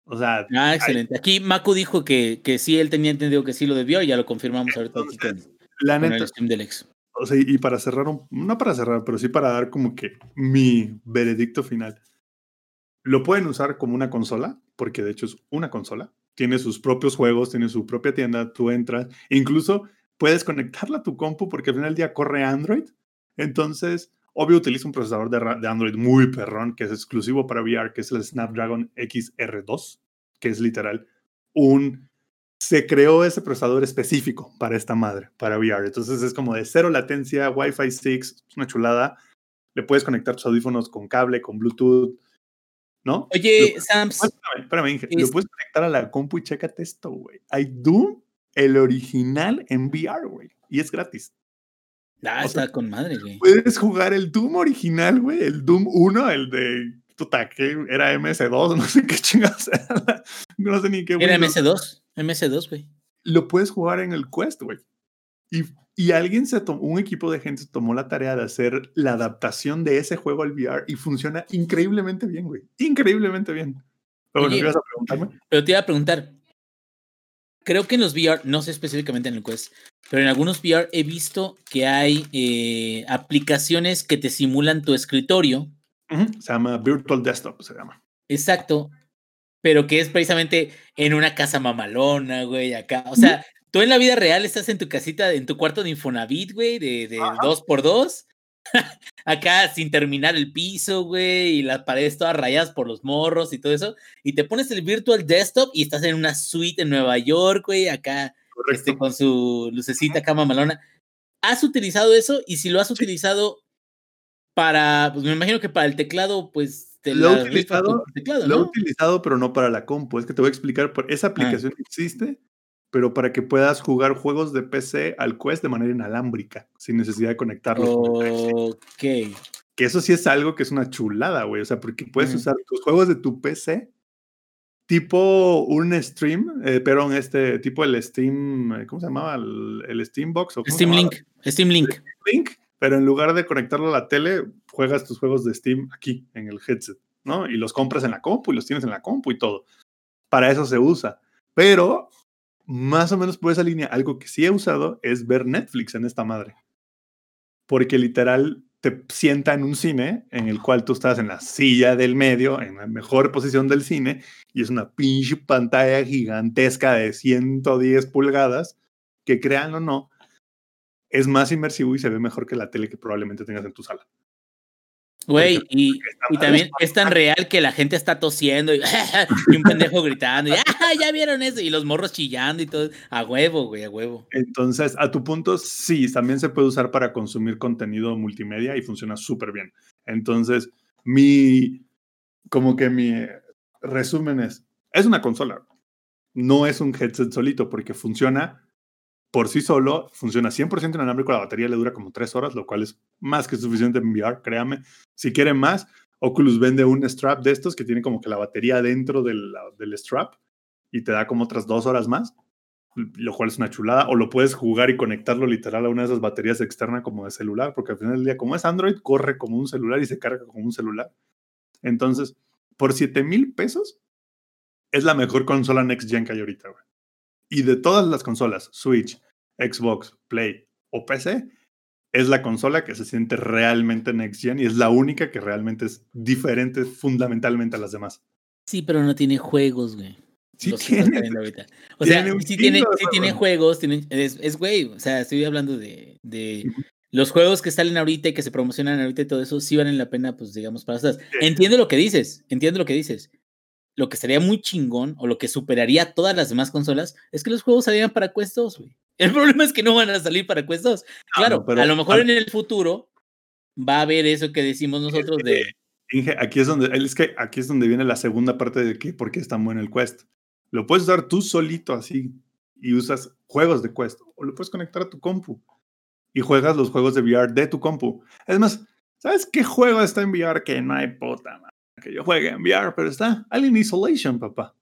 O sea, Ah, excelente. Aquí Mako dijo que, que sí, él tenía entendido que sí lo debió y ya lo confirmamos ahorita aquí con, entonces, la con neta, el stream del ex. o sea, y para cerrar, un- no para cerrar, pero sí para dar como que mi veredicto final. Lo pueden usar como una consola, porque de hecho es una consola. Tiene sus propios juegos, tiene su propia tienda, tú entras. Incluso puedes conectarla a tu compu porque al final del día corre Android. Entonces, obvio, utiliza un procesador de, Android muy perrón, que es exclusivo para VR, que es el Snapdragon XR2, que es literal un se creó ese procesador específico para esta madre, para VR. Entonces es como de cero latencia, Wi-Fi 6, es una chulada. Le puedes conectar tus audífonos con cable, con Bluetooth, ¿no? Oye, Sams, Espérame, espérame, Inge. Lo Es- puedes conectar a la compu y chécate esto, güey. Hay Doom, el original en VR, güey. Y es gratis. Ah, o sea, está con madre, güey. Puedes jugar el Doom original, güey. El Doom 1, el de. Puta, que era MS2, no sé qué chingados era. No sé ni qué. Era Windows. MS2, MS2, güey. lo puedes jugar en el Quest, güey. Y, y alguien se tomó, un equipo de gente se tomó la tarea de hacer la adaptación de ese juego al VR y funciona increíblemente bien, güey. Increíblemente bien. Pero Oye, ¿qué ibas a preguntarme? Pero te iba a preguntar. Creo que en los VR, no sé específicamente en el Quest, pero en algunos VR he visto que hay eh, aplicaciones que te simulan tu escritorio. Ujú, Se llama Virtual Desktop, se llama. Exacto. Pero que es precisamente en una casa mamalona, güey, acá. O sea, tú en la vida real estás en tu casita, en tu cuarto de Infonavit, güey, de, de dos por dos. acá sin terminar el piso, güey, y las paredes todas rayadas por los morros y todo eso. Y te pones el virtual desktop y estás en una suite en Nueva York, güey, acá este, con su lucecita acá mamalona. ¿Has utilizado eso? Y si lo has utilizado para, pues me imagino que para el teclado, pues te Lo he utilizado, teclado, Lo he ¿no? utilizado, pero no para la compu. Es que te voy a explicar. Por, esa aplicación existe, pero para que puedas jugar juegos de PC al Quest de manera inalámbrica, sin necesidad de conectarlos. con. Ok. Que eso sí es algo que es una chulada, güey. O sea, porque puedes usar tus juegos de tu PC tipo un stream, eh, pero este tipo el Steam, eh, ¿cómo se llamaba? El, el Steam Box o Steam? Link. Steam Link. Link, pero en lugar de conectarlo a la tele, juegas tus juegos de Steam aquí en el headset. ¿no? Y los compras en la compu y los tienes en la compu y todo. Para eso se usa. Pero más o menos por esa línea, algo que sí he usado es ver Netflix en esta madre. Porque literal te sienta en un cine en el cual tú estás en la silla del medio, en la mejor posición del cine, y es una pinche pantalla gigantesca de 110 pulgadas, que crean o no, es más inmersivo y se ve mejor que la tele que probablemente tengas en tu sala. Güey, y, y también es es tan real que la gente está tosiendo y, y un pendejo gritando y "Ah, ya vieron eso y los morros chillando y todo. A huevo, güey, a huevo. Entonces, a tu punto, sí, también se puede usar para consumir contenido multimedia y funciona súper bien. Entonces, mi, como que mi resumen es, es una consola, no es un headset solito porque funciona por sí solo, funciona 100% inalámbrico, la batería le dura como tres horas, lo cual es más que suficiente en VR, créame. Si quieren más, Oculus vende un strap de estos que tiene como que la batería dentro del, del strap y te da como otras dos horas más lo cual es una chulada, o lo puedes jugar y conectarlo literal a una de esas baterías externas como de celular, porque al final del día, como es Android, corre como un celular y se carga como un celular. Entonces, por 7 mil pesos, es la mejor consola Next Gen que hay ahorita, güey. Y de todas las consolas, Switch, Xbox, Play o PC, es la consola que se siente realmente Next Gen y es la única que realmente es diferente fundamentalmente a las demás. Sí, pero no tiene juegos, güey. Sí tiene. O sea, tiene sí tiene, sí tiene juegos. tiene, es, güey. O sea, estoy hablando de, de los juegos que salen ahorita y que se promocionan ahorita y todo eso, sí valen la pena, pues digamos, para estas. Entiendo lo que dices, entiendo lo que dices. Lo que estaría muy chingón o lo que superaría a todas las demás consolas es que los juegos salieran para Quest 2, güey. El problema es que no van a salir para Quest 2. Claro, no, pero- a lo mejor a- en el futuro va a haber eso que decimos nosotros de Inge, aquí es donde es que aquí es donde viene la segunda parte de que por qué es tan bueno el Quest. Lo puedes usar tú solito así y usas juegos de Quest o lo puedes conectar a tu compu y juegas los juegos de VR de tu compu. Es más, ¿sabes qué juego está en VR que no hay puta madre que yo juegue en VR, pero está Alien Isolation, papá.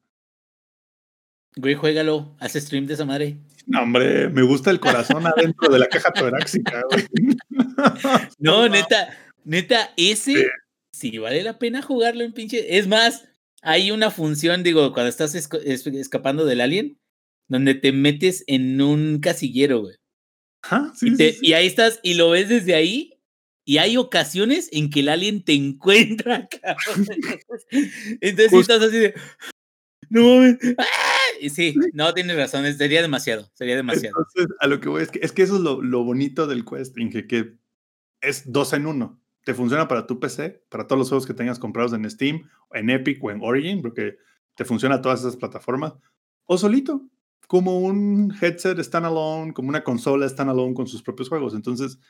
güey, juégalo, haz stream de esa madre. No, hombre, me gusta el corazón adentro de la caja torácica, güey. No, neta, neta, ese sí vale la pena jugarlo en pinche. Es más, hay una función, digo, cuando estás es- escapando del alien, donde te metes en un casillero, güey. Sí, y, te- sí, sí. y ahí estás, y lo ves desde ahí, y hay ocasiones en que el alien te encuentra, cabrón. Entonces estás así de. No mames. ¡ah! Sí, no tienes razón, sería demasiado, sería demasiado. Entonces, a lo que voy es que, es que eso es lo, lo bonito del Quest, Inge, que es dos en uno. Te funciona para tu PC, para todos los juegos que tengas comprados en Steam, en Epic o en Origin, porque te funciona a todas esas plataformas, o solito, como un headset standalone, como una consola standalone con sus propios juegos. Entonces,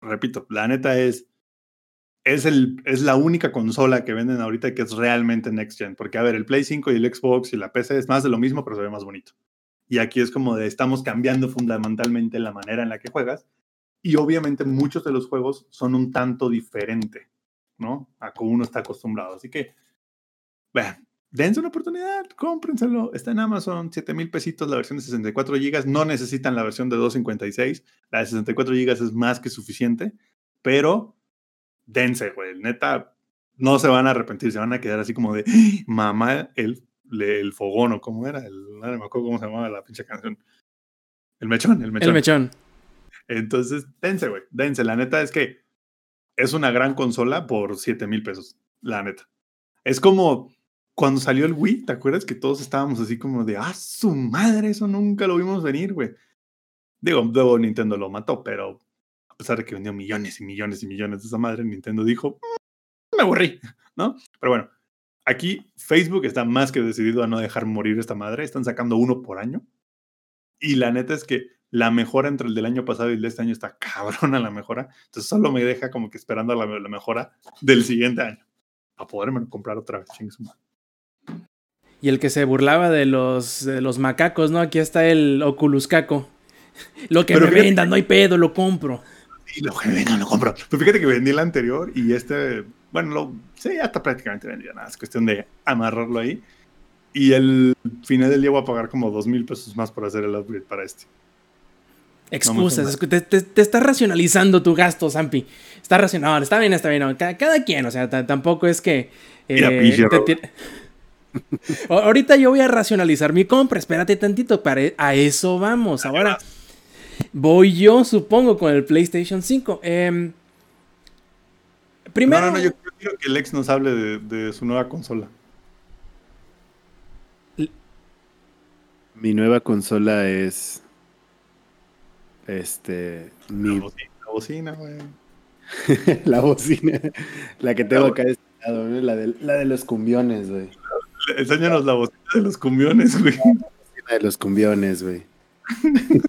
repito, la neta es, es, el, es la única consola que venden ahorita que es realmente next gen, porque a ver, el Play 5 y el Xbox y la PC es más de lo mismo, pero se ve más bonito. Y aquí es como de estamos cambiando fundamentalmente la manera en la que juegas. Y obviamente muchos de los juegos son un tanto diferente, ¿no? A como uno está acostumbrado. Así que, vean, dense una oportunidad, cómprenselo. Está en Amazon, 7 mil pesitos la versión de 64 gigas. No necesitan la versión de 256. La de 64 gigas es más que suficiente, pero dense, güey. Neta, no se van a arrepentir, se van a quedar así como de, "Ah, mamá, el, el fogón o cómo era, el, no me acuerdo cómo se llamaba la pinche canción. El mechón, el mechón. El mechón. Entonces, dense, güey, dense. La neta es que es una gran consola por 7 mil pesos, la neta. Es como cuando salió el Wii, ¿te acuerdas que todos estábamos así como de, ah, su madre, eso nunca lo vimos venir, güey? Digo, luego Nintendo lo mató, pero a pesar de que vendió millones y millones y millones de esa madre, Nintendo dijo, "Mm, me aburrí, ¿no? Pero bueno, aquí Facebook está más que decidido a no dejar morir esta madre, están sacando uno por año. Y la neta es que la mejora entre el del año pasado y el de este año está cabrona la mejora. Entonces solo me deja como que esperando la, mejora del siguiente año. A poderme comprar otra vez, madre. Y el que se burlaba de los, de los macacos, ¿no? Aquí está el Oculus Caco. Lo que Pero me fíjate- vendan, no hay pedo, lo compro. Y lo que venga, lo compro. Pero fíjate que vendí el anterior y este, bueno, lo, sí, ya está prácticamente vendido. Nada, es cuestión de amarrarlo ahí. Y el final del día voy a pagar como dos mil pesos más por hacer el upgrade para este. Excusas, te, te- te estás racionalizando tu gasto, Zampi. Está racional, está bien, está bien. no, Cada, cada quien, o sea, ta- tampoco es que. Mira, eh, te O- Ahorita yo voy a racionalizar mi compra, espérate tantito, para a eso vamos. Ahora voy yo, supongo, con el PlayStation 5. Em, primero, No, no, no, yo quiero que Lex nos hable de, de su nueva consola. Mi nueva consola es. Este. La Mi, bocina, la bocina, güey. la bocina. La que tengo La acá de este lado, ¿no? la, de, la de los cumbiones, güey. Enséñanos la bocina de los cumbiones, güey. La de los cumbiones, güey.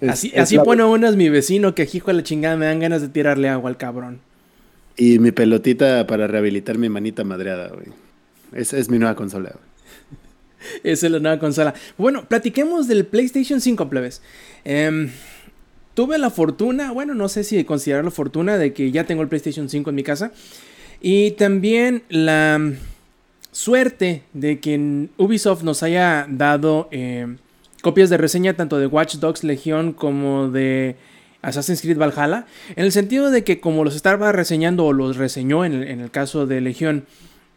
Es- así, es así la- pone unas mi vecino que hijo de la chingada me dan ganas de tirarle agua al cabrón. Y mi pelotita para rehabilitar mi manita madreada, güey. Esa es mi nueva consola, güey. Esa es la nueva consola. Bueno, platiquemos del PlayStation 5, plebes. Em, tuve la fortuna, bueno, no sé si considerarlo fortuna, de que ya tengo el PlayStation 5 en mi casa. Y también la suerte de que Ubisoft nos haya dado eh, copias de reseña tanto de Watch Dogs Legion como de Assassin's Creed Valhalla. En el sentido de que como los estaba reseñando o los reseñó en el, en el caso de Legion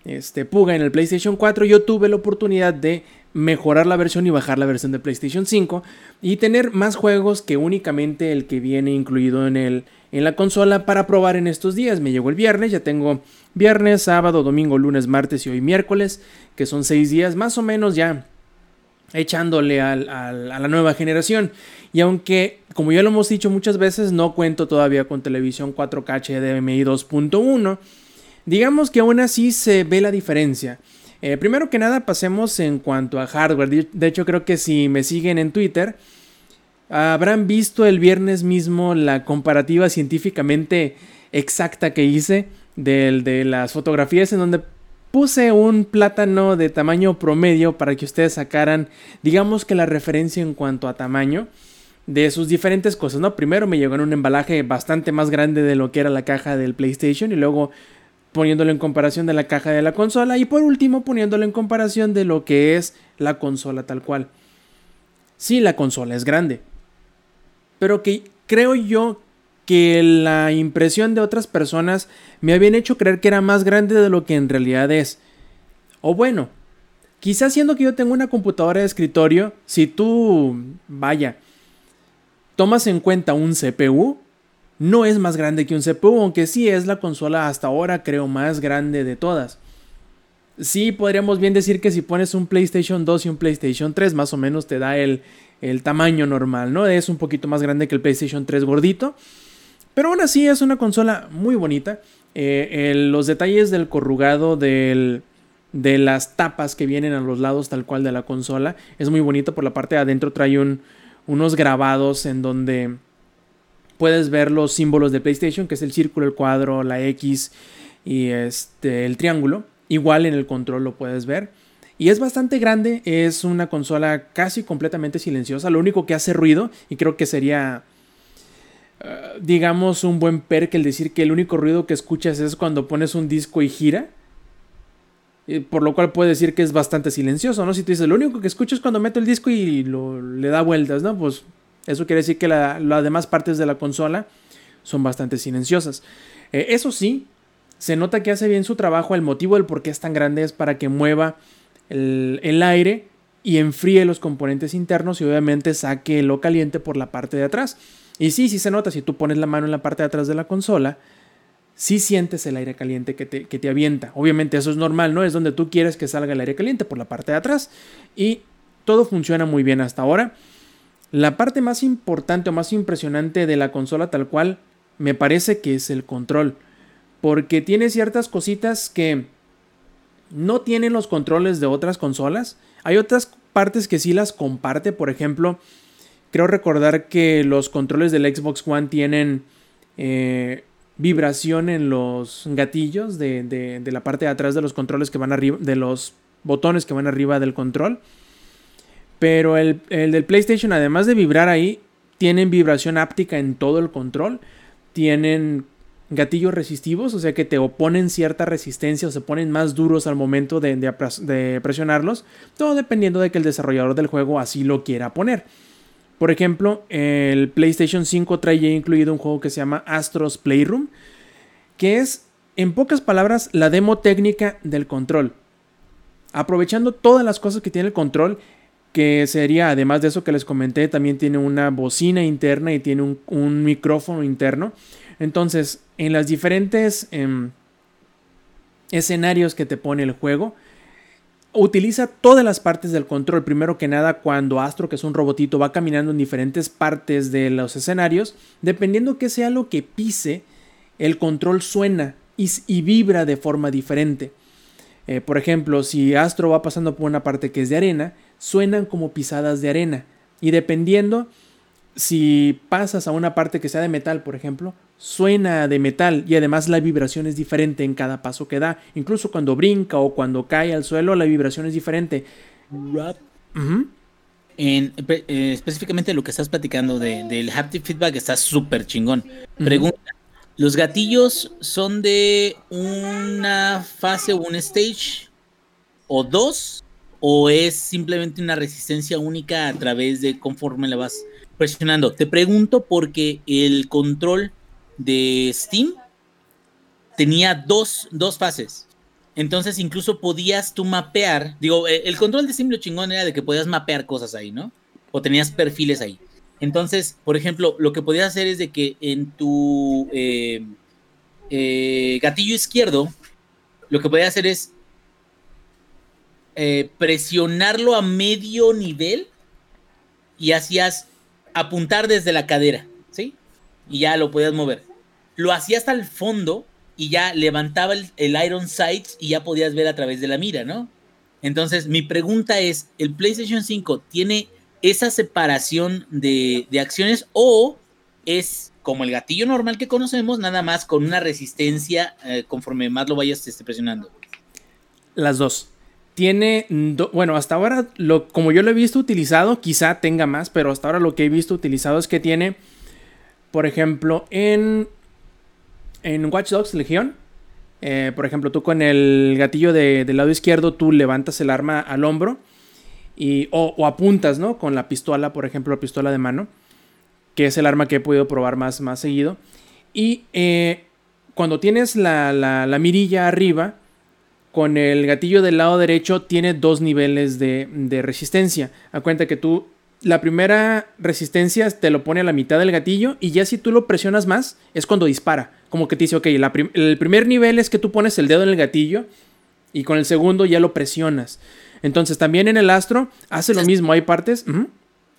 este, Puga en el PlayStation 4, yo tuve la oportunidad de mejorar la versión y bajar la versión de PlayStation 5 y tener más juegos que únicamente el que viene incluido en, el, en la consola para probar en estos días. Me llegó el viernes, ya tengo viernes, sábado, domingo, lunes, martes y hoy miércoles, que son seis días más o menos ya echándole al- a la nueva generación. Y aunque, como ya lo hemos dicho muchas veces, no cuento todavía con televisión 4K HDMI 2.1, digamos que aún así se ve la diferencia. Eh, primero que nada, pasemos en cuanto a hardware. De hecho, creo que si me siguen en Twitter, habrán visto el viernes mismo la comparativa científicamente exacta que hice del, de las fotografías en donde puse un plátano de tamaño promedio para que ustedes sacaran, digamos que la referencia en cuanto a tamaño de sus diferentes cosas, ¿no? Primero me llegó en un embalaje bastante más grande de lo que era la caja del PlayStation y luego poniéndolo en comparación de la caja de la consola y por último poniéndolo en comparación de lo que es la consola tal cual. Sí, la consola es grande, pero que creo yo que la impresión de otras personas me habían hecho creer que era más grande de lo que en realidad es. O bueno, quizás siendo que yo tengo una computadora de escritorio, si tú, vaya, tomas en cuenta un CPU, no es más grande que un CPU, aunque sí es la consola hasta ahora creo más grande de todas. Sí, podríamos bien decir que si pones un PlayStation 2 y un PlayStation 3, más o menos te da el, el tamaño normal, ¿no? Es un poquito más grande que el PlayStation 3 gordito. Pero aún así es una consola muy bonita. Eh, los detalles del corrugado de las tapas que vienen a los lados tal cual de la consola es muy bonito. Por la parte de adentro trae un- unos grabados en donde puedes ver los símbolos de PlayStation, que es el círculo, el cuadro, la X y este, el triángulo. Igual en el control lo puedes ver. Y es bastante grande, es una consola casi completamente silenciosa. Lo único que hace ruido, y creo que sería, digamos, un buen perk el decir que el único ruido que escuchas es cuando pones un disco y gira. Eh, Por lo cual puede decir que es bastante silencioso, ¿no? Si tú dices, lo único que escucho es cuando meto el disco y lo, le da vueltas, ¿no? Pues eso quiere decir que la- las demás partes de la consola son bastante silenciosas. Eh, eso sí, se nota que hace bien su trabajo. El motivo del por qué es tan grande es para que mueva el, el aire y enfríe los componentes internos y obviamente saque lo caliente por la parte de atrás. Y sí, sí se nota, si tú pones la mano en la parte de atrás de la consola, sí sientes el aire caliente que te, que te avienta. Obviamente eso es normal, ¿no? Es donde tú quieres que salga el aire caliente por la parte de atrás. Y todo funciona muy bien hasta ahora. La parte más importante o más impresionante de la consola tal cual me parece que es el control. Porque tiene ciertas cositas que no tienen los controles de otras consolas. Hay otras partes que sí las comparte. Por ejemplo, creo recordar que los controles del Xbox One tienen eh, vibración en los gatillos de, la parte de atrás de los controles que van de los botones que van arriba del control. Pero el, el del PlayStation, además de vibrar ahí, tienen vibración áptica en todo el control. Tienen gatillos resistivos, o sea que te oponen cierta resistencia o se ponen más duros al momento de presionarlos. Todo dependiendo de que el desarrollador del juego así lo quiera poner. Por ejemplo, el PlayStation 5 trae ya incluido un juego que se llama Astros Playroom, que es, en pocas palabras, la demo técnica del control. Aprovechando todas las cosas que tiene el control, que sería, además de eso que les comenté, también tiene una bocina interna y tiene un, micrófono interno. Entonces, en las diferentes em, escenarios que te pone el juego, utiliza todas las partes del control. Primero que nada, cuando Astro, que es un robotito, va caminando en diferentes partes de los escenarios, dependiendo que sea lo que pise, el control suena y, vibra de forma diferente. Eh, por ejemplo, si Astro va pasando por una parte que es de arena, suenan como pisadas de arena. Y dependiendo, si pasas a una parte que sea de metal, por ejemplo, suena de metal y además la vibración es diferente en cada paso que da. Incluso cuando brinca o cuando cae al suelo, la vibración es diferente. en, eh, específicamente lo que estás platicando del haptic feedback está súper chingón. Pregunta, ¿los gatillos son de una fase o un stage o dos? ¿O es simplemente una resistencia única a través de conforme la vas presionando? Te pregunto porque el control de Steam tenía dos, dos fases. Entonces incluso podías tú mapear, digo, e, el control de Steam lo chingón era de que podías mapear cosas ahí, ¿no? O tenías perfiles ahí. Entonces, por ejemplo, lo que podías hacer es de que en tu eh, eh, gatillo izquierdo, lo que podías hacer es eh, presionarlo a medio nivel y hacías apuntar desde la cadera, ¿sí? Y ya lo podías mover lo hacía hasta el fondo y ya levantaba el, Iron Sights y ya podías ver a través de la mira, ¿no? Entonces, mi pregunta es, ¿el PlayStation 5 tiene esa separación de, acciones o es como el gatillo normal que conocemos, nada más con una resistencia eh, conforme más lo vayas este, presionando? Las dos. Tiene, bueno, hasta ahora, lo, como yo lo he visto utilizado, quizá tenga más, pero hasta ahora lo que he visto utilizado es que tiene, por ejemplo, en en Watch Dogs Legión, eh, por ejemplo, tú con el gatillo del lado izquierdo, tú levantas el arma al hombro y, o, apuntas, ¿no? Con la pistola, por ejemplo, la pistola de mano, que es el arma que he podido probar más, más seguido. Y eh, cuando tienes la, la, mirilla arriba, con el gatillo del lado derecho tiene dos niveles de, de resistencia. A cuenta que tú la primera resistencia te lo pone a la mitad del gatillo y ya si tú lo presionas más es cuando dispara. Como que te dice, ok, el primer nivel es que tú pones el dedo en el gatillo y con el segundo ya lo presionas. Entonces también en el astro hace lo mismo, hay partes...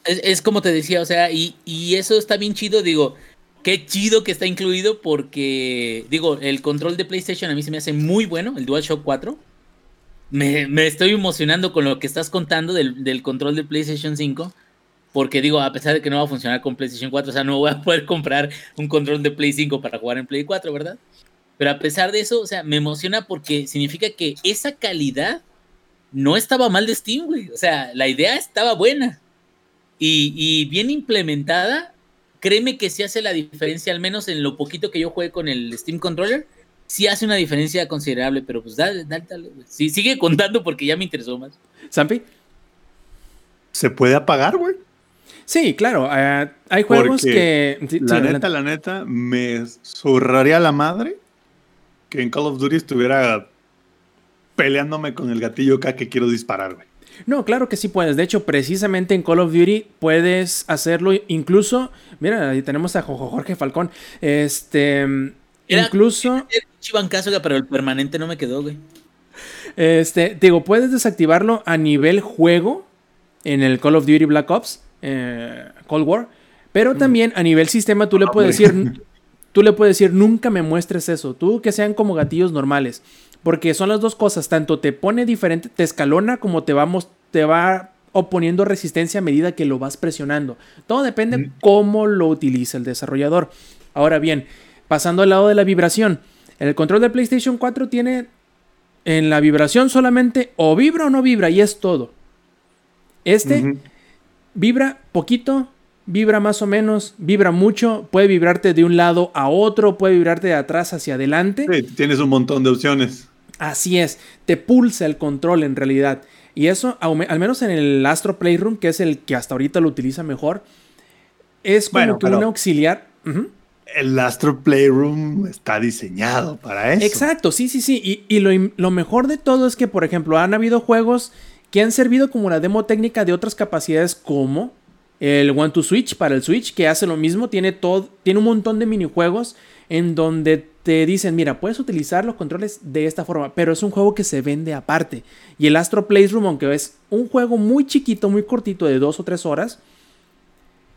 es, como te decía, o sea, y, eso está bien chido, digo, qué chido que está incluido porque, digo, el control de PlayStation a mí se me hace muy bueno, el DualShock 4. Me, me estoy emocionando con lo que estás contando del, del control de PlayStation 5 porque digo, a pesar de que no va a funcionar con PlayStation 4, o sea, no voy a poder comprar un control de Play 5 para jugar en Play 4, ¿verdad? Pero a pesar de eso, o sea, me emociona porque significa que esa calidad no estaba mal de Steam, güey. O sea, la idea estaba buena. Y, bien implementada, créeme que sí hace la diferencia, al menos en lo poquito que yo juegué con el Steam Controller, sí hace una diferencia considerable, pero pues dale, dale, dale. Sí, sigue contando porque ya me interesó más. ¿Sampi? ¿Se puede apagar, güey? Sí, claro. Eh, hay juegos que. la neta, la neta, me zurraría la madre que en Call of Duty estuviera peleándome con el gatillo acá que quiero disparar, güey. No, claro que sí puedes. De hecho, precisamente en Call of Duty puedes hacerlo. Incluso, mira, ahí tenemos a Jorge Falcón. Este. incluso. Chivancazo, pero el permanente no me quedó, güey. Este, digo, puedes desactivarlo a nivel juego en el Call of Duty Black Ops. Eh, Cold War. Pero también a nivel sistema tú le puedes decir, tú le puedes decir, nunca me muestres eso, tú que sean como gatillos normales. Porque son las dos cosas, tanto te pone diferente, te escalona como te, vamos, te va oponiendo resistencia a medida que lo vas presionando. Todo depende cómo lo utiliza el desarrollador. Ahora bien, pasando al lado de la vibración. El control de PlayStation 4 tiene en la vibración solamente o vibra o no vibra y es todo. Este vibra poquito, vibra más o menos, vibra mucho, puede vibrarte de un lado a otro, puede vibrarte de atrás hacia adelante. Sí, tienes un montón de opciones. Así es, te pulsa el control en realidad. Y eso, al menos en el Astro Playroom, que es el que hasta ahorita lo utiliza mejor, es como Bueno, que un auxiliar. El Astro Playroom está diseñado para eso. Exacto, sí, sí, sí. Y, y lo, lo mejor de todo es que, por ejemplo, han habido juegos que han servido como la demo técnica de otras capacidades como el One to Switch para el Switch, que hace lo mismo, tiene, todo, tiene un montón de minijuegos en donde te dicen, mira, puedes utilizar los controles de esta forma, pero es un juego que se vende aparte. Y el Astro Playroom, aunque es un juego muy chiquito, muy cortito, de dos o tres horas,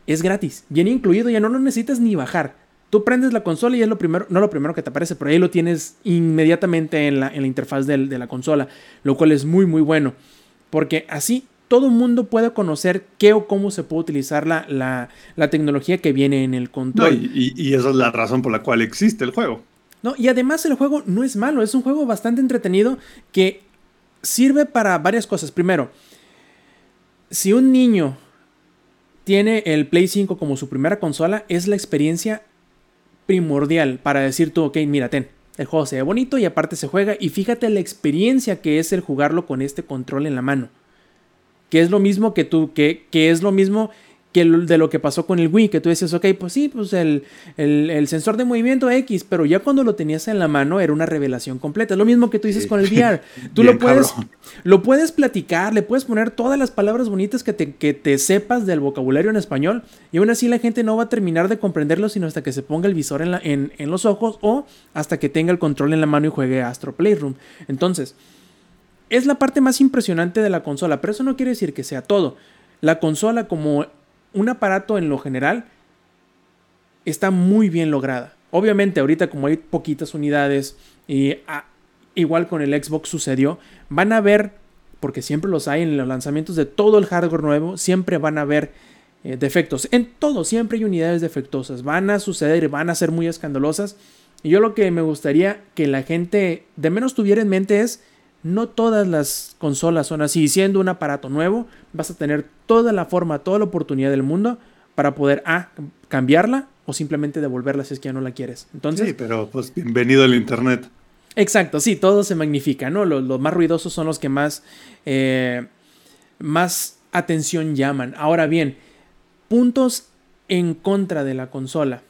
es gratis, viene incluido, ya no lo necesitas ni bajar. Tú prendes la consola y es lo primero, no lo primero que te aparece, pero ahí lo tienes inmediatamente en la, en la interfaz de la consola, lo cual es muy muy bueno, porque así todo mundo puede conocer qué o cómo se puede utilizar la, la- la tecnología que viene en el control. y, y- y esa es la razón por la cual existe el juego. No, y además el juego no es malo, es un juego bastante entretenido que sirve para varias cosas. Primero, si un niño tiene el Play 5 como su primera consola, es la experiencia primordial para decir tú, ok, mira, ten, el juego se ve bonito y aparte se juega y fíjate la experiencia que es el jugarlo con este control en la mano. Que es lo mismo que tú, que, que es lo mismo que de lo que pasó con el Wii, que tú decías, ok, pues sí, pues el, el- el sensor de movimiento X, pero ya cuando lo tenías en la mano era una revelación completa. Es lo mismo que tú dices Sí. con el VR. Tú Bien lo puedes, cabrón. lo puedes platicar, le puedes poner todas las palabras bonitas que te, que te sepas del vocabulario en español y aún así la gente no va a terminar de comprenderlo sino hasta que se ponga el visor en, la- en- en los ojos o hasta que tenga el control en la mano y juegue Astro Playroom. Entonces, es la parte más impresionante de la consola, pero eso no quiere decir que sea todo. La consola como un aparato en lo general está muy bien lograda. Obviamente ahorita como hay poquitas unidades y ah, igual con el Xbox sucedió, van a ver, porque siempre los hay en los lanzamientos de todo el hardware nuevo, siempre van a ver eh, defectos. En todo, siempre hay unidades defectuosas. Van a suceder, van a ser muy escandalosas. Y yo lo que me gustaría que la gente de menos tuviera en mente es, no todas las consolas son así. Siendo un aparato nuevo, vas a tener toda la forma, toda la oportunidad del mundo para poder A, cambiarla o simplemente devolverla si es que ya no la quieres. Entonces, Sí, pero pues bienvenido al internet. Exacto, sí, todo se magnifica, ¿no? Los, los más ruidosos son los que más, eh, más atención llaman. Ahora bien, puntos en contra de la consola.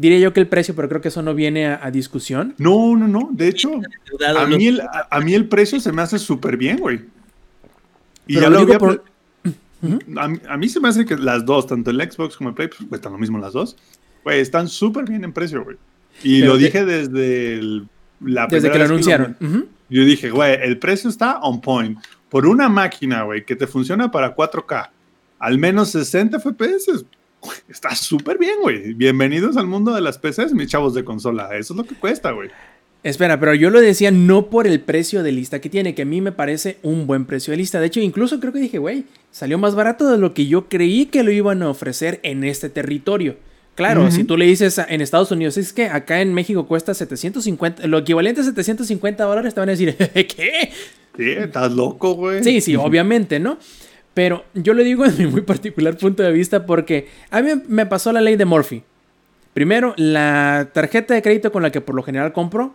Diría yo que el precio, pero creo que eso no viene a, a discusión. No, no, no. De hecho, a mí el, a, a mí el precio se me hace súper bien, güey. Y Pero ya lo lo digo había por- a, mí- a mí se me hace que las dos, tanto el Xbox como el Play, pues cuestan lo mismo las dos. Güey, están súper bien en precio, güey. Y Pero lo te- dije desde el- la Desde que lo vez anunciaron. Yo dije, güey, el precio está on point. Por una máquina, güey, que te funciona para 4K, al menos 60 FPS, está súper bien, güey. Bienvenidos al mundo de las PCs, mis chavos de consola. Eso es lo que cuesta, güey. Espera, pero yo lo decía no por el precio de lista que tiene, que a mí me parece un buen precio de lista. De hecho, incluso creo que dije, güey, salió más barato de lo que yo creí que lo iban a ofrecer en este territorio. Claro, si tú le dices a- en Estados Unidos, es que acá en México cuesta 750, lo equivalente a 750 dólares, te van a decir, ¿qué? Sí, estás loco, güey. Sí, sí, obviamente, ¿no? Pero yo lo digo en mi muy particular punto de vista porque a mí me pasó la ley de Murphy. Primero, la tarjeta de crédito con la que por lo general compro,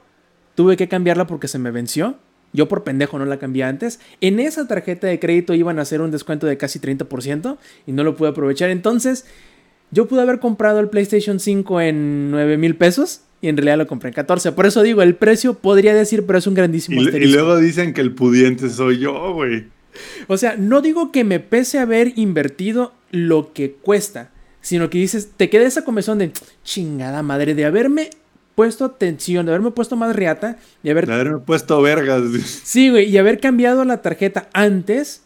tuve que cambiarla porque se me venció. Yo por pendejo no la cambié antes. En esa tarjeta de crédito iban a hacer un descuento de casi 30% y no lo pude aprovechar. Entonces, yo pude haber comprado el PlayStation 5 en 9 mil pesos y en realidad lo compré en 14. Por eso digo, el precio podría decir, pero es un grandísimo Y, y luego dicen que el pudiente soy yo, güey. O sea, no digo que me pese haber invertido lo que cuesta, sino que dices, te queda esa comezón de chingada madre, de haberme puesto atención, de haberme puesto más riata, de haber... De haberme puesto vergas. Sí, güey, y haber cambiado la tarjeta antes,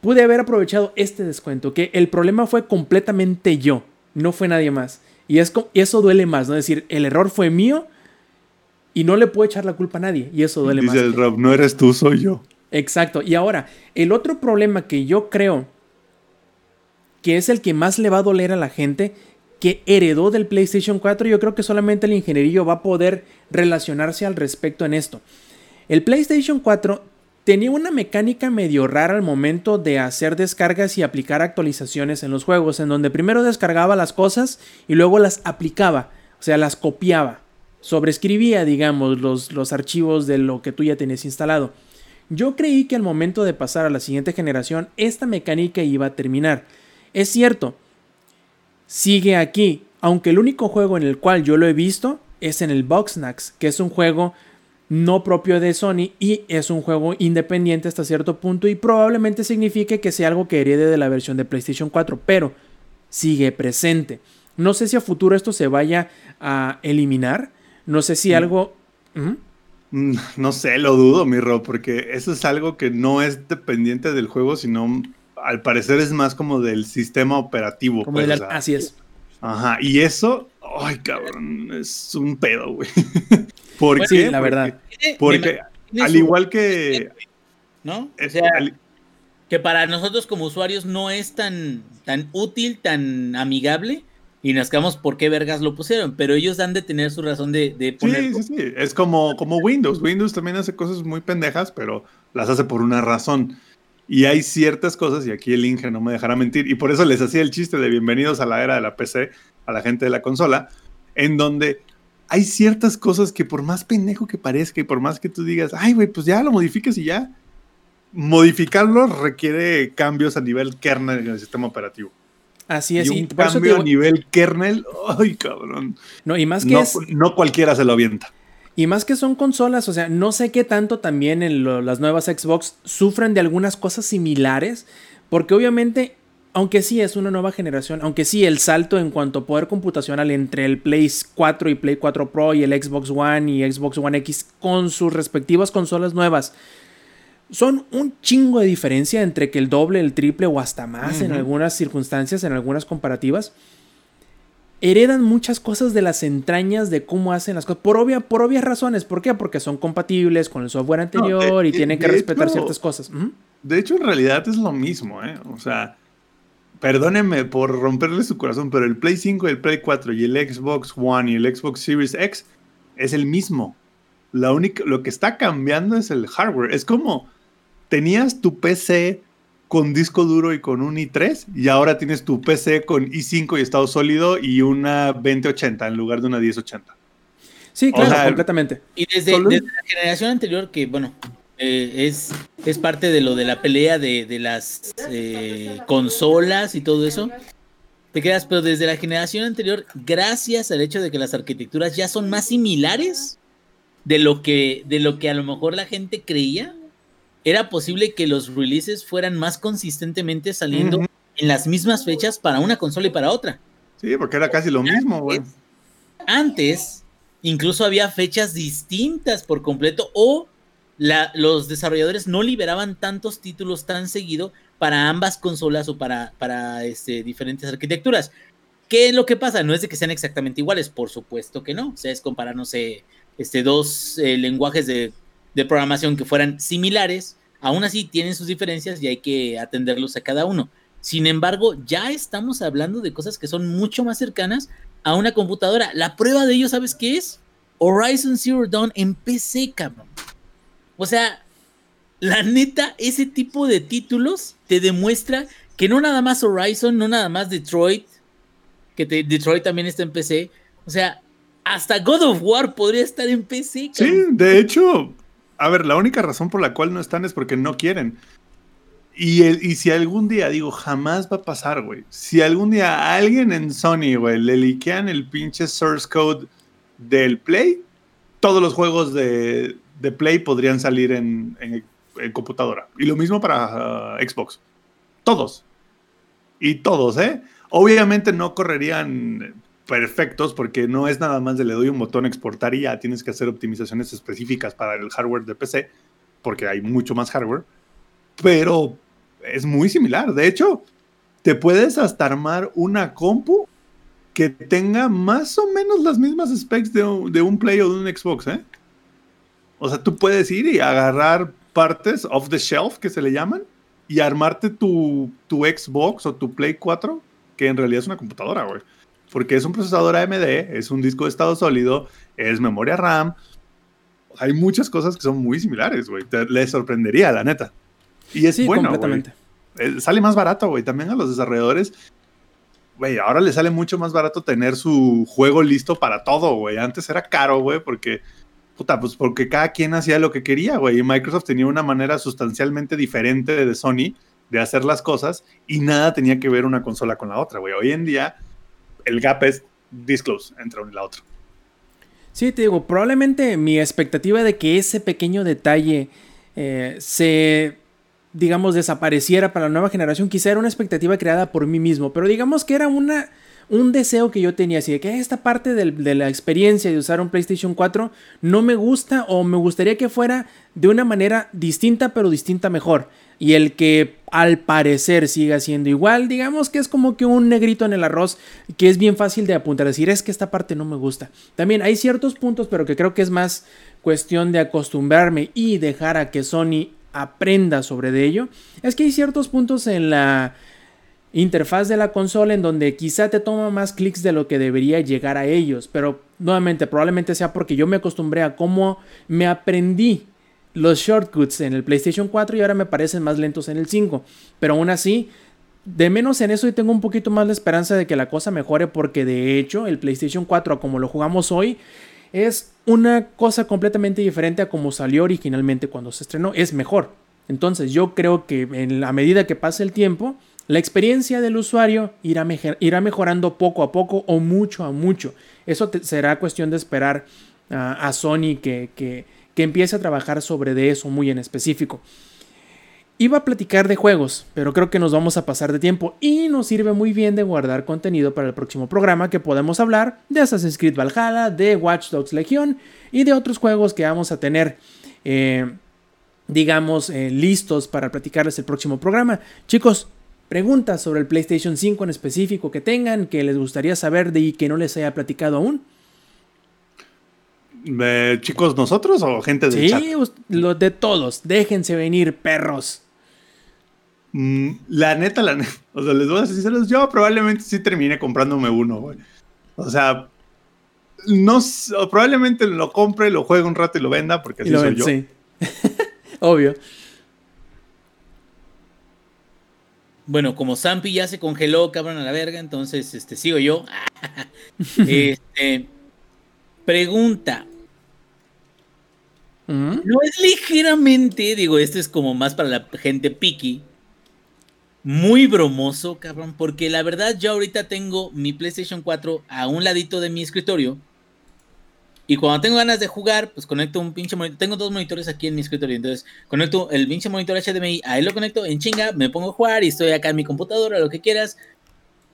pude haber aprovechado este descuento, que el problema fue completamente yo, no fue nadie más. Y, es, co- y eso duele más, ¿no? Es decir, el error fue mío y no le puedo echar la culpa a nadie, y eso duele más. Dice el Rob, no eres tú, soy yo. Exacto. Y ahora, el otro problema que yo creo que es el que más le va a doler a la gente que heredó del PlayStation 4, yo creo que solamente el ingenierillo va a poder relacionarse al respecto en esto. El PlayStation 4 tenía una mecánica medio rara al momento de hacer descargas y aplicar actualizaciones en los juegos, en donde primero descargaba las cosas y luego las aplicaba, o sea, las copiaba, sobreescribía, digamos, los, los archivos de lo que tú ya tenías instalado. Yo creí que al momento de pasar a la siguiente generación, esta mecánica iba a terminar. Es cierto, sigue aquí. Aunque el único juego en el cual yo lo he visto es en el Boxnax, que es un juego no propio de Sony y es un juego independiente hasta cierto punto y probablemente signifique que sea algo que herede de la versión de PlayStation 4, pero sigue presente. No sé si a futuro esto se vaya a eliminar, no sé si algo... ¿Mm? Mm, No sé, lo dudo, mi Rob, porque eso es algo que no es dependiente del juego, sino al parecer es más como del sistema operativo. Como pues, de o la- sea, Así es. Ajá, y eso, ay, cabrón, es un pedo, güey. ¿Por qué? la verdad. Porque, al igual que... ¿No? O es- sea, al- que para nosotros como usuarios no es tan, tan útil, tan amigable. Y nos quedamos por qué vergas lo pusieron. Pero ellos han de tener su razón de, de poner. Sí, sí, sí. Es como, como Windows. Windows también hace cosas muy pendejas, pero las hace por una razón. Y hay ciertas cosas, y aquí el Inge no me dejará mentir, y por eso les hacía el chiste de bienvenidos a la era de la PC, a la gente de la consola, en donde hay ciertas cosas que por más pendejo que parezca y por más que tú digas, ay, güey, pues ya lo modificas y ya, modificarlo requiere cambios a nivel kernel en el sistema operativo. Así es. y un cambio digo- a nivel kernel, ay, cabrón. no, y más que No, es... no cualquiera se lo avienta. Y más que son consolas, o sea, no sé qué tanto también en lo- las nuevas Xbox sufren de algunas cosas similares, porque obviamente, aunque sí es una nueva generación, aunque sí el salto en cuanto a poder computacional entre el Play 4 y Play 4 Pro y el Xbox One y Xbox One X con sus respectivas consolas nuevas, son un chingo de diferencia entre que el doble, el triple o hasta más en algunas circunstancias, en algunas comparativas heredan muchas cosas de las entrañas de cómo hacen las cosas. Por, obvia, por obvias razones. ¿Por qué? Porque son compatibles con el software anterior de- y tienen que de respetar hecho- ciertas cosas. De hecho, en realidad es lo mismo, ¿eh? O sea, perdónenme por romperle su corazón, pero el Play 5, el Play 4 y el Xbox One y el Xbox Series X es el mismo. La única, lo que está cambiando es el hardware. Es como tenías tu PC con disco duro y con un i3 y ahora tienes tu PC con i5 y estado sólido y una 2080 en lugar de una 1080. Sí, O claro, sea, completamente. Y desde, Solo- desde la generación anterior, que bueno, eh, es, es parte de lo de la pelea de, de las eh, consolas y todo eso. Te quedas, pero desde la generación anterior, gracias al hecho de que las arquitecturas ya son más similares de lo que, de lo que a lo mejor la gente creía, era posible que los releases fueran más consistentemente saliendo en las mismas fechas para una consola y para otra. Sí, porque era casi lo mismo, güey. Antes, incluso había fechas distintas por completo o la- los desarrolladores no liberaban tantos títulos tan seguido para ambas consolas o para, para este, diferentes arquitecturas. ¿Qué es lo que pasa? No es de que sean exactamente iguales, por supuesto que no. O sea, es comparar, no sé, este, dos eh, lenguajes de, de programación que fueran similares. Aún así tienen sus diferencias y hay que atenderlos a cada uno. Sin embargo, ya estamos hablando de cosas que son mucho más cercanas a una computadora. La prueba de ello, ¿sabes qué es? Horizon Zero Dawn en PC, cabrón. O sea, la neta, ese tipo de títulos te demuestra que no nada más Horizon, no nada más Detroit, que te- Detroit también está en PC. O sea, hasta God of War podría estar en PC. Sí, cabrón. de hecho, a ver, la única razón por la cual no están es porque no quieren. Y, el- y si algún día, digo, jamás va a pasar, güey. Si algún día alguien en Sony, güey, le liquean el pinche source code del Play, todos los juegos de, de Play podrían salir en, en- en computadora. Y lo mismo para ah, Xbox. Todos. Y todos, ¿eh? Obviamente no correrían perfectos porque no es nada más de le doy un botón exportar y ya tienes que hacer optimizaciones específicas para el hardware de PC porque hay mucho más hardware, pero es muy similar. De hecho, te puedes hasta armar una compu que tenga más o menos las mismas specs de un, de un Play o de un Xbox, ¿eh? O sea, tú puedes ir y agarrar partes off the shelf, que se le llaman, y armarte tu, tu Xbox o tu Play 4, que en realidad es una computadora, güey. Porque es un procesador AMD, es un disco de estado sólido, es memoria RAM. Hay muchas cosas que son muy similares, güey. Les sorprendería, la neta. Y es Sí, bueno, completamente. Eh, sale más barato, güey. También a los desarrolladores, güey, ahora les sale mucho más barato tener su juego listo para todo, güey. Antes era caro, güey, porque, puta, pues porque cada quien hacía lo que quería, güey. Y Microsoft tenía una manera sustancialmente diferente de Sony de hacer las cosas y nada tenía que ver una consola con la otra, güey. Hoy en día, el gap es disclose entre uno y la otra. Sí, te digo, probablemente mi expectativa de que ese pequeño detalle eh, se, digamos, desapareciera para la nueva generación, quizá era una expectativa creada por mí mismo, pero digamos que era una, un deseo que yo tenía, así de que esta parte de la experiencia de usar un PlayStation 4 no me gusta o me gustaría que fuera de una manera distinta, pero distinta mejor. Y el que al parecer siga siendo igual, digamos que es como que un negrito en el arroz que es bien fácil de apuntar, decir es que esta parte no me gusta. También hay ciertos puntos, pero que creo que es más cuestión de acostumbrarme y dejar a que Sony aprenda sobre de ello. Es que hay ciertos puntos en la interfaz de la consola en donde quizá te toma más clics de lo que debería llegar a ellos, pero nuevamente probablemente sea porque yo me acostumbré a cómo me aprendí los shortcuts en el PlayStation 4 y ahora me parecen más lentos en el 5, pero aún así de menos en eso y tengo un poquito más la esperanza de que la cosa mejore porque de hecho el PlayStation 4 a como lo jugamos hoy es una cosa completamente diferente a como salió originalmente cuando se estrenó, es mejor. Entonces yo creo que en la medida que pase el tiempo, la experiencia del usuario irá, meje- irá mejorando poco a poco o mucho a mucho. Eso será cuestión de esperar a Sony que, que empiece a trabajar sobre de eso muy en específico. Iba a platicar de juegos, pero creo que nos vamos a pasar de tiempo y nos sirve muy bien de guardar contenido para el próximo programa que podemos hablar de Assassin's Creed Valhalla, de Watch Dogs Legion y de otros juegos que vamos a tener, eh, digamos, eh, listos para platicarles el próximo programa. Chicos, preguntas sobre el PlayStation 5 en específico que tengan, que les gustaría saber de y que no les haya platicado aún. Eh, chicos, nosotros o gente del chat. Sí, us- lo de todos, déjense venir, perros. Mm, la neta, la neta. O sea, les voy a ser sinceros. Yo probablemente sí termine comprándome uno, güey. O sea, no probablemente lo compre, lo juegue un rato y lo venda, porque así lo soy ven, yo. sí. Obvio. Bueno, como Zampi ya se congeló, cabrón, a la verga, entonces este, sigo yo. este, pregunta. No es ligeramente, digo, esto es como más para la gente picky. Muy bromoso, cabrón, porque la verdad yo ahorita tengo mi PlayStation 4 a un ladito de mi escritorio. Y cuando tengo ganas de jugar, pues conecto un pinche monitor. Tengo dos monitores aquí en mi escritorio. Entonces conecto el pinche monitor HDMI, ahí lo conecto en chinga, me pongo a jugar y estoy acá en mi computadora, lo que quieras.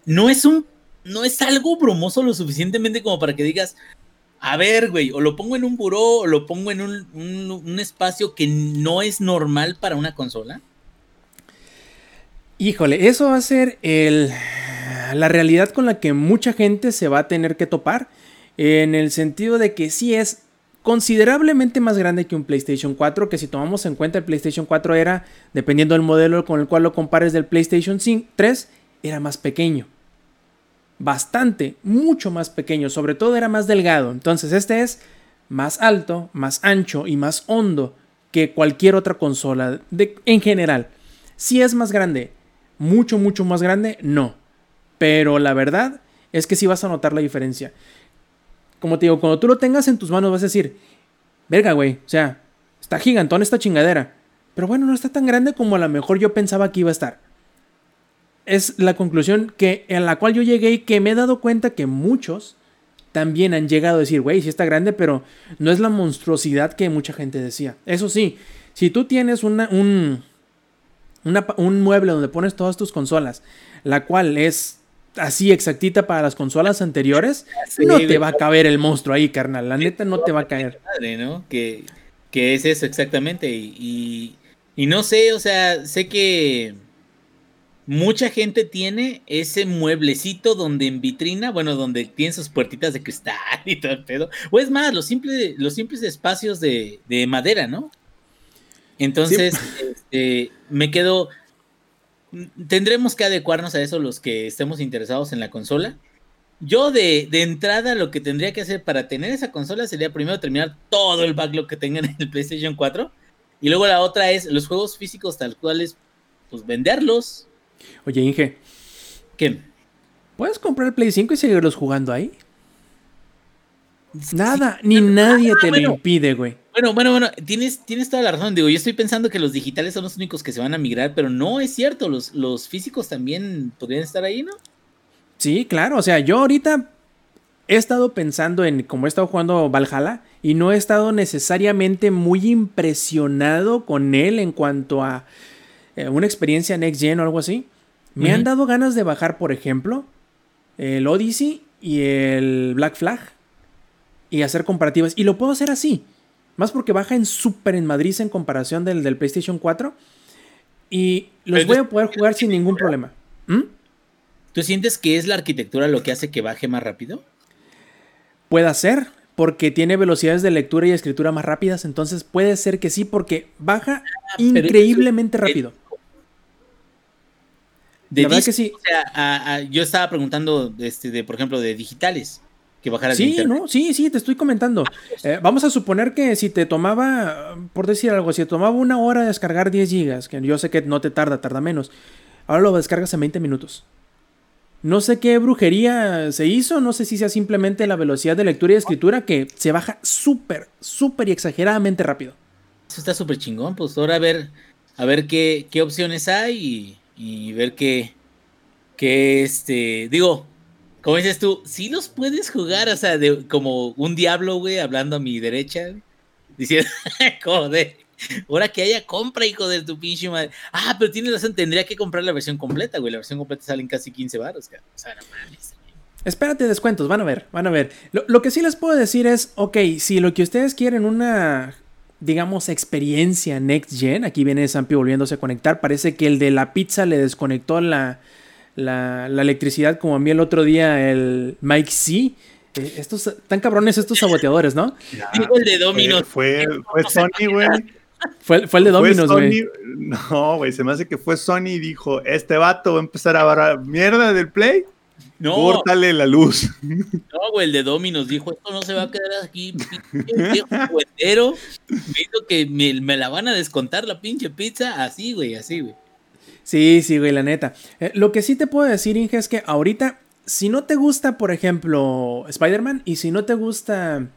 No es un. No es algo bromoso lo suficientemente como para que digas. A ver, güey, o lo pongo en un buró o lo pongo en un, un- espacio que no es normal para una consola. Híjole, eso va a ser el, la realidad con la que mucha gente se va a tener que topar. En el sentido de que sí es considerablemente más grande que un PlayStation 4. Que si tomamos en cuenta el PlayStation 4 era, dependiendo del modelo con el cual lo compares del PlayStation 5 3, era más pequeño. Bastante, mucho más pequeño. Sobre todo era más delgado. Entonces este es más alto, más ancho y más hondo que cualquier otra consola de, en general. Si es más grande, mucho, mucho más grande, no. Pero la verdad es que sí vas a notar la diferencia. Como te digo, cuando tú lo tengas en tus manos vas a decir, verga, güey, o sea, está gigantón esta chingadera. Pero bueno, no está tan grande como a lo mejor yo pensaba que iba a estar. Es la conclusión que, en la cual yo llegué y que me he dado cuenta que muchos también han llegado a decir, güey, sí está grande, pero no es la monstruosidad que mucha gente decía. Eso sí, si tú tienes una, un, una un mueble donde pones todas tus consolas, la cual es así exactita para las consolas anteriores, Sí, no te va a caber el monstruo ahí, carnal. La neta no te va a caer. Madre, ¿no? Que, que es eso exactamente. Y, y, y no sé, o sea, sé que mucha gente tiene ese mueblecito donde en vitrina, bueno, donde tiene sus puertitas de cristal y todo el pedo. O es más, los simples, los simples espacios de, de madera, ¿no? Entonces, este, me quedo. Tendremos que adecuarnos a eso los que estemos interesados en la consola. Yo de, de entrada lo que tendría que hacer para tener esa consola sería primero terminar todo el backlog que tengan en el PlayStation 4. Y luego la otra es los juegos físicos tal cuales, pues venderlos. Oye, Inge, ¿Qué? ¿puedes comprar el Play 5 y seguirlos jugando ahí? Nada, ni nadie te lo impide, güey. Bueno, bueno, bueno, tienes, tienes toda la razón. Digo, yo estoy pensando que los digitales son los únicos que se van a migrar, pero no es cierto. Los, los físicos también podrían estar ahí, ¿no? Sí, claro. O sea, yo ahorita he estado pensando en cómo he estado jugando Valhalla y no he estado necesariamente muy impresionado con él en cuanto a eh, una experiencia next gen o algo así. Me han dado ganas de bajar, por ejemplo, el Odyssey y el Black Flag y hacer comparativas. Y lo puedo hacer así. Más porque baja en súper en Madrid en comparación del, del PlayStation 4. Y los Pero voy a poder jugar sin ningún problema. ¿Mm? ¿Tú sientes que es la arquitectura lo que hace que baje más rápido? Puede ser, porque tiene velocidades de lectura y escritura más rápidas, entonces puede ser que sí, porque baja increíblemente eso rápido. De La verdad disco, que sí. O sea, a- a- yo estaba preguntando, este, de, por ejemplo, de digitales, que bajaras de Sí, internet. ¿no? Sí, sí, te estoy comentando. Eh, vamos a suponer que si te tomaba, por decir algo, si te tomaba una hora descargar 10 gigas, que yo sé que no te tarda, tarda menos, ahora lo descargas en 20 minutos. No sé qué brujería se hizo, no sé si sea simplemente la velocidad de lectura y escritura que se baja súper, súper y exageradamente rápido. Eso está súper chingón. Pues ahora a ver, a ver qué, qué opciones hay y, y ver qué, qué, este, digo, como dices tú, sí los puedes jugar, o sea, de, como un diablo, güey, hablando a mi derecha, güey, diciendo, joder, ahora que haya compra, hijo de tu pinche madre. Ah, pero tienes razón, tendría que comprar la versión completa, güey, la versión completa salen casi 15 baros, cara. o sea, no mames. Espérate, descuentos, van a ver, van a ver. Lo, lo que sí les puedo decir es, ok, si lo que ustedes quieren una, digamos, experiencia next gen, aquí viene Zampi volviéndose a conectar, parece que el de la pizza le desconectó la, la, la electricidad como a mí el otro día el Mike C. Eh, estos, tan cabrones estos saboteadores, ¿no? Ya, el de Domino's. Fue, fue, fue Sony, güey. Fue, fue el de Dominos, güey. No, güey, se me hace que fue Sony y dijo, este vato va a empezar a barrar mierda del Play, No, córtale la luz. No, güey, el de Dominos dijo, esto no se va a quedar aquí, pinche. Me dijo que me, me la van a descontar la pinche pizza, así, güey, así, güey. Sí, sí, güey, la neta. Eh, lo que sí te puedo decir, Inge, es que ahorita, si no te gusta, por ejemplo, Spider-Man, y si no te gusta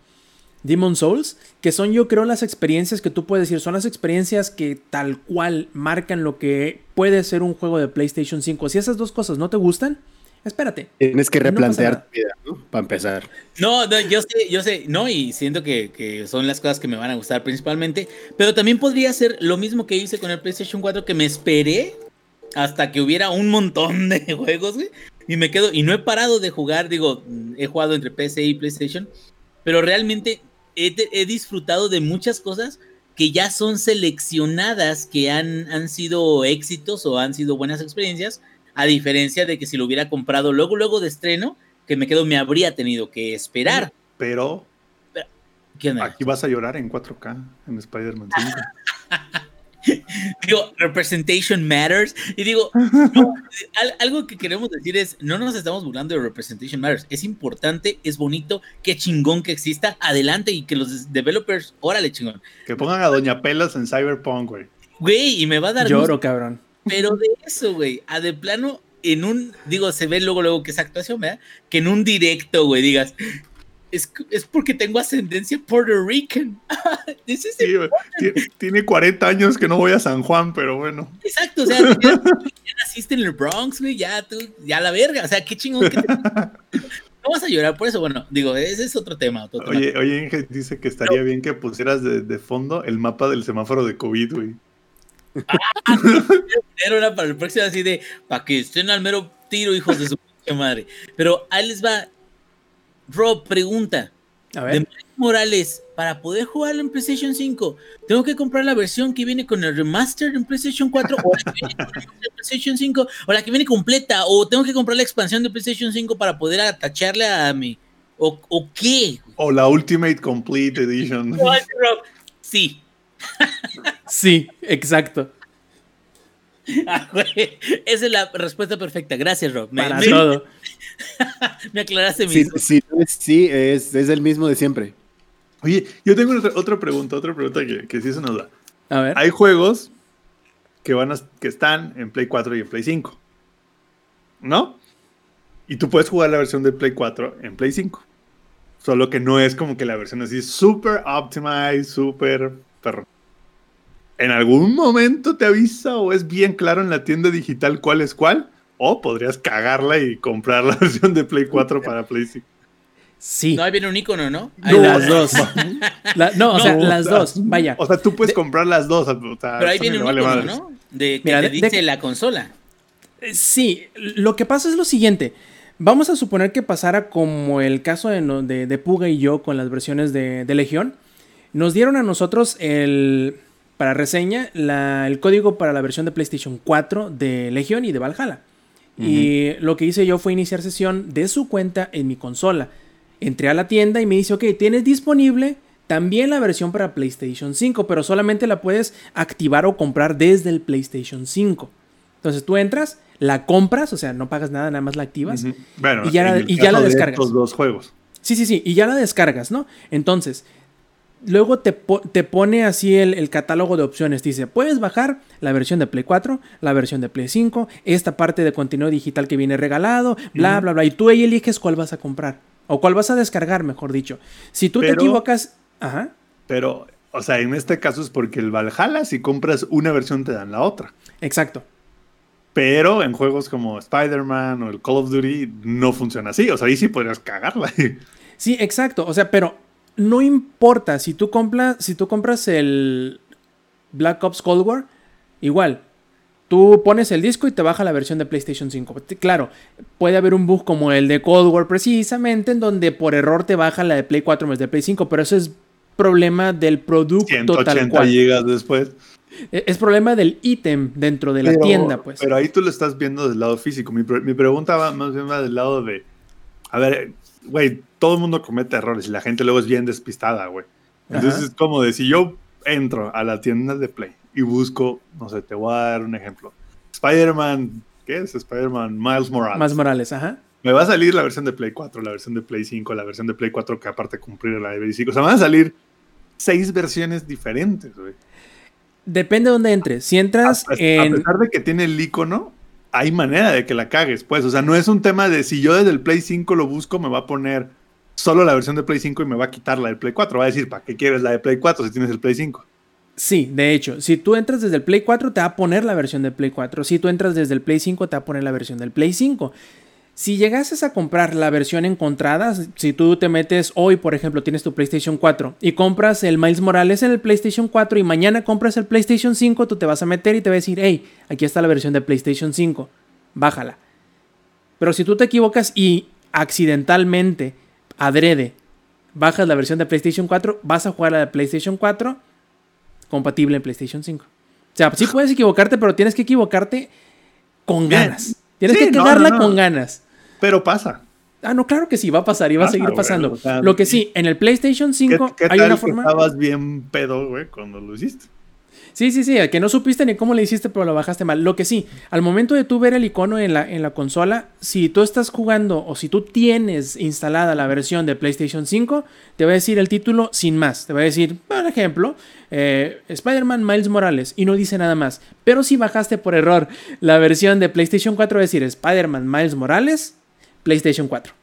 Demon Souls, que son yo creo las experiencias que tú puedes decir, son las experiencias que tal cual marcan lo que puede ser un juego de PlayStation 5. Si esas dos cosas no te gustan, espérate. Tienes que No replantear nada. tu vida, ¿no? Para empezar. No, no, yo sé, yo sé, no, y siento que, que son las cosas que me van a gustar principalmente, pero también podría ser lo mismo que hice con el PlayStation 4, que me esperé hasta que hubiera un montón de juegos, güey, y me quedo, y no he parado de jugar, digo, he jugado entre PC y PlayStation, pero realmente he, he disfrutado de muchas cosas que ya son seleccionadas, que han, han sido éxitos o han sido buenas experiencias, a diferencia de que si lo hubiera comprado luego, luego de estreno, que me quedo, me habría tenido que esperar. Pero ¿Qué onda? aquí vas a llorar en 4K en Spider-Man 5. Digo, representation matters. Y digo, no, al- algo que queremos decir es, no nos estamos burlando de representation matters. Es importante, es bonito, qué chingón que exista. Adelante y que los developers, órale chingón. Que pongan a Doña Pelas en Cyberpunk, güey. Güey, y me va a dar Lloro, gusto, cabrón. Pero de eso, güey, a de plano, en un, digo, se ve luego, luego que es actuación, ¿verdad? Que en un directo, güey, digas, es, es porque tengo ascendencia Puerto Rican. Sí, Tiene 40 años que no voy a San Juan, pero bueno. Exacto, o sea, ya, ya naciste en el Bronx, güey, ya tú, ya la verga, o sea, qué chingón que te- No vas a llorar por eso, bueno, digo, ese es otro tema. Otro tema. Oye, oye, Inge dice que estaría bien que pusieras de, de fondo el mapa del semáforo de COVID, güey. Pero era para el próximo así de, para que estén al mero tiro, hijos de su madre. Pero ahí les va. Rob, pregunta. A De ver. Morales, para poder jugarlo en PlayStation 5, ¿tengo que comprar la versión que viene con el remaster en PlayStation 4 o la que viene con el PlayStation 5 o la que viene completa o tengo que comprar la expansión de PlayStation 5 para poder atacharle a mi o, o qué? O la Ultimate Complete Edition. Sí. Sí, exacto. Ah, güey, Esa es la respuesta perfecta. Gracias, Rob. Me, Para me- todo. me aclaraste Sí, mis sí, no es- sí, es, es el mismo de siempre. Oye, yo tengo otra, otra pregunta, otra pregunta que, que sí se nos da. A ver. Hay juegos que van a- que están en Play 4 y en Play 5. ¿No? Y tú puedes jugar la versión de Play 4 en Play 5. Solo que no es como que la versión así super optimized, super perro. ¿En algún momento te avisa o es bien claro en la tienda digital cuál es cuál? O podrías cagarla y comprar la versión de Play 4 para Play 5. Sí. No, ahí viene un icono, ¿no? No, las la- dos. La- no, o sea, las o sea, dos. Vaya. O sea, tú puedes comprar las dos. o sea, Pero ahí viene un vale icono, madres. ¿no? De que Mira, te de- de- dice la consola. Eh, Sí, lo que pasa es lo siguiente. Vamos a suponer que pasara como el caso de, de- de Puga y yo con las versiones de, de Legión. Nos dieron a nosotros el, para reseña la- el código para la versión de PlayStation 4 de Legión y de Valhalla. Y lo que hice yo fue iniciar sesión de su cuenta en mi consola. Entré a la tienda y me dice, ok, tienes disponible también la versión para PlayStation 5, pero solamente la puedes activar o comprar desde el PlayStation 5. Entonces tú entras, la compras, o sea, no pagas nada, nada más la activas. Bueno, Y ya la- el y ya la de descargas. Estos dos juegos. Sí, sí, sí, y ya la descargas, ¿no? Entonces, luego te, po- te pone así el, el catálogo de opciones. Dice, puedes bajar la versión de Play 4, la versión de Play 5, esta parte de contenido digital que viene regalado, bla, bla, bla. Y tú ahí eliges cuál vas a comprar. O cuál vas a descargar, mejor dicho. Si tú te equivocas... Ajá. Pero, o sea, en este caso es porque el Valhalla, si compras una versión, te dan la otra. Exacto. Pero en juegos como Spider-Man o el Call of Duty no funciona así. O sea, ahí sí podrías cagarla. Sí, exacto. O sea, pero no importa si tú compras, si tú compras el Black Ops Cold War, igual. Tú pones el disco y te baja la versión de PlayStation 5. Claro, puede haber un bug como el de Cold War precisamente, en donde por error te baja la de Play 4 en vez de Play 5, pero eso es problema del producto tal 180 cual. gigas después. E- Es problema del ítem dentro de la Pero- tienda, pues. Pero ahí tú lo estás viendo del lado físico. Mi, pre- mi pregunta va más bien va del lado de. A ver, güey, todo el mundo comete errores y la gente luego es bien despistada, güey. Entonces Ajá. es como de si yo entro a la tienda de Play y busco, no sé, te voy a dar un ejemplo. Spider-Man, ¿qué es? Spider-Man Miles Morales. Más Morales, ajá. Me va a salir la versión de Play 4, la versión de Play 5, la versión de Play 4 que aparte cumplir la de Play 5. O sea, van a salir seis versiones diferentes, güey. Depende de dónde entres. Si entras A, a en. pesar de que tiene el icono, hay manera de que la cagues, pues. O sea, no es un tema de si yo desde el Play 5 lo busco, me va a poner solo la versión de Play 5 y me va a quitar la del Play 4. Va a decir, ¿para qué quieres la de Play 4 si tienes el Play 5? Sí, de hecho, si tú entras desde el Play 4 te va a poner la versión del Play 4. Si tú entras desde el Play 5 te va a poner la versión del Play 5. Si llegases a comprar la versión encontrada, si tú te metes hoy, por ejemplo, tienes tu PlayStation 4 y compras el Miles Morales en el PlayStation 4 y mañana compras el PlayStation 5, tú te vas a meter y te va a decir, hey, aquí está la versión de PlayStation 5, bájala. Pero si tú te equivocas y accidentalmente, adrede, bajas la versión de PlayStation 4, vas a jugar la de PlayStation 4 compatible en PlayStation 5. O sea, sí puedes equivocarte, pero tienes que equivocarte con ganas. Tienes Sí, que no, cagarla no, no. con ganas. Pero pasa. Ah, no, claro que sí, va a pasar y va a seguir güey, pasando. o sea, Lo que sí, en el PlayStation ¿Qué, 5 qué hay tal una que forma. estabas bien pedo, güey, cuando lo hiciste? Sí, sí, sí, que no supiste ni cómo le hiciste, pero lo bajaste mal. Lo que sí, al momento de tú ver el icono en la, en la consola, si tú estás jugando o si tú tienes instalada la versión de PlayStation 5, te va a decir el título sin más. Te va a decir, por ejemplo, eh, Spider-Man Miles Morales y no dice nada más. Pero si bajaste por error la versión de PlayStation 4, va a decir Spider-Man Miles Morales, PlayStation 4.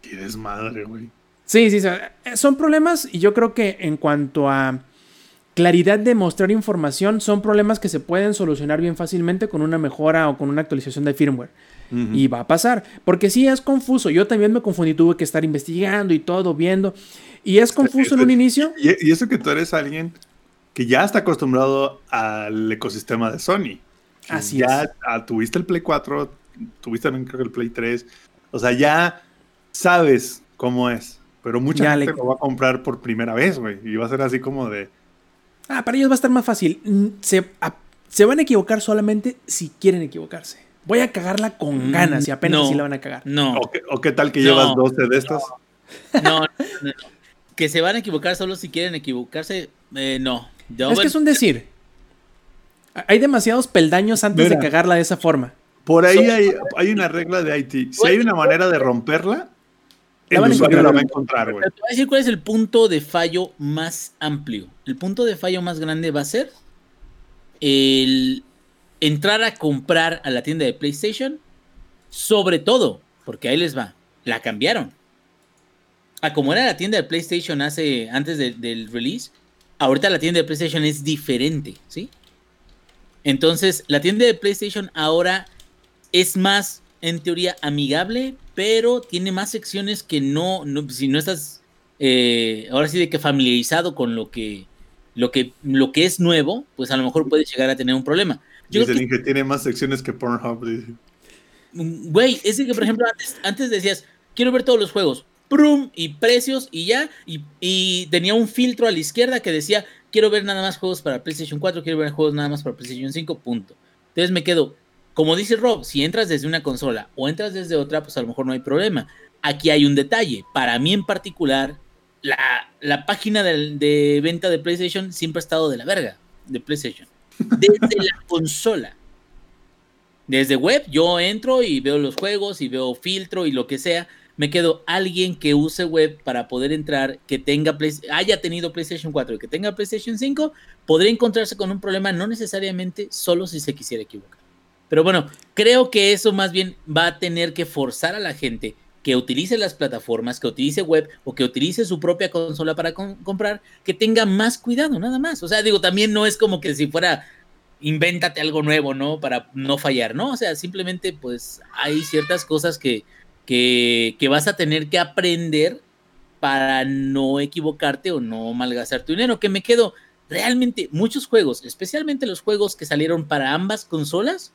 Qué desmadre, güey. Sí, sí, son problemas y yo creo que en cuanto a claridad de mostrar información, son problemas que se pueden solucionar bien fácilmente con una mejora o con una actualización de firmware. Y va a pasar, porque sí es confuso, yo también me confundí, tuve que estar investigando y todo, viendo, y es confuso en un inicio. Y, y eso que tú eres alguien que ya está acostumbrado al ecosistema de Sony. Así ya es. ah, tuviste el Play 4, tuviste también creo que el Play 3. O sea, ya sabes cómo es. Pero mucha Ya gente le- lo va a comprar por primera vez, güey. Y va a ser así como de. Ah, para ellos va a estar más fácil. Mm, Se, a- se van a equivocar solamente si quieren equivocarse. Voy a cagarla con Mm, ganas y apenas no. así la van a cagar. No, ¿O qué, o qué tal que No. llevas 12 de estas? no, no, no. Que se van a equivocar solo si quieren equivocarse, eh, no. Yo, Es que es un decir. Hay demasiados peldaños antes Mira. de cagarla de esa forma. Por ahí So- hay, hay una regla de IT. Si hay una manera de romperla, La el usuario la va a encontrar, güey. Te voy a decir cuál es el punto de fallo más amplio. El punto de fallo más grande va a ser el entrar a comprar a la tienda de PlayStation, sobre todo, porque ahí les va, la cambiaron. A como era la tienda de PlayStation hace antes de- del release, ahorita la tienda de PlayStation es diferente, ¿sí? Entonces, la tienda de PlayStation ahora es más, en teoría, amigable, pero tiene más secciones que no, no si no estás, eh, ahora sí de que familiarizado con lo que, lo que, lo que es nuevo, pues a lo mejor puedes llegar a tener un problema. Yo Dice creo Inge, tiene más secciones que Pornhub. dice. Mm, Güey, es de que, por ejemplo, antes, antes decías, quiero ver todos los juegos, prum, y precios, y ya, y, y tenía un filtro a la izquierda que decía, quiero ver nada más juegos para PlayStation 4, quiero ver juegos nada más para PlayStation 5, punto. Entonces me quedo, como dice Rob, si entras desde una consola o entras desde otra, pues a lo mejor no hay problema. Aquí hay un detalle, para mí en particular, la, la página de, venta de PlayStation siempre ha estado de la verga, de PlayStation. Desde la consola. Desde web yo entro y veo los juegos y veo filtro y lo que sea. Me quedo alguien que use web para poder entrar, que tenga Play- haya tenido PlayStation 4 y que tenga PlayStation 5, podría encontrarse con un problema no necesariamente solo si se quisiera equivocar. Pero bueno, creo que eso más bien va a tener que forzar a la gente que utilice las plataformas, que utilice web o que utilice su propia consola para com- comprar, que tenga más cuidado, nada más. O sea, digo, también no es como que si fuera invéntate algo nuevo, ¿no? Para no fallar, ¿no? O sea, simplemente pues hay ciertas cosas que, que, que vas a tener que aprender para no equivocarte o no malgastar tu dinero. Que me quedo, realmente, muchos juegos, especialmente los juegos que salieron para ambas consolas,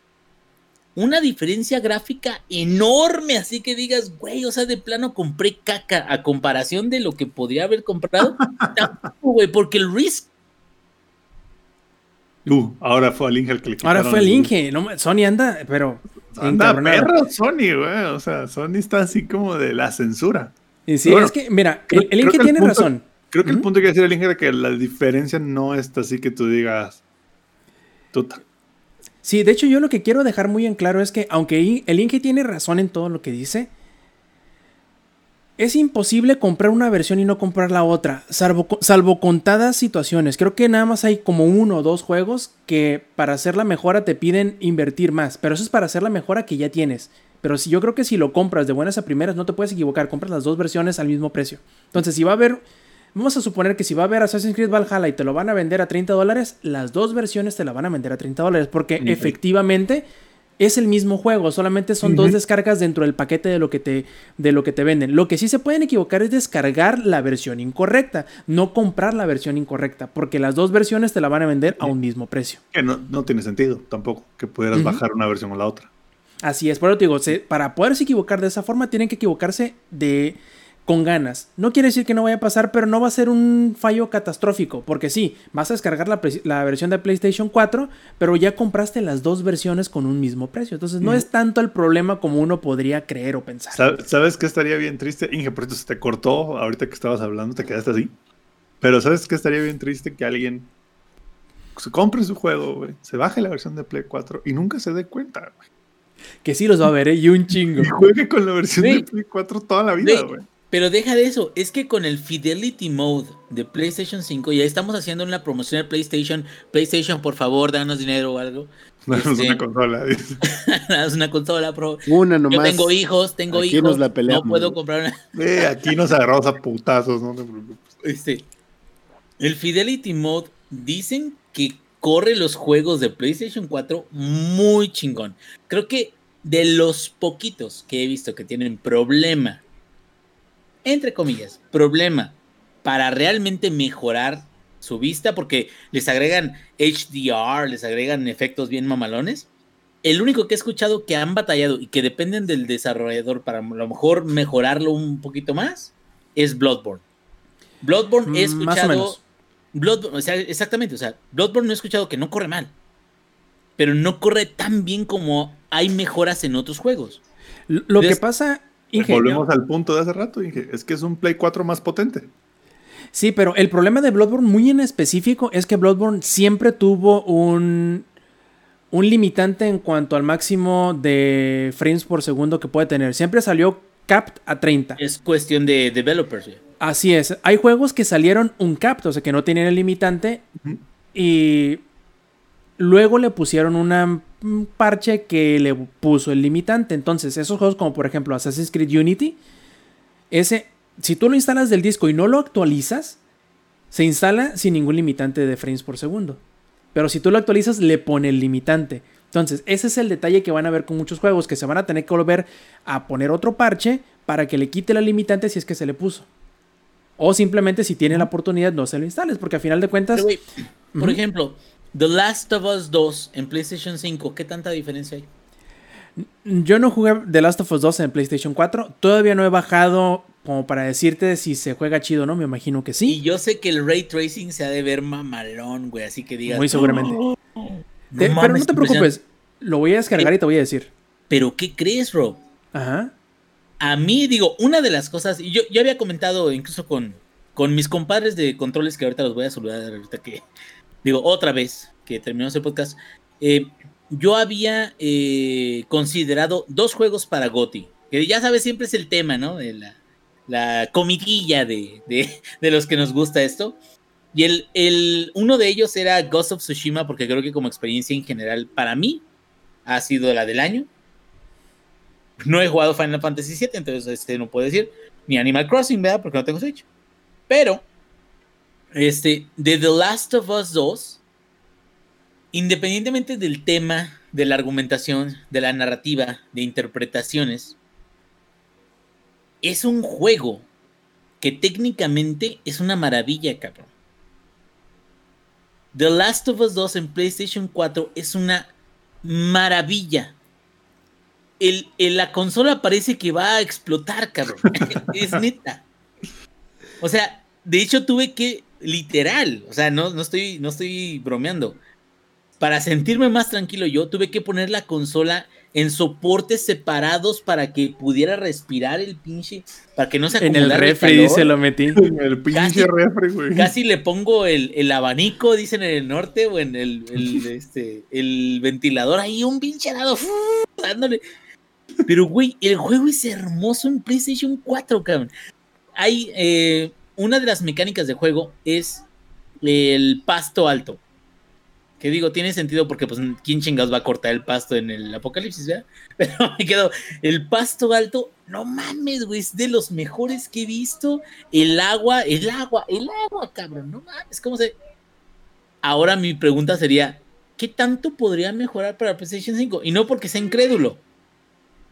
una diferencia gráfica enorme, así que digas, güey, o sea, de plano compré caca a comparación de lo que podría haber comprado. Tampoco, güey, porque el Risk Uh, ahora fue el Inge el que le Ahora fue el Inge. no Sony anda, pero. Anda perro Sony, güey. O sea, Sony está así como de la censura. Y sí, Bueno, es que, mira, creo- el, el Inge el tiene punto- razón. Creo que el punto que quiere decir el Inge era que la diferencia no está así que tú digas. Tuta. Sí, de hecho, yo lo que quiero dejar muy en claro es que, aunque el Inge tiene razón en todo lo que dice, es imposible comprar una versión y no comprar la otra, salvo, salvo contadas situaciones. Creo que nada más hay como uno o dos juegos que para hacer la mejora te piden invertir más, pero eso es para hacer la mejora que ya tienes. Pero si yo creo que si lo compras de buenas a primeras no te puedes equivocar, compras las dos versiones al mismo precio. Entonces, si va a haber, vamos a suponer que si va a haber Assassin's Creed Valhalla y te lo van a vender a 30 dólares, las dos versiones te la van a vender a 30 dólares, porque efectivamente es el mismo juego, solamente son dos descargas dentro del paquete de lo que te de lo que te venden. Lo que sí se pueden equivocar es descargar la versión incorrecta, no comprar la versión incorrecta, porque las dos versiones te la van a vender a un mismo precio. Que no, no tiene sentido tampoco que pudieras bajar una versión o la otra. Así es, por eso te digo, se- para poderse equivocar de esa forma tienen que equivocarse de con ganas. No quiere decir que no vaya a pasar, pero no va a ser un fallo catastrófico, porque sí, vas a descargar la, versión de PlayStation 4, pero ya compraste las dos versiones con un mismo precio. Entonces no es tanto el problema como uno podría creer o pensar. Sa- ¿Sabes qué estaría bien triste? Inge, por eso se te cortó ahorita que estabas hablando, te quedaste así. Pero ¿sabes qué estaría bien triste? Que alguien se compre su juego, güey, se baje la versión de Play 4 y nunca se dé cuenta, güey. Que sí los va a ver, ¿eh? Y un chingo. Y juegue con la versión de Play 4 toda la vida, Güey, güey. Pero deja de eso, es que con el Fidelity Mode de PlayStation 5 ya estamos haciendo una promoción de PlayStation. PlayStation, por favor, danos dinero o algo. Danos Este- una consola. dice. Danos una consola, pro. Una Yo nomás. tengo hijos, tengo Aquí hijos. nos la no puedo comprar una. Eh, aquí nos agarramos a putazos, no te preocupes. Este, el Fidelity Mode dicen que corre los juegos de PlayStation 4 muy chingón. Creo que de los poquitos que he visto que tienen problema, entre comillas, problema para realmente mejorar su vista, porque les agregan HDR, les agregan efectos bien mamalones. El único que he escuchado que han batallado y que dependen del desarrollador para a lo mejor mejorarlo un poquito más es Bloodborne. Bloodborne he Mm, más o escuchado. menos. Bloodborne, o sea, exactamente, o sea, Bloodborne no he escuchado que no corre mal. Pero no corre tan bien como hay mejoras en otros juegos. Lo que pasa, Inge, Volvemos al punto de hace rato, Inge. Es que es un Play 4 más potente. Sí, pero el problema de Bloodborne muy en específico es que Bloodborne siempre tuvo un, un limitante en cuanto al máximo de frames por segundo que puede tener. Siempre salió capped a 30. Es cuestión de developers. güey. Así es. Hay juegos que salieron un capped, o sea que no tenían el limitante y luego le pusieron una un parche que le puso el limitante. Entonces, esos juegos como por ejemplo Assassin's Creed Unity, ese, si tú lo instalas del disco y no lo actualizas, se instala sin ningún limitante de frames por segundo. Pero si tú lo actualizas, le pone el limitante. Entonces, ese es el detalle que van a ver con muchos juegos, que se van a tener que volver a poner otro parche para que le quite la limitante si es que se le puso. O simplemente si tiene la oportunidad no se lo instales, porque a final de cuentas... Pero, por ejemplo, The Last of Us 2 en PlayStation 5, ¿qué tanta diferencia hay? Yo no jugué The Last of Us 2 en PlayStation 4. Todavía no he bajado como para decirte si se juega chido o no. Me imagino que Y sí. yo sé que el ray tracing se ha de ver mamalón, güey, así que digas. Muy seguramente. "Oh, Te- pero no te impresionante". preocupes. Lo voy a descargar y te voy a decir. Pero ¿qué crees, Rob? Ajá. A mí, digo, una de las cosas, y yo, yo había comentado incluso con, con mis compadres de controles, que ahorita los voy a saludar, ahorita que, digo, otra vez que terminamos el podcast, eh, yo había eh, considerado dos juegos para GOTI, que ya sabes, siempre es el tema, ¿no? De la, la comidilla de, de, de los que nos gusta esto. Y el, el, uno de ellos era Ghost of Tsushima, porque creo que como experiencia en general, para mí, ha sido la del año. No he jugado Final Fantasy VII, entonces este, no puedo decir. Ni Animal Crossing, ¿verdad? Porque no tengo Switch. Pero, este, de The Last of Us 2, independientemente del tema, de la argumentación, de la narrativa, de interpretaciones, es un juego que técnicamente es una maravilla, cabrón. The Last of Us 2 en PlayStation 4 es una maravilla. El, el- la consola parece que va a explotar, cabrón. es neta. O sea, de hecho tuve que, literal, o sea, no, no, estoy, no estoy bromeando. Para sentirme más tranquilo yo, tuve que poner la consola en soportes separados para que pudiera respirar el pinche, para que no se En el refri calor. dice lo metí. En el pinche Casi- refri, güey. Casi le pongo el, el abanico, dicen en el norte, o en el, el, este, el ventilador ahí, un pinche helado, ¡fu! dándole. Pero, güey, el juego es hermoso en PlayStation 4, cabrón. Hay eh, una de las mecánicas de juego es el pasto alto. Que digo, tiene sentido porque, pues, ¿quién chingados va a cortar el pasto en el apocalipsis, verdad? Pero me quedo, el pasto alto, no mames, güey, es de los mejores que he visto. El agua, el agua, el agua, cabrón, no mames, ¿cómo se...? Ahora mi pregunta sería, ¿qué tanto podría mejorar para PlayStation 5? Y no porque sea incrédulo,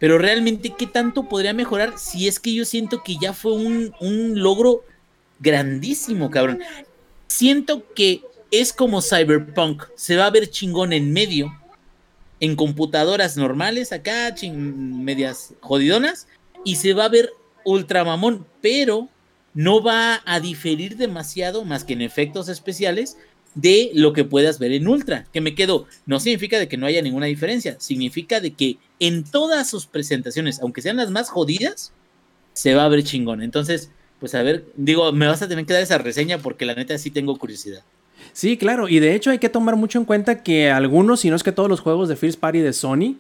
pero realmente, ¿qué tanto podría mejorar si es que yo siento que ya fue un, un logro grandísimo, cabrón? Siento que es como Cyberpunk, se va a ver chingón en medio, en computadoras normales, acá, chin- medias jodidonas, y se va a ver ultra mamón, pero no va a diferir demasiado, más que en efectos especiales, de lo que puedas ver en Ultra. Que me quedo, no significa de que no haya ninguna diferencia, significa de que en todas sus presentaciones, aunque sean las más jodidas, se va a ver chingón. Entonces, pues a ver, digo, me vas a tener que dar esa reseña porque la neta sí tengo curiosidad. Sí, claro. Y de hecho hay que tomar mucho en cuenta que algunos, si no es que todos los juegos de First Party de Sony,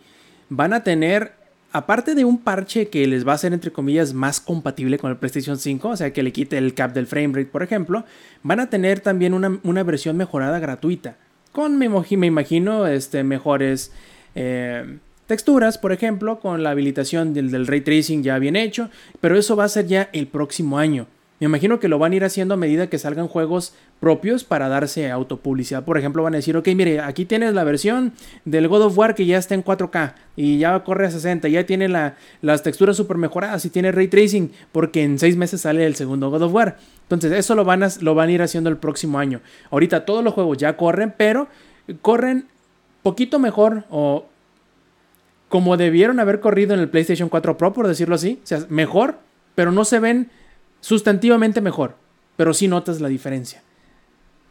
van a tener, aparte de un parche que les va a hacer, entre comillas, más compatible con el PlayStation 5, o sea, que le quite el cap del frame rate, por ejemplo, van a tener también una, una versión mejorada gratuita. Con, me imagino, este, mejores eh, texturas, por ejemplo, con la habilitación del, ray tracing ya bien hecho. Pero eso va a ser ya el próximo año. Me imagino que lo van a ir haciendo a medida que salgan juegos propios para darse autopublicidad. Por ejemplo, van a decir, ok, mire, aquí tienes la versión del God of War que ya está en 4K y ya corre a 60, ya tiene la- las texturas super mejoradas y tiene ray tracing porque en seis meses sale el segundo God of War. Entonces, eso lo van a, lo van a ir haciendo el próximo año. Ahorita todos los juegos ya corren, pero corren poquito mejor o como debieron haber corrido en el PlayStation 4 Pro, por decirlo así. O sea, mejor, pero no se ven sustantivamente mejor. Pero sí notas la diferencia.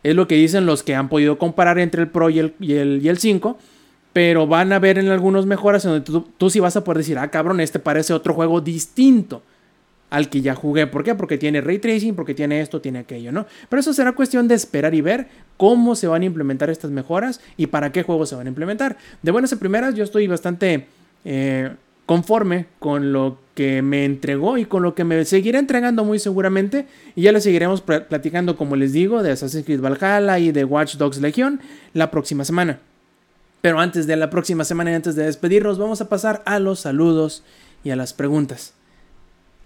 Es lo que dicen los que han podido comparar entre el Pro y el, y el, y el 5. Pero van a ver en algunos mejoras en donde tú, tú sí vas a poder decir, ah, cabrón, este parece otro juego distinto al que ya jugué. ¿Por qué? Porque tiene ray tracing, porque tiene esto, tiene aquello, ¿no? Pero eso será cuestión de esperar y ver cómo se van a implementar estas mejoras y para qué juegos se van a implementar. De buenas a primeras, yo estoy bastante eh, conforme con lo que me entregó y con lo que me seguirá entregando muy seguramente. Y ya les seguiremos pl- platicando, como les digo, de Assassin's Creed Valhalla y de Watch Dogs Legion la próxima semana. Pero antes de la próxima semana y antes de despedirnos, vamos a pasar a los saludos y a las preguntas.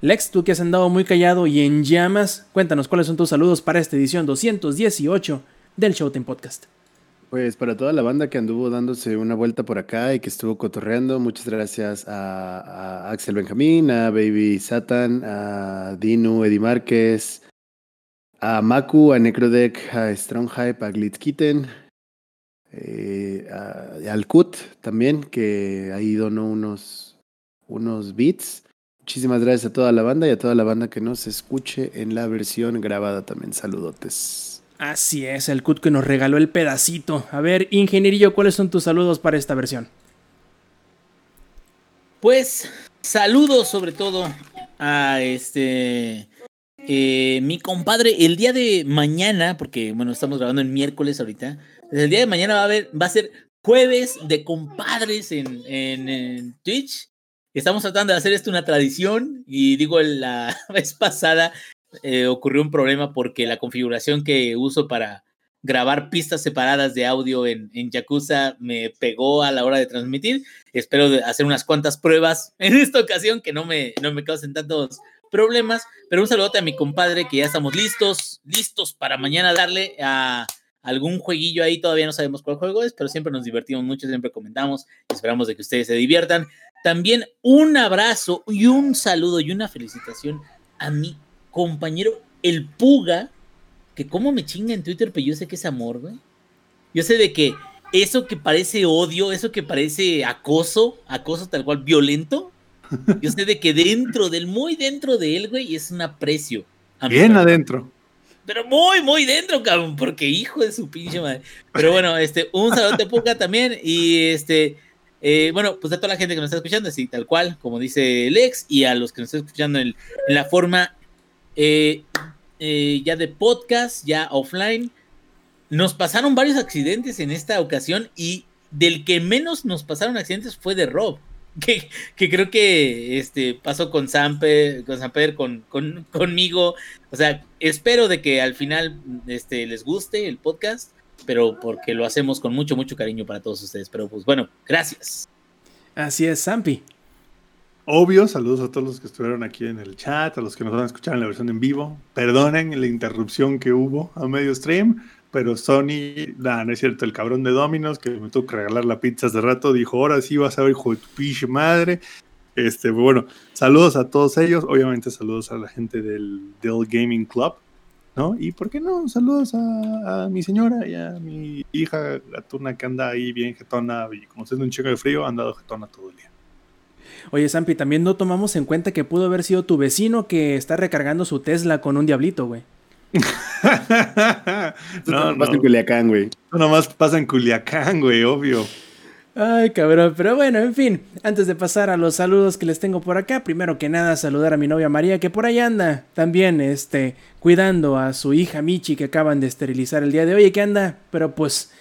Lex, tú que has andado muy callado y en llamas, cuéntanos cuáles son tus saludos para esta edición 218 del Showtime Podcast. Pues para toda la banda que anduvo dándose una vuelta por acá y que estuvo cotorreando, muchas gracias a, Axel Benjamín, a Baby Satan, a Dino, Eddie Márquez, a Maku, a Necrodeck, a Strong Hype, a Glitzkitten, eh, a- al Kut también, que ahí donó unos, unos beats. Muchísimas gracias a toda la banda y a toda la banda que nos escuche en la versión grabada también. Saludotes. Así es, el cut que nos regaló el pedacito. A ver, ingenierillo, ¿cuáles son tus saludos para esta versión? Pues saludos sobre todo a este eh, mi compadre el día de mañana, porque bueno, estamos grabando el miércoles ahorita. El día de mañana va a haber, va a ser jueves de compadres en, en, en Twitch. Estamos tratando de hacer esto una tradición y digo, la vez pasada eh, ocurrió un problema porque la configuración que uso para grabar pistas separadas de audio en, en Yakuza me pegó a la hora de transmitir. Espero hacer unas cuantas pruebas en esta ocasión que no me, no me causen tantos problemas. Pero un saludote a mi compadre que ya estamos listos, listos para mañana darle a algún jueguillo ahí. Todavía no sabemos cuál juego es, pero siempre nos divertimos mucho, siempre comentamos. Esperamos de que ustedes se diviertan. También un abrazo y un saludo y una felicitación a mi compañero el Puga, que como me chinga en Twitter, pero yo sé que es amor, güey. Yo sé de que eso que parece odio, eso que parece acoso, acoso tal cual violento, yo sé de que dentro del, muy dentro de él, güey, es un aprecio. a Bien adentro. Pero muy, muy dentro, cabrón, porque hijo de su pinche madre. Pero bueno, este, un saludo Puga también. Y este, eh, bueno, pues a toda la gente que nos está escuchando, así tal cual, como dice Lex, y a los que nos están escuchando en, la forma eh, eh, ya de podcast, ya offline. Nos pasaron varios accidentes en esta ocasión y del que menos nos pasaron accidentes fue de Rob. Que, que creo que este, pasó con Samper, con, Samper con, con, conmigo. O sea, espero de que al final este, les guste el podcast, pero porque lo hacemos con mucho, mucho cariño para todos ustedes. Pero pues bueno, gracias. Así es, Zampi. Obvio, saludos a todos los que estuvieron aquí en el chat, a los que nos van a escuchar en la versión en vivo. Perdonen la interrupción que hubo a medio stream, pero Sony, nah, no es cierto, el cabrón de Dominos que me tuvo que regalar la pizza hace rato, dijo, ahora sí vas a ver, hijo de tu pinche madre. Este, bueno, saludos a todos ellos, obviamente saludos a la gente del Dell Gaming Club, ¿no? Y por qué no, saludos a, a mi señora y a mi hija gatuna que anda ahí bien jetona y como siendo un chico de frío, ha andado jetona todo el día. Oye, Zampi, también no tomamos en cuenta que pudo haber sido tu vecino que está recargando su Tesla con un diablito, güey. no, Vas en no, Culiacán, güey. no nomás pasa en Culiacán, güey, obvio. Ay, cabrón, pero bueno, en fin, antes de pasar a los saludos que les tengo por acá, primero que nada saludar a mi novia María, que por ahí anda también, este, cuidando a su hija Michi, que acaban de esterilizar el día de hoy, que anda, pero pues,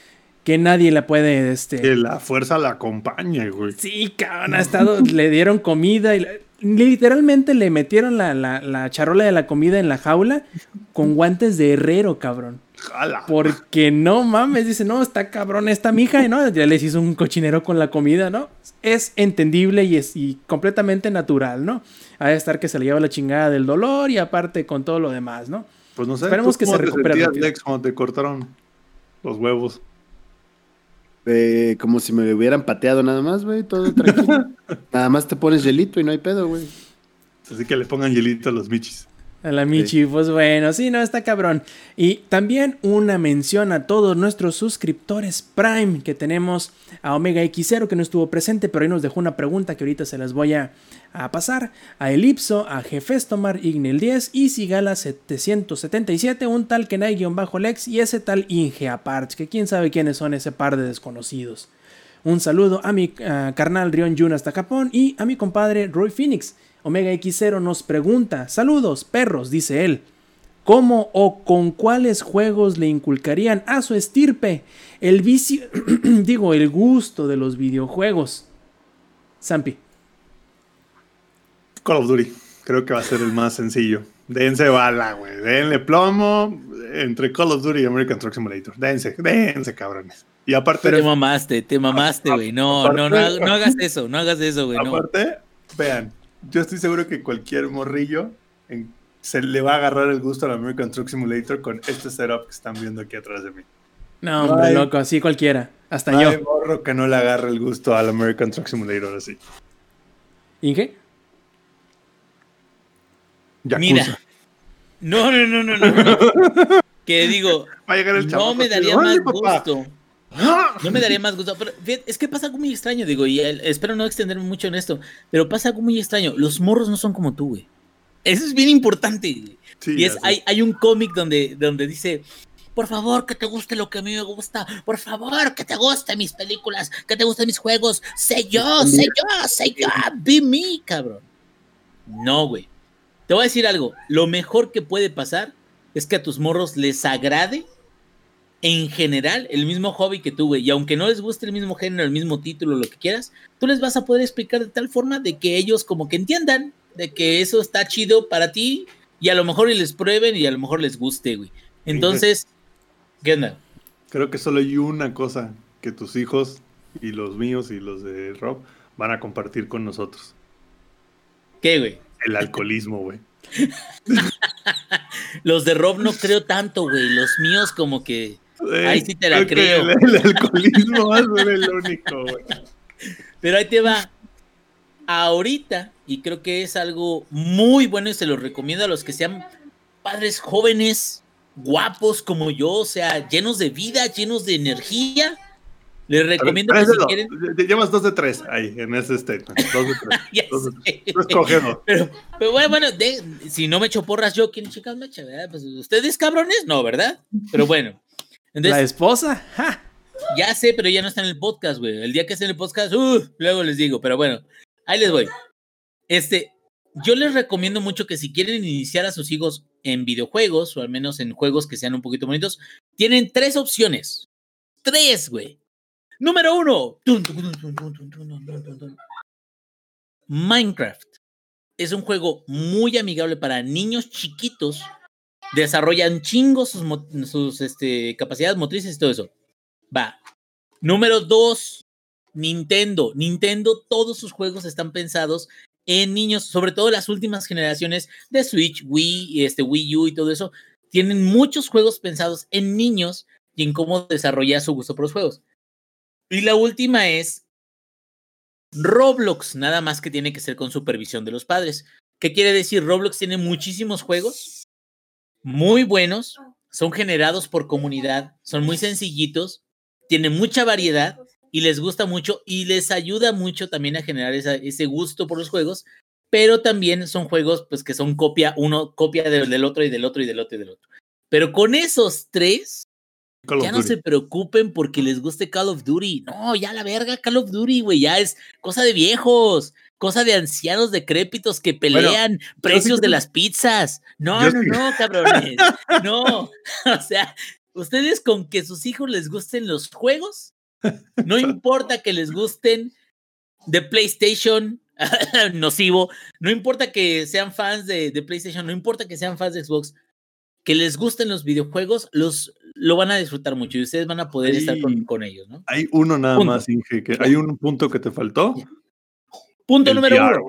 que nadie la puede, este... Que la fuerza la acompañe, güey. Sí, cabrón, ha estado, le dieron comida y la- literalmente le metieron la, la, la charola de la comida en la jaula con guantes de herrero, cabrón. Jala. Porque no mames, dice, no, está cabrón esta mija, y no, ya les hizo un cochinero con la comida, ¿no? Es entendible y es y completamente natural, ¿no? Ha de estar que se le lleva la chingada del dolor y aparte con todo lo demás, ¿no? Pues no sé. Esperemos ¿tú que se cómo te recupere sentías, rápido. Lex, cuando te cortaron los huevos? Eh, como si me hubieran pateado nada más, güey, todo tranquilo. nada más te pones hielito y no hay pedo, güey. Así que le pongan hielito a los michis. A la Michi, pues bueno, sí, no, está cabrón. Y también una mención a todos nuestros suscriptores Prime que tenemos a Omega X0 que no estuvo presente, pero ahí nos dejó una pregunta que ahorita se las voy a, a pasar. A Elipso, a Jefestomar, Ignel 10 y Sigala 777, un tal Kenai-Lex y ese tal Inge Apart, que quién sabe quiénes son ese par de desconocidos. Un saludo a mi carnal Rion Jun hasta Japón y a mi compadre Roy Phoenix. Omega X0 nos pregunta, saludos perros, dice él. ¿Cómo o con cuáles juegos le inculcarían a su estirpe el vicio, digo, el gusto de los videojuegos? Zampi. Call of Duty. Creo que va a ser el más sencillo. Dense bala, güey. Denle plomo entre Call of Duty y American Truck Simulator. Dense, dense, cabrones. Y aparte, Te mamaste, te mamaste, güey. No, no, no, no hagas eso, no hagas eso, güey. No. aparte, vean, yo estoy seguro que cualquier morrillo en- se le va a agarrar el gusto al American Truck Simulator con este setup que están viendo aquí atrás de mí. No, hombre, Ay. loco, así cualquiera. Hasta Ay, yo. morro que no le agarre el gusto al American Truck Simulator así. ¿Inge? Yakuza. Mira. No, no, no, no, no. que digo, Va a llegar el no me daría "Órale, más papá". No me daría más gusto. Pero fíjate, es que pasa algo muy extraño, digo, y el- espero no extenderme mucho en esto, pero pasa algo muy extraño. Los morros no son como tú, güey. Eso es bien importante. Sí, Y es, hay, hay un cómic donde, donde dice, por favor, que te guste lo que a mí me gusta, por favor, que te gusten mis películas, que te gusten mis juegos, sé yo, sé yo, sé yo, be me, cabrón. No, güey. Te voy a decir algo, lo mejor que puede pasar es que a tus morros les agrade en general el mismo hobby que tú, güey, y aunque no les guste el mismo género, el mismo título, lo que quieras, tú les vas a poder explicar de tal forma de que ellos como que entiendan de que eso está chido para ti y a lo mejor y les prueben y a lo mejor les guste, güey. Entonces, ¿qué onda? Creo que solo hay una cosa que tus hijos y los míos y los de Rob van a compartir con nosotros. ¿Qué, güey? El alcoholismo, güey. Los de Rob no creo tanto, güey. Los míos como que... Ahí sí te la que creo. El, el alcoholismo va a ser el único, güey. Pero ahí te va. Ahorita, y creo que es algo muy bueno y se lo recomiendo a los que sean padres jóvenes, guapos como yo, o sea, llenos de vida, llenos de energía. Les recomiendo que Tres si quieren... Te Llevas dos de tres ahí, en ese statement. Dos de tres. Dos de tres. Pero, pero bueno, bueno, de- si no me echo porras yo, ¿quién chicas me echa? Pues ustedes cabrones, no, ¿verdad? Pero bueno. La esposa, ¡Ja! Ya sé, pero ya no está en el podcast, güey. El día que esté en el podcast, uh, luego les digo, pero bueno, ahí les voy. Este, yo les recomiendo mucho que si quieren iniciar a sus hijos en videojuegos, o al menos en juegos que sean un poquito bonitos, tienen tres opciones. Tres, güey. Número uno. Minecraft. Es un juego muy amigable para niños chiquitos Desarrollan chingos sus, este, capacidades motrices y todo eso. Va. Número dos. Nintendo. Nintendo, todos sus juegos están pensados en niños, sobre todo las últimas generaciones de Switch, Wii, y este Wii U y todo eso. Tienen muchos juegos pensados en niños y en cómo desarrollar su gusto por los juegos. Y la última es Roblox, nada más que tiene que ser con supervisión de los padres. ¿Qué quiere decir? Roblox tiene muchísimos juegos muy buenos, son generados por comunidad, son muy sencillitos, tienen mucha variedad y les gusta mucho y les ayuda mucho también a generar esa- ese gusto por los juegos, pero también son juegos pues que son copia, uno copia del, del otro y del otro y del otro y del otro. Pero con esos tres, Call ya no Duty. se preocupen porque les guste Call of Duty. No, ya la verga, Call of Duty, güey, ya es cosa de viejos, cosa de ancianos decrépitos que pelean precios de las pizzas. No, yo no, sí- no, cabrones. No, o sea, ustedes con que sus hijos les gusten los juegos, no importa que les gusten de PlayStation, nocivo, no importa que sean fans de, de PlayStation, no importa que sean fans de Xbox, que les gusten los videojuegos, los lo van a disfrutar mucho y ustedes van a poder estar con, ellos, ¿no? Hay uno nada Punto. más, Inge, que hay un punto que te faltó. Punto El número uno.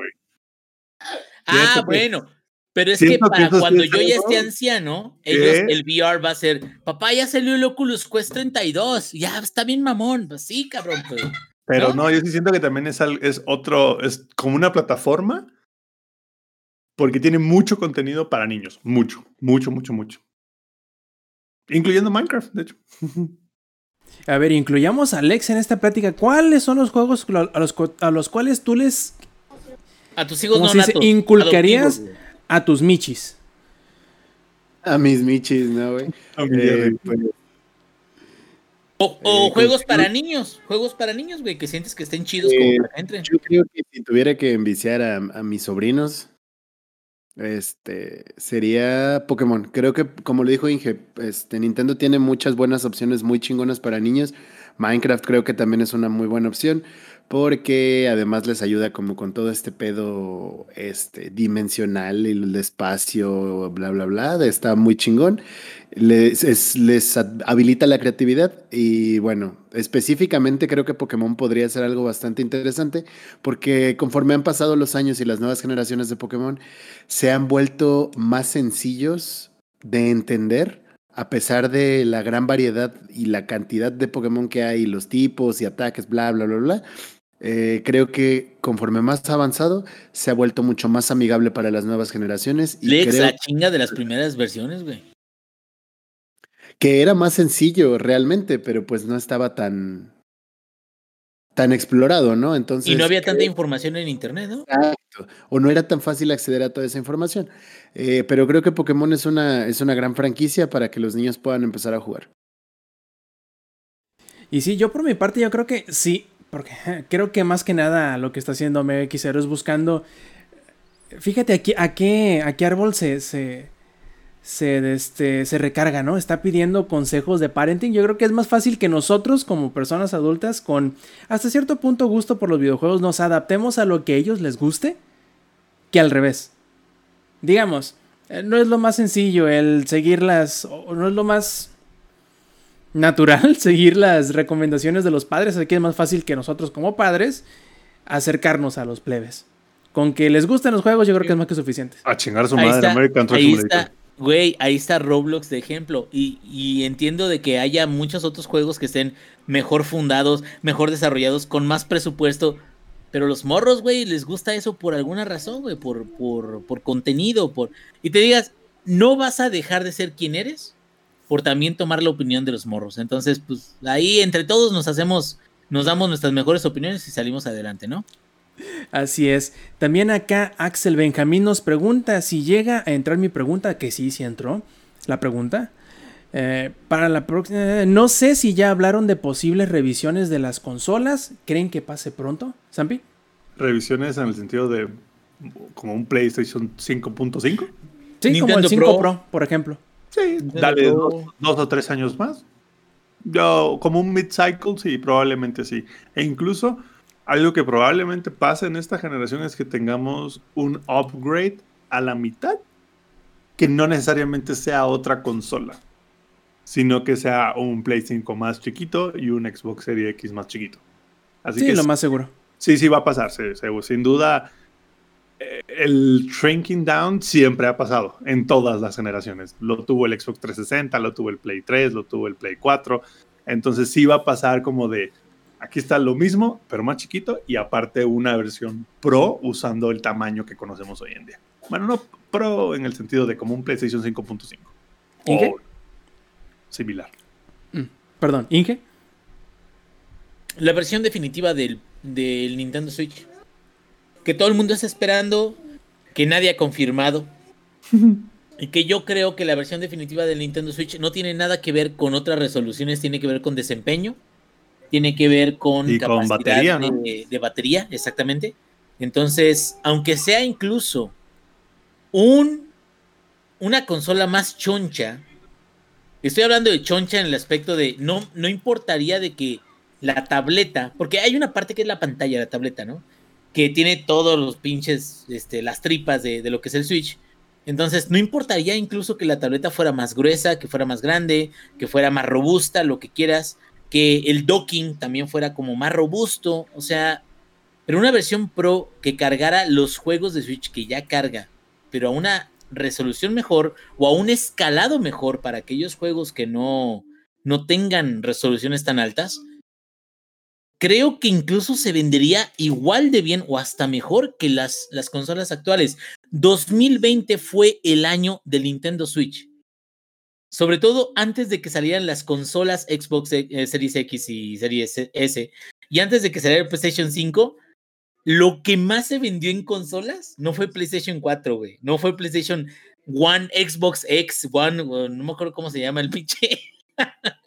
Ah, bueno. Pero es que para cuando yo ya esté anciano, ellos, el VR va a ser, papá, ya salió el Oculus Quest 32, ya está bien mamón, pues sí, cabrón, pues. Pero ¿No? no, yo sí siento que también es, es otro, es como una plataforma porque tiene mucho contenido para niños. Mucho, mucho, mucho, mucho. Incluyendo Minecraft, de hecho. A ver, incluyamos a Alex en esta plática. ¿Cuáles son los juegos a los, a los cuales tú les A tus hijos ¿Cómo no se dice? natos, ¿Inculcarías? adoptivos, a tus michis? A mis michis, ¿no, güey? A mi Eh, pues, O, o Eh, juegos con- para niños, juegos para niños, güey, que sientes que estén chidos Eh, como para que entren. Yo creo que si tuviera que enviciar a, a mis sobrinos, este sería Pokémon. Creo que, como le dijo Inge, este, Nintendo tiene muchas buenas opciones muy chingonas para niños. Minecraft creo que también es una muy buena opción porque además les ayuda como con todo este pedo este, dimensional y el espacio, bla, bla, bla. Está muy chingón. Les, es- les habilita la creatividad y bueno, específicamente creo que Pokémon podría ser algo bastante interesante porque conforme han pasado los años y las nuevas generaciones de Pokémon se han vuelto más sencillos de entender a pesar de la gran variedad y la cantidad de Pokémon que hay, los tipos y ataques, bla, bla, bla, bla, eh, creo que conforme más ha avanzado, se ha vuelto mucho más amigable para las nuevas generaciones. Y Lex, creo la chinga de las primeras versiones, güey. que era más sencillo realmente, pero pues no estaba tan, tan explorado, ¿no? Entonces, Y no había creo- tanta información en internet, ¿no? Exacto. O no era tan fácil acceder a toda esa información. Eh, pero creo que Pokémon es una, es una gran franquicia para que los niños puedan empezar a jugar. Y sí, yo por mi parte yo creo que sí, porque creo que más que nada lo que está haciendo Omega X0 es buscando... Fíjate aquí, a qué, a qué árbol se, se, se, este, se recarga, ¿no? Está pidiendo consejos de parenting. Yo creo que es más fácil que nosotros como personas adultas con hasta cierto punto gusto por los videojuegos nos adaptemos a lo que a ellos les guste que al revés. Digamos, eh, no es lo más sencillo el seguir las... no es lo más natural seguir las recomendaciones de los padres. Aquí es más fácil que nosotros como padres acercarnos a los plebes. Con que les gusten los juegos, yo creo que es más que suficiente. A chingar a su Ahí madre está, American Truck ahí está, güey, ahí está Roblox de ejemplo. Y, y entiendo de que haya muchos otros juegos que estén mejor fundados, mejor desarrollados, con más presupuesto. Pero los morros, güey, les gusta eso por alguna razón, güey, por, por, por contenido, por... Y te digas, no vas a dejar de ser quien eres por también tomar la opinión de los morros. Entonces, pues ahí entre todos nos hacemos, nos damos nuestras mejores opiniones y salimos adelante, ¿no? Así es. También acá Axel Benjamín nos pregunta si llega a entrar mi pregunta, que sí, sí entró la pregunta. Eh, para la próxima, eh, no sé si ya hablaron de posibles revisiones de las consolas. ¿Creen que pase pronto, Zampi? Revisiones en el sentido de como un PlayStation 5.5. Sí, como Nintendo el 5 Pro. Pro, por ejemplo. Sí, dale dos, dos o tres años más. Yo, como un mid-cycle, sí, probablemente sí. E incluso algo que probablemente pase en esta generación es que tengamos un upgrade a la mitad, que no necesariamente sea otra consola, sino que sea un Play 5 más chiquito y un Xbox Series X más chiquito. Así sí, que lo sí- más seguro. Sí, sí va a pasar, sí, sí, sin duda. El shrinking down siempre ha pasado en todas las generaciones. Lo tuvo el Xbox 360, lo tuvo el Play 3, lo tuvo el Play 4. Entonces sí va a pasar como de, aquí está lo mismo, pero más chiquito y aparte una versión Pro usando el tamaño que conocemos hoy en día. Bueno, no Pro en el sentido de como un PlayStation 5.5. ¿Y qué? O similar. Perdón, Inge. la versión definitiva del, del Nintendo Switch. Que todo el mundo está esperando, que nadie ha confirmado. y que yo creo que la versión definitiva del Nintendo Switch no tiene nada que ver con otras resoluciones, tiene que ver con desempeño, tiene que ver con Y con capacidad batería, ¿no? de, de batería, exactamente. Entonces, aunque sea incluso un, una consola más choncha, estoy hablando de choncha en el aspecto de no, no importaría de que la tableta, porque hay una parte que es la pantalla la tableta, ¿no? Que tiene todos los pinches, este, las tripas de, de lo que es el Switch. Entonces, no importaría incluso que la tableta fuera más gruesa, que fuera más grande, que fuera más robusta, lo que quieras, que el docking también fuera como más robusto, o sea, pero una versión Pro que cargara los juegos de Switch que ya carga, pero a una resolución mejor o a un escalado mejor para aquellos juegos que no, no tengan resoluciones tan altas, creo que incluso se vendería igual de bien o hasta mejor que las, las consolas actuales. 2020 fue el año del Nintendo Switch. Sobre todo antes de que salieran las consolas Xbox eh, Series X y Series S. Y antes de que saliera el PlayStation 5, lo que más se vendió en consolas no fue PlayStation 4, güey. No fue PlayStation One, Xbox X, One, no me acuerdo cómo se llama el pinche.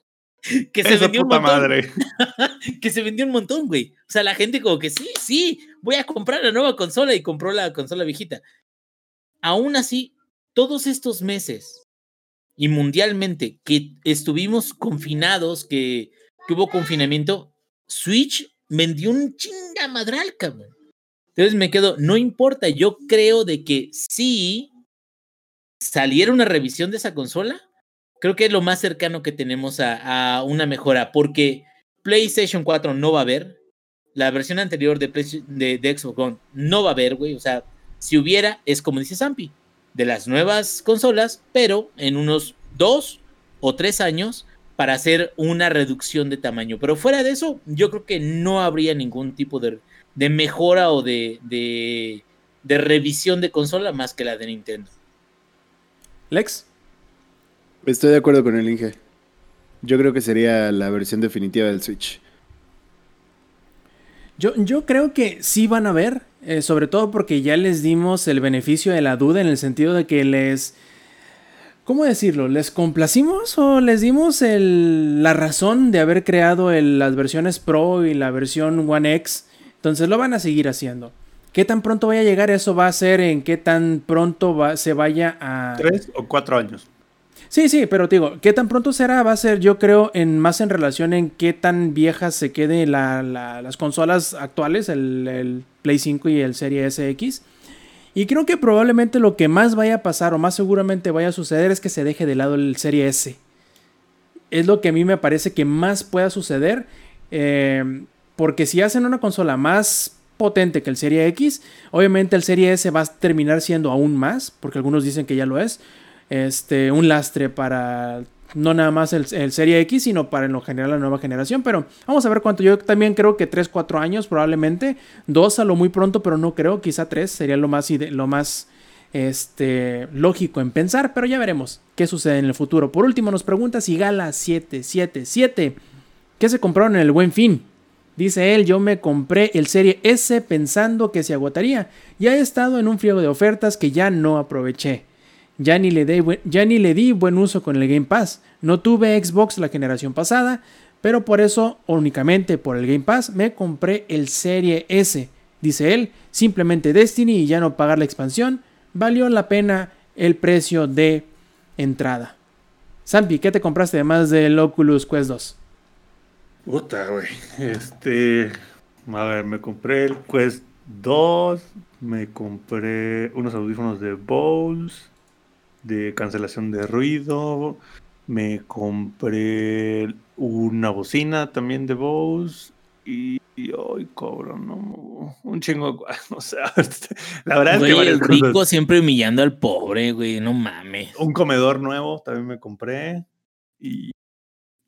que se Esa vendió un puta montón. madre. que se vendió un montón, güey. O sea, la gente como que sí, sí, voy a comprar la nueva consola y compró la consola viejita. Aún así, todos estos meses y mundialmente que estuvimos confinados, que, que hubo confinamiento, Switch vendió un chingamadral, cabrón. Entonces me quedo, no importa, yo creo de que si saliera una revisión de esa consola, creo que es lo más cercano que tenemos a, una mejora, porque PlayStation 4 no va a haber, la versión anterior de, Play- de, de Xbox One no va a haber, güey, o sea, si hubiera, es como dice Zampi, de las nuevas consolas, pero en unos dos o tres años para hacer una reducción de tamaño. Pero fuera de eso, yo creo que no habría ningún tipo de, de mejora o de, de, de revisión de consola más que la de Nintendo. Lex. Estoy de acuerdo con el Inge. Yo creo que sería la versión definitiva del Switch. Yo, yo creo que sí van a ver, eh, sobre todo porque ya les dimos el beneficio de la duda en el sentido de que les... ¿Cómo decirlo? ¿Les complacimos o les dimos el- la razón de haber creado el- las versiones Pro y la versión One X? Entonces lo van a seguir haciendo. ¿Qué tan pronto vaya a llegar? Eso va a ser en qué tan pronto va- se vaya a... Tres o cuatro años. Sí, sí, pero te digo, ¿qué tan pronto será? Va a ser, yo creo, en más en relación en qué tan viejas se queden la- la- las consolas actuales, el, el Play 5 y el Serie SX. Y creo que probablemente lo que más vaya a pasar, o más seguramente vaya a suceder, es que se deje de lado el Serie S. Es lo que a mí me parece que más pueda suceder. eh, porque si hacen una consola más potente que el Serie X, obviamente el Serie S va a terminar siendo aún más, porque algunos dicen que ya lo es este, un lastre para no nada más el, el Serie X, sino para en lo general la nueva generación. Pero vamos a ver cuánto. Yo también creo que 3, 4 años probablemente. 2 a lo muy pronto, pero no creo. Quizá 3 sería lo más, lo más este, lógico en pensar. Pero ya veremos qué sucede en el futuro. Por último, nos pregunta si Gala 777. ¿Qué se compraron en el buen fin? Dice él, yo me compré el Serie S pensando que se agotaría. Ya he estado en un friego de ofertas que ya no aproveché. Ya ni, le di buen, ya ni le di buen uso con el Game Pass. No tuve Xbox la generación pasada, pero por eso, únicamente por el Game Pass, me compré el Serie S. Dice él, simplemente Destiny y ya no pagar la expansión, valió la pena el precio de entrada. Zampi, ¿qué te compraste además del Oculus Quest 2? Puta, güey. Este. A ver, me compré el Quest 2. Me compré unos audífonos de Bose. De cancelación de ruido. Me compré una bocina también de Bose. Y, y hoy cobro, ¿no? Un chingo. de cosas, O sea, la verdad es que el rico cosas. siempre humillando al pobre, güey, no mames. Un comedor nuevo también me compré. Y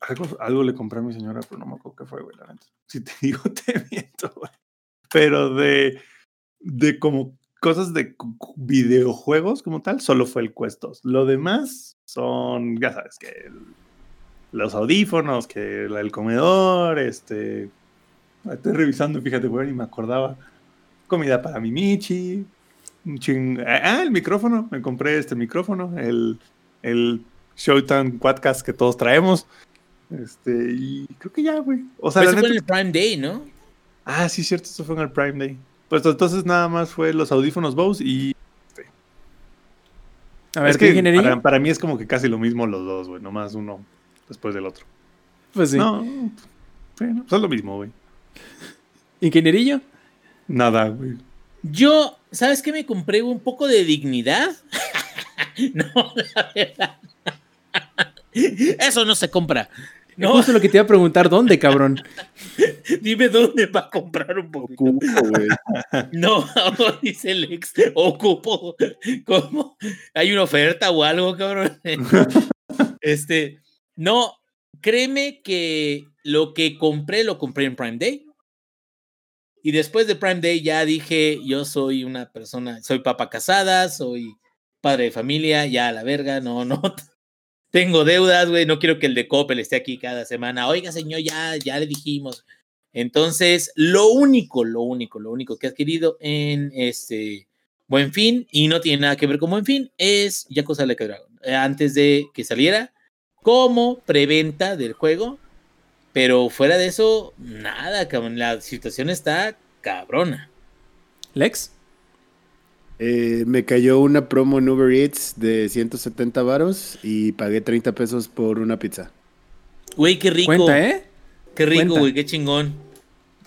algo, algo le compré a mi señora, pero no me acuerdo qué fue, güey, la neta. Si te digo, te miento, güey. Pero de, de como cosas de videojuegos como tal, solo fue el Quest 2. Lo demás son, ya sabes, que el- los audífonos, que la- el comedor, este... Estoy revisando, fíjate, güey, ni me acordaba. Comida para mi Michi. Ching... Ah, el micrófono. Me compré este micrófono. El, el Showtime Quadcast que todos traemos. Este, y creo que ya, güey. O sea, eso fue en el Prime Day, ¿no? Ah, sí, cierto, eso fue en el Prime Day. Pues entonces nada más fue los audífonos Bose y. A ver, es ¿qué que ingeniería? para, para mí es como que casi lo mismo los dos, güey. Nomás uno después del otro. Pues sí. No, bueno, pues es lo mismo, güey. ¿Ingenierillo? Nada, güey. Yo, ¿sabes qué? Me compré un poco de dignidad. no, la verdad. Eso no se compra. No. Justo lo que te iba a preguntar, ¿dónde, cabrón? dime dónde va a comprar un poquito. Ocupo, güey. No, dice el ex, ocupo. ¿Cómo? ¿Hay una oferta o algo, cabrón? este, no, créeme que lo que compré, lo compré en Prime Day. Y después de Prime Day ya dije, yo soy una persona, soy papa casada, soy padre de familia, ya a la verga, no, no. Tengo deudas, güey, no quiero que el de Coppel esté aquí cada semana. Oiga, señor, ya, ya le dijimos. Entonces, lo único, lo único, lo único que he adquirido en este Buen Fin, y no tiene nada que ver con Buen Fin, es Yakuza Like Dragon. Eh, Antes de que saliera, como preventa del juego, pero fuera de eso, nada, cabrón. La situación está cabrona. ¿Lex? Eh, me cayó una promo en Uber Eats de 170 varos y pagué 30 pesos por una pizza. Güey, qué rico. Cuenta, ¿eh? Qué rico, güey, qué chingón.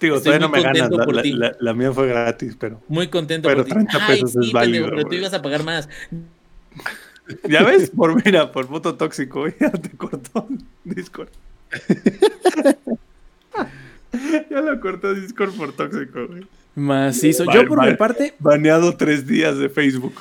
Digo, Estoy todavía no me ganas. La, por la- ti. la- la mía fue gratis, pero. Muy contento Pero por ti. 30 Ay, pesos es sí, válido, pero tú ibas a pagar más. ¿Ya ves? Por mira, por puto tóxico, güey. Ya te cortó Discord. ya lo cortó Discord por tóxico, güey. Macizo. Yo por mi parte, Baneado tres días de Facebook.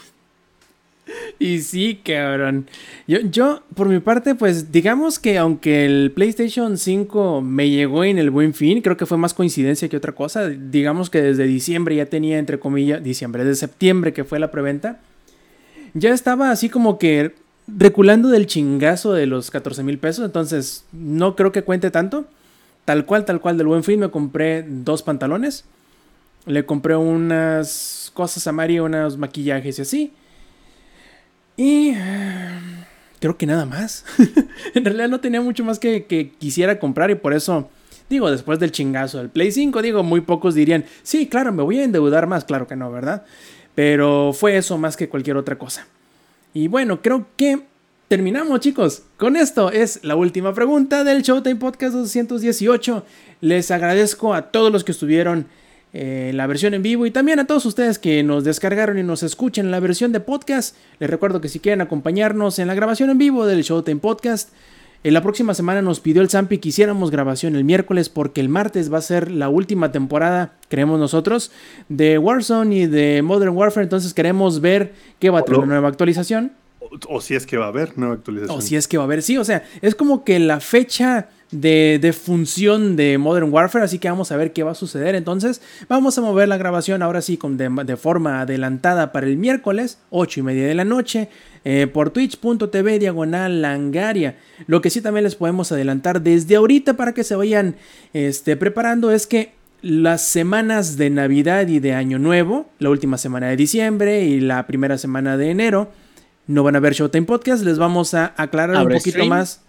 Y sí, cabrón. Yo, yo, por mi parte, pues digamos que aunque el PlayStation 5 me llegó en el buen fin, creo que fue más coincidencia que otra cosa. Digamos que desde diciembre ya tenía, entre comillas, diciembre, desde septiembre que fue la preventa, ya estaba así como que reculando del chingazo de los 14 mil pesos. Entonces, no creo que cuente tanto. Tal cual, tal cual, del buen fin me compré dos pantalones. Le compré unas cosas a Mario, unos maquillajes y así. Y eh, creo que nada más. en realidad no tenía mucho más que, que, quisiera comprar y por eso, digo, después del chingazo del Play 5, digo, muy pocos dirían, sí, claro, me voy a endeudar más, claro que no, ¿verdad? Pero fue eso más que cualquier otra cosa. Y bueno, creo que terminamos chicos. Con esto es la última pregunta del Showtime Podcast 218. Les agradezco a todos los que estuvieron eh, la versión en vivo y también a todos ustedes que nos descargaron y nos escuchan la versión de podcast. Les recuerdo que si quieren acompañarnos en la grabación en vivo del Showtime Podcast, en la próxima semana nos pidió el Zampi que hiciéramos grabación el miércoles porque el martes va a ser la última temporada, creemos nosotros, de Warzone y de Modern Warfare. Entonces queremos ver qué va a tener una nueva actualización. O, o si es que va a haber nueva actualización. O si es que va a haber, sí, o sea, es como que la fecha de, de, función de Modern Warfare, así que vamos a ver qué va a suceder. Entonces, vamos a mover la grabación ahora sí con de, de forma adelantada para el miércoles, 8 y media de la noche, eh, por twitch.tv diagonal langaria. Lo que sí también les podemos adelantar desde ahorita para que se vayan este, preparando es que las semanas de Navidad y de Año Nuevo, la última semana de diciembre y la primera semana de enero, no van a ver Showtime Podcast, les vamos a aclarar un poquito stream? más.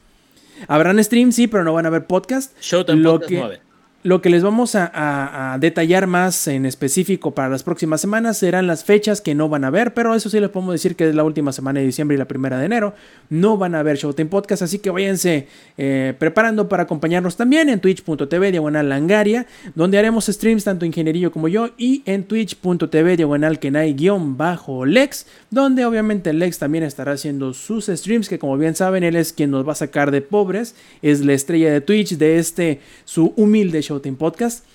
Habrán stream, sí, pero no van a haber podcast. Showtime lo Podcast que. Lo que les vamos a, detallar más en específico para las próximas semanas serán las fechas que no van a ver, pero eso sí les podemos decir que es la última semana de diciembre y la primera de enero. No van a ver Showtime Podcast, así que váyanse eh, preparando para acompañarnos también en twitch.tv diagonal langaria, donde haremos streams tanto Ingenierillo como yo, y en twitch.tv diagonal kenai guion bajo Lex, donde obviamente Lex también estará haciendo sus streams, que como bien saben, él es quien nos va a sacar de pobres, es la estrella de Twitch de este, su humilde Showtime Podcast.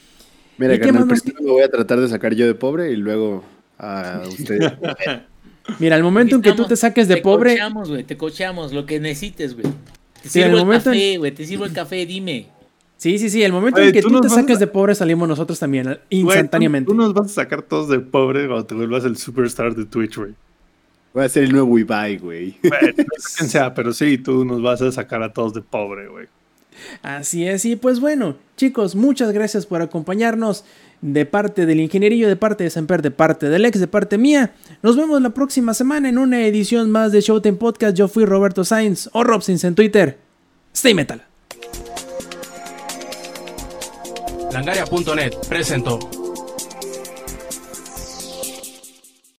Mira, ¿Y carnal, más nos- primero me voy a tratar de sacar yo de pobre y luego a ustedes. Mira, al momento en que tú te saques de te pobre, cocheamos, güey, te cocheamos, lo que necesites, güey. Te Sí, sirvo el momento en- café, güey, te sirvo el café, dime. sí, sí, sí, el momento Oye, en que tú te a- saques de pobre salimos nosotros también, tú- instantáneamente. Tú, nos vas a sacar todos de pobre cuando te vuelvas el superstar de Twitch, güey. Voy a ser el nuevo Ibai, güey. Bueno, no sé quién sea, pero sí, tú nos vas a sacar a todos de pobre, güey. Así es, y pues bueno, chicos, muchas gracias por acompañarnos de parte del ingenierillo, de parte de Samper, de parte del ex, de parte mía. Nos vemos la próxima semana en una edición más de Showtime Podcast. Yo fui Roberto Sainz o Rob Sainz en Twitter. Stay metal. Langaria.net presentó.